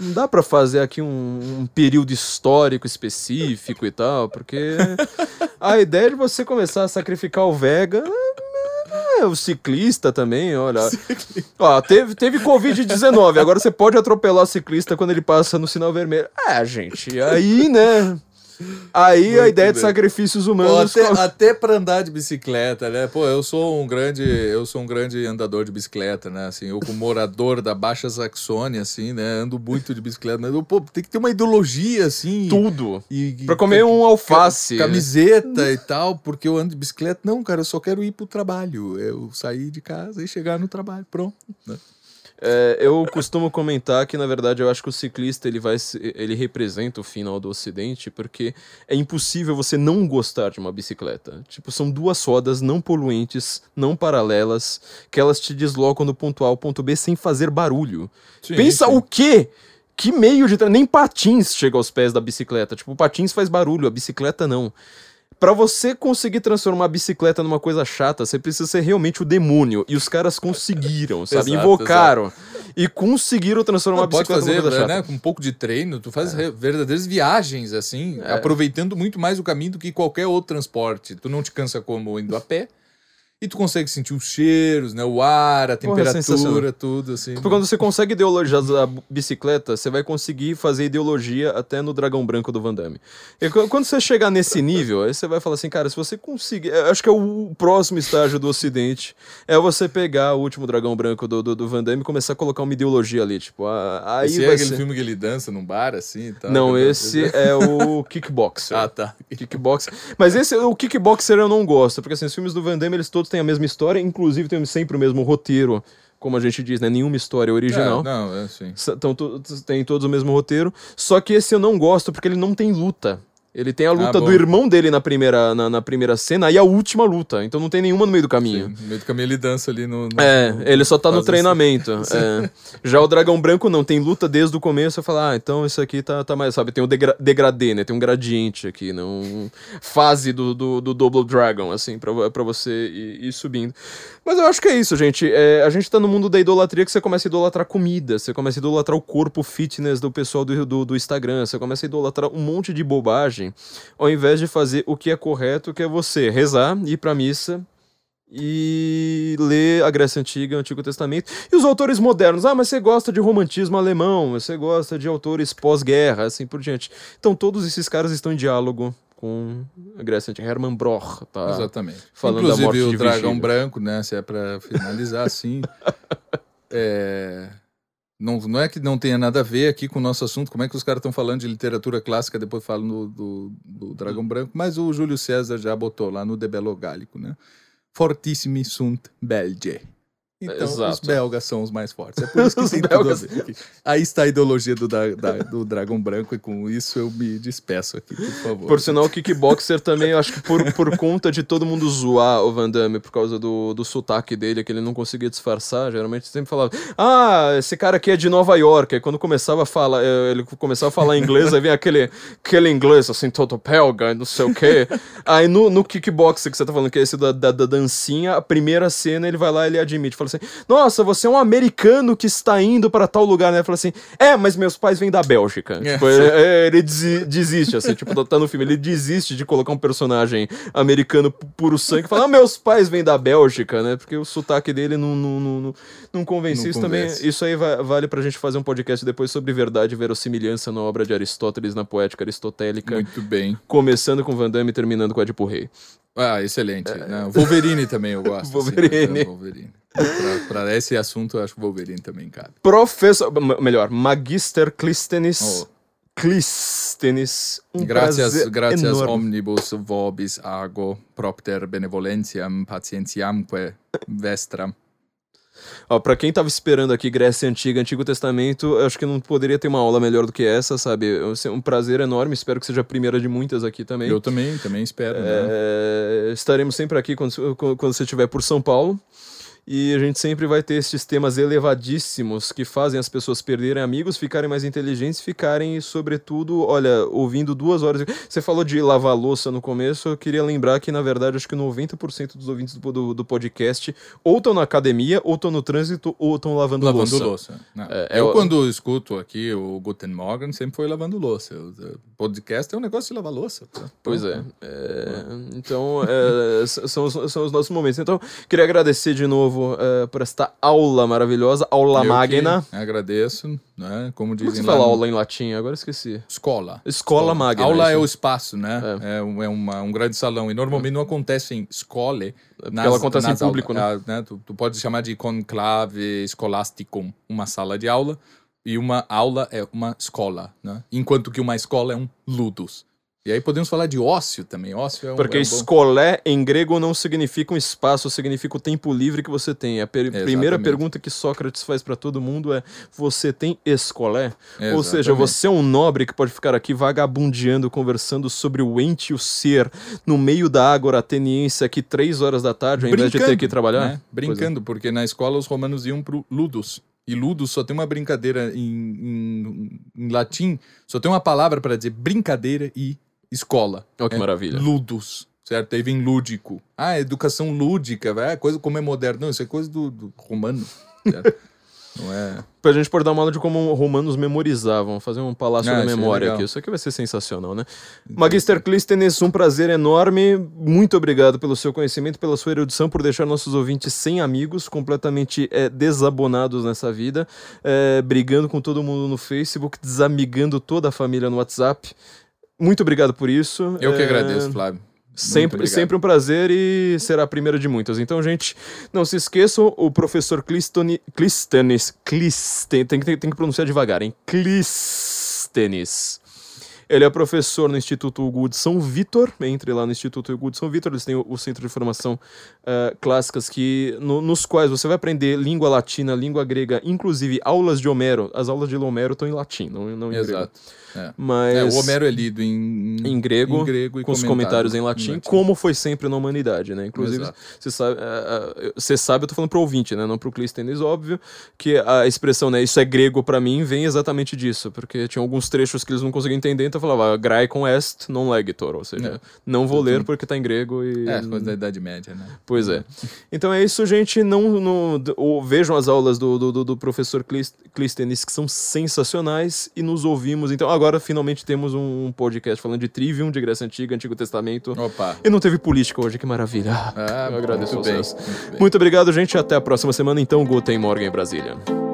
Não dá pra fazer aqui um, um período histórico específico e tal, porque a ideia de você começar a sacrificar o Vega. É, o ciclista também, olha. Ó, teve, teve Covid-19, agora você pode atropelar o ciclista quando ele passa no sinal vermelho. É, gente, aí, né? Aí a Muito ideia de bem. sacrifícios Pô, humanos. até, até pra andar de bicicleta, né? Pô, eu sou um grande, eu sou um grande andador de bicicleta, né? Assim, eu como morador da Baixa Saxônia, assim, né? Ando muito de bicicleta, mas eu, pô, tem que ter uma ideologia, assim. Tudo. E, e- Pra comer um alface. Camiseta e tal, porque eu ando de bicicleta. Não, cara, eu só quero ir pro trabalho. Eu sair de casa e chegar no trabalho. Pronto. né? É, eu costumo comentar que, na verdade, eu acho que o ciclista ele vai ele representa o final do Ocidente, porque é impossível você não gostar de uma bicicleta. Tipo, são duas rodas não poluentes, não paralelas, que elas te deslocam do ponto A ao ponto B sem fazer barulho. Sim, Pensa sim. o quê? Que meio de. Nem patins chega aos pés da bicicleta. Tipo, o patins faz barulho, a bicicleta não. Pra você conseguir transformar a bicicleta numa coisa chata, você precisa ser realmente o demônio. E os caras conseguiram, sabe? Exato, Invocaram. E conseguiram transformar Não, a pode bicicleta fazer, numa coisa chata. né? Com um pouco de treino, tu faz re- verdadeiras viagens, assim, É. aproveitando muito mais o caminho do que qualquer outro transporte. Tu não te cansa como indo a pé. E tu consegue sentir os cheiros, né? O ar, a Porra, é temperatura, tudo, assim. Porque quando você consegue ideologizar a bicicleta, você vai conseguir fazer ideologia até no dragão branco do Van Damme. E qu- quando você chegar nesse nível, aí você vai falar assim, cara, se você conseguir. Acho que é o próximo estágio do Ocidente. É você pegar o último dragão branco do, do, do Van Damme e começar a colocar uma ideologia ali. Tipo, ah, aí Esse é aquele ser. filme que ele dança num bar, assim e tal. Não, esse é o Kickboxer. Ah, tá. Kickboxer. Mas esse, o Kickboxer eu não gosto, porque assim, os filmes do Van Damme, eles todos têm a mesma história, inclusive tem sempre o mesmo roteiro, como a gente diz, né? Nenhuma história original. É, não, é assim. Então, tem todos o mesmo roteiro. Só que esse eu não gosto porque ele não tem luta. Ele tem a luta Ah, do irmão dele na primeira, na, na primeira cena e a última luta. Então não tem nenhuma no meio do caminho. Sim, no meio do caminho ele dança ali no. no- É, no- ele só tá no treinamento. é. Já o Dragão Branco não, tem luta desde o começo. Eu falo, ah, então isso aqui tá, tá mais, sabe? Tem o degra degradê, né? Tem um gradiente aqui, né? Um fase do, do, do Double Dragon, assim, pra, pra você ir, ir subindo. Mas eu acho que é isso, gente. É, a gente tá no mundo da idolatria que você começa a idolatrar comida, você começa a idolatrar o corpo fitness do pessoal do, do, do Instagram, você começa a idolatrar um monte de bobagem, ao invés de fazer o que é correto, que é você rezar, ir pra missa, e ler a Grécia Antiga, o Antigo Testamento. E os autores modernos, ah, mas você gosta de romantismo alemão, você gosta de autores pós-guerra, assim por diante. Então todos esses caras estão em diálogo com a Grécia Antiga. Hermann Broch, tá? Exatamente. Falando da Inclusive morte o de dragão branco, né? Se é pra finalizar assim. é, não, não é que não tenha nada a ver aqui com o nosso assunto, como é que os caras estão falando de literatura clássica, depois falam do, do, do Dragão Branco, mas o Júlio César já botou lá no De Bello Gallico, né? Fortissimi sunt Belge. Então, os Exato. belgas são os mais fortes. É por isso que Os tem belgas. Aí está a ideologia do, da- da- do Dragão Branco, e com isso eu me despeço aqui, por favor. Por sinal, o kickboxer também, eu acho que por, por conta de todo mundo zoar o Van Damme por causa do, do sotaque dele, que ele não conseguia disfarçar, geralmente sempre falava: Ah, esse cara aqui é de Nova York. Aí quando começava a falar, eh, ele começava a falar inglês, aí vinha aquele, aquele inglês assim, todo pelga, não sei o quê. Aí no, no kickboxer que você tá falando, que é esse da, da, da dancinha, a primeira cena ele vai lá e ele admite, fala assim: Nossa, você é um americano que está indo para tal lugar, né? Fala assim: É, mas meus pais vêm da Bélgica. É. Tipo, é, ele desi- desiste, assim, tipo, tá- tá no filme, ele desiste de colocar um personagem americano pu- puro sangue e fala, ah, meus pais vêm da Bélgica, né? Porque o sotaque dele não, não, não, não, convence. Não isso também, isso aí va- vale pra gente fazer um podcast depois sobre verdade e verossimilhança na obra de Aristóteles, na poética aristotélica, Muito bem. começando com Van Damme e terminando com Edipo Rei. Ah, excelente. É. Não, eh. Wolverine também eu gosto. Wolverine. Assim, Wolverine. Para esse assunto, eu acho que Wolverine também cabe. Professor, melhor, Magister Clístenes. Oh. Clístenes. Um gracias, gracias enorme. omnibus vobis ago propter benevolentiam patientiamque vestram. Ó, pra quem tava esperando aqui Grécia Antiga, Antigo Testamento, acho que não poderia ter uma aula melhor do que essa, sabe? É um prazer enorme, espero que seja a primeira de muitas aqui também. Eu também, também espero. né? É, estaremos sempre aqui quando, quando você estiver por São Paulo. E a gente sempre vai ter esses temas elevadíssimos que fazem as pessoas perderem amigos, ficarem mais inteligentes, ficarem, sobretudo, olha, ouvindo duas horas. Você falou de lavar louça no começo, eu queria lembrar que, na verdade, acho que 90% dos ouvintes do, do, do podcast ou estão na academia, ou estão no trânsito, ou estão lavando, Lavando louça. louça. Não, É, é eu, o- quando escuto aqui o Guten Morgen, sempre foi lavando louça. O podcast é um negócio de lavar louça. Pois é. É, então, é, são, são os nossos momentos. Então, queria agradecer de novo é, por esta aula maravilhosa, aula Eu magna. Agradeço, né? Como Como dizem se lá fala no- aula em latim? Agora esqueci. Escola. Escola magna. Aula é isso. o espaço, né? É, um, é uma- um grande salão. E normalmente não acontece em escole. porque ela acontece em público, né? Tu, tu pode chamar de conclave scholasticum, uma sala de aula. E uma aula é uma escola, né? Enquanto que uma escola é um ludus. E aí podemos falar de ócio também. Ócio é um... Porque é um bom- escolé em grego não significa um espaço, significa o tempo livre que você tem. A per- primeira Exatamente. pergunta que Sócrates faz pra todo mundo é: você tem escolé? Ou seja, Exatamente. você é um nobre que pode ficar aqui vagabundeando, conversando sobre o ente e o ser no meio da ágora ateniense aqui três horas da tarde, ao invés de ter que trabalhar? né? Brincando, porque na escola os romanos iam pro ludus. E ludus só tem uma brincadeira em, em, em latim, só tem uma palavra para dizer brincadeira e escola. Olha que É maravilha. Ludus, certo? Aí vem lúdico. Ah, educação lúdica, vai, é coisa como é moderno. Não, isso é coisa do, do romano, certo? Não é... Pra gente poder dar uma aula de como romanos memorizavam, fazer um palácio Ah, da é memória legal. aqui. Isso aqui vai ser sensacional, né? Magister Clístenes, um prazer enorme. Muito obrigado pelo seu conhecimento, pela sua erudição, por deixar nossos ouvintes sem amigos, completamente é, desabonados nessa vida, é, brigando com todo mundo no Facebook, desamigando toda a família no WhatsApp. Muito obrigado por isso. Eu que É, agradeço, Flávio. Sempre, sempre um prazer e será a primeira de muitas. Então, gente, não se esqueçam, o professor Clistoni, Clistenes, Clisten, tem, que- tem, tem que pronunciar devagar, hein? Clistenes. Ele é professor no Instituto Hugo de São Vitor. Entre lá no Instituto Hugo de São Vitor, eles têm o, o Centro de Formação eh, Clássicas, que, no- nos quais você vai aprender língua latina, língua grega, inclusive aulas de Homero. As aulas de Homero estão em latim, não, não em grego. É. Mas... É, o Homero é lido em, Em grego, em grego com os comentários em latim, como foi sempre na humanidade, né? Inclusive, você sabe, eh, eh, você sabe, eu tô falando pro ouvinte, né? Não pro Clístenes, óbvio, que a expressão, né? Isso é grego pra mim, vem exatamente disso, porque tinha alguns trechos que eles não conseguiam entender, então falava graecum est non legitor, ou seja, É. não vou ler porque tá em grego e... É, coisa da Idade Média, né? Pois é. Então é isso, gente. Não, não ou vejam as aulas do, do, do- professor Clístenes, que são sensacionais, e nos ouvimos. Então, agora finalmente temos um podcast falando de Trivium, de Grécia Antiga, Antigo Testamento. Opa. E não teve política hoje, que maravilha. Ah, Eu agradeço muito aos bem, muito bem. Muito obrigado, gente. Até a próxima semana. Então, Guten Morgen em Brasília.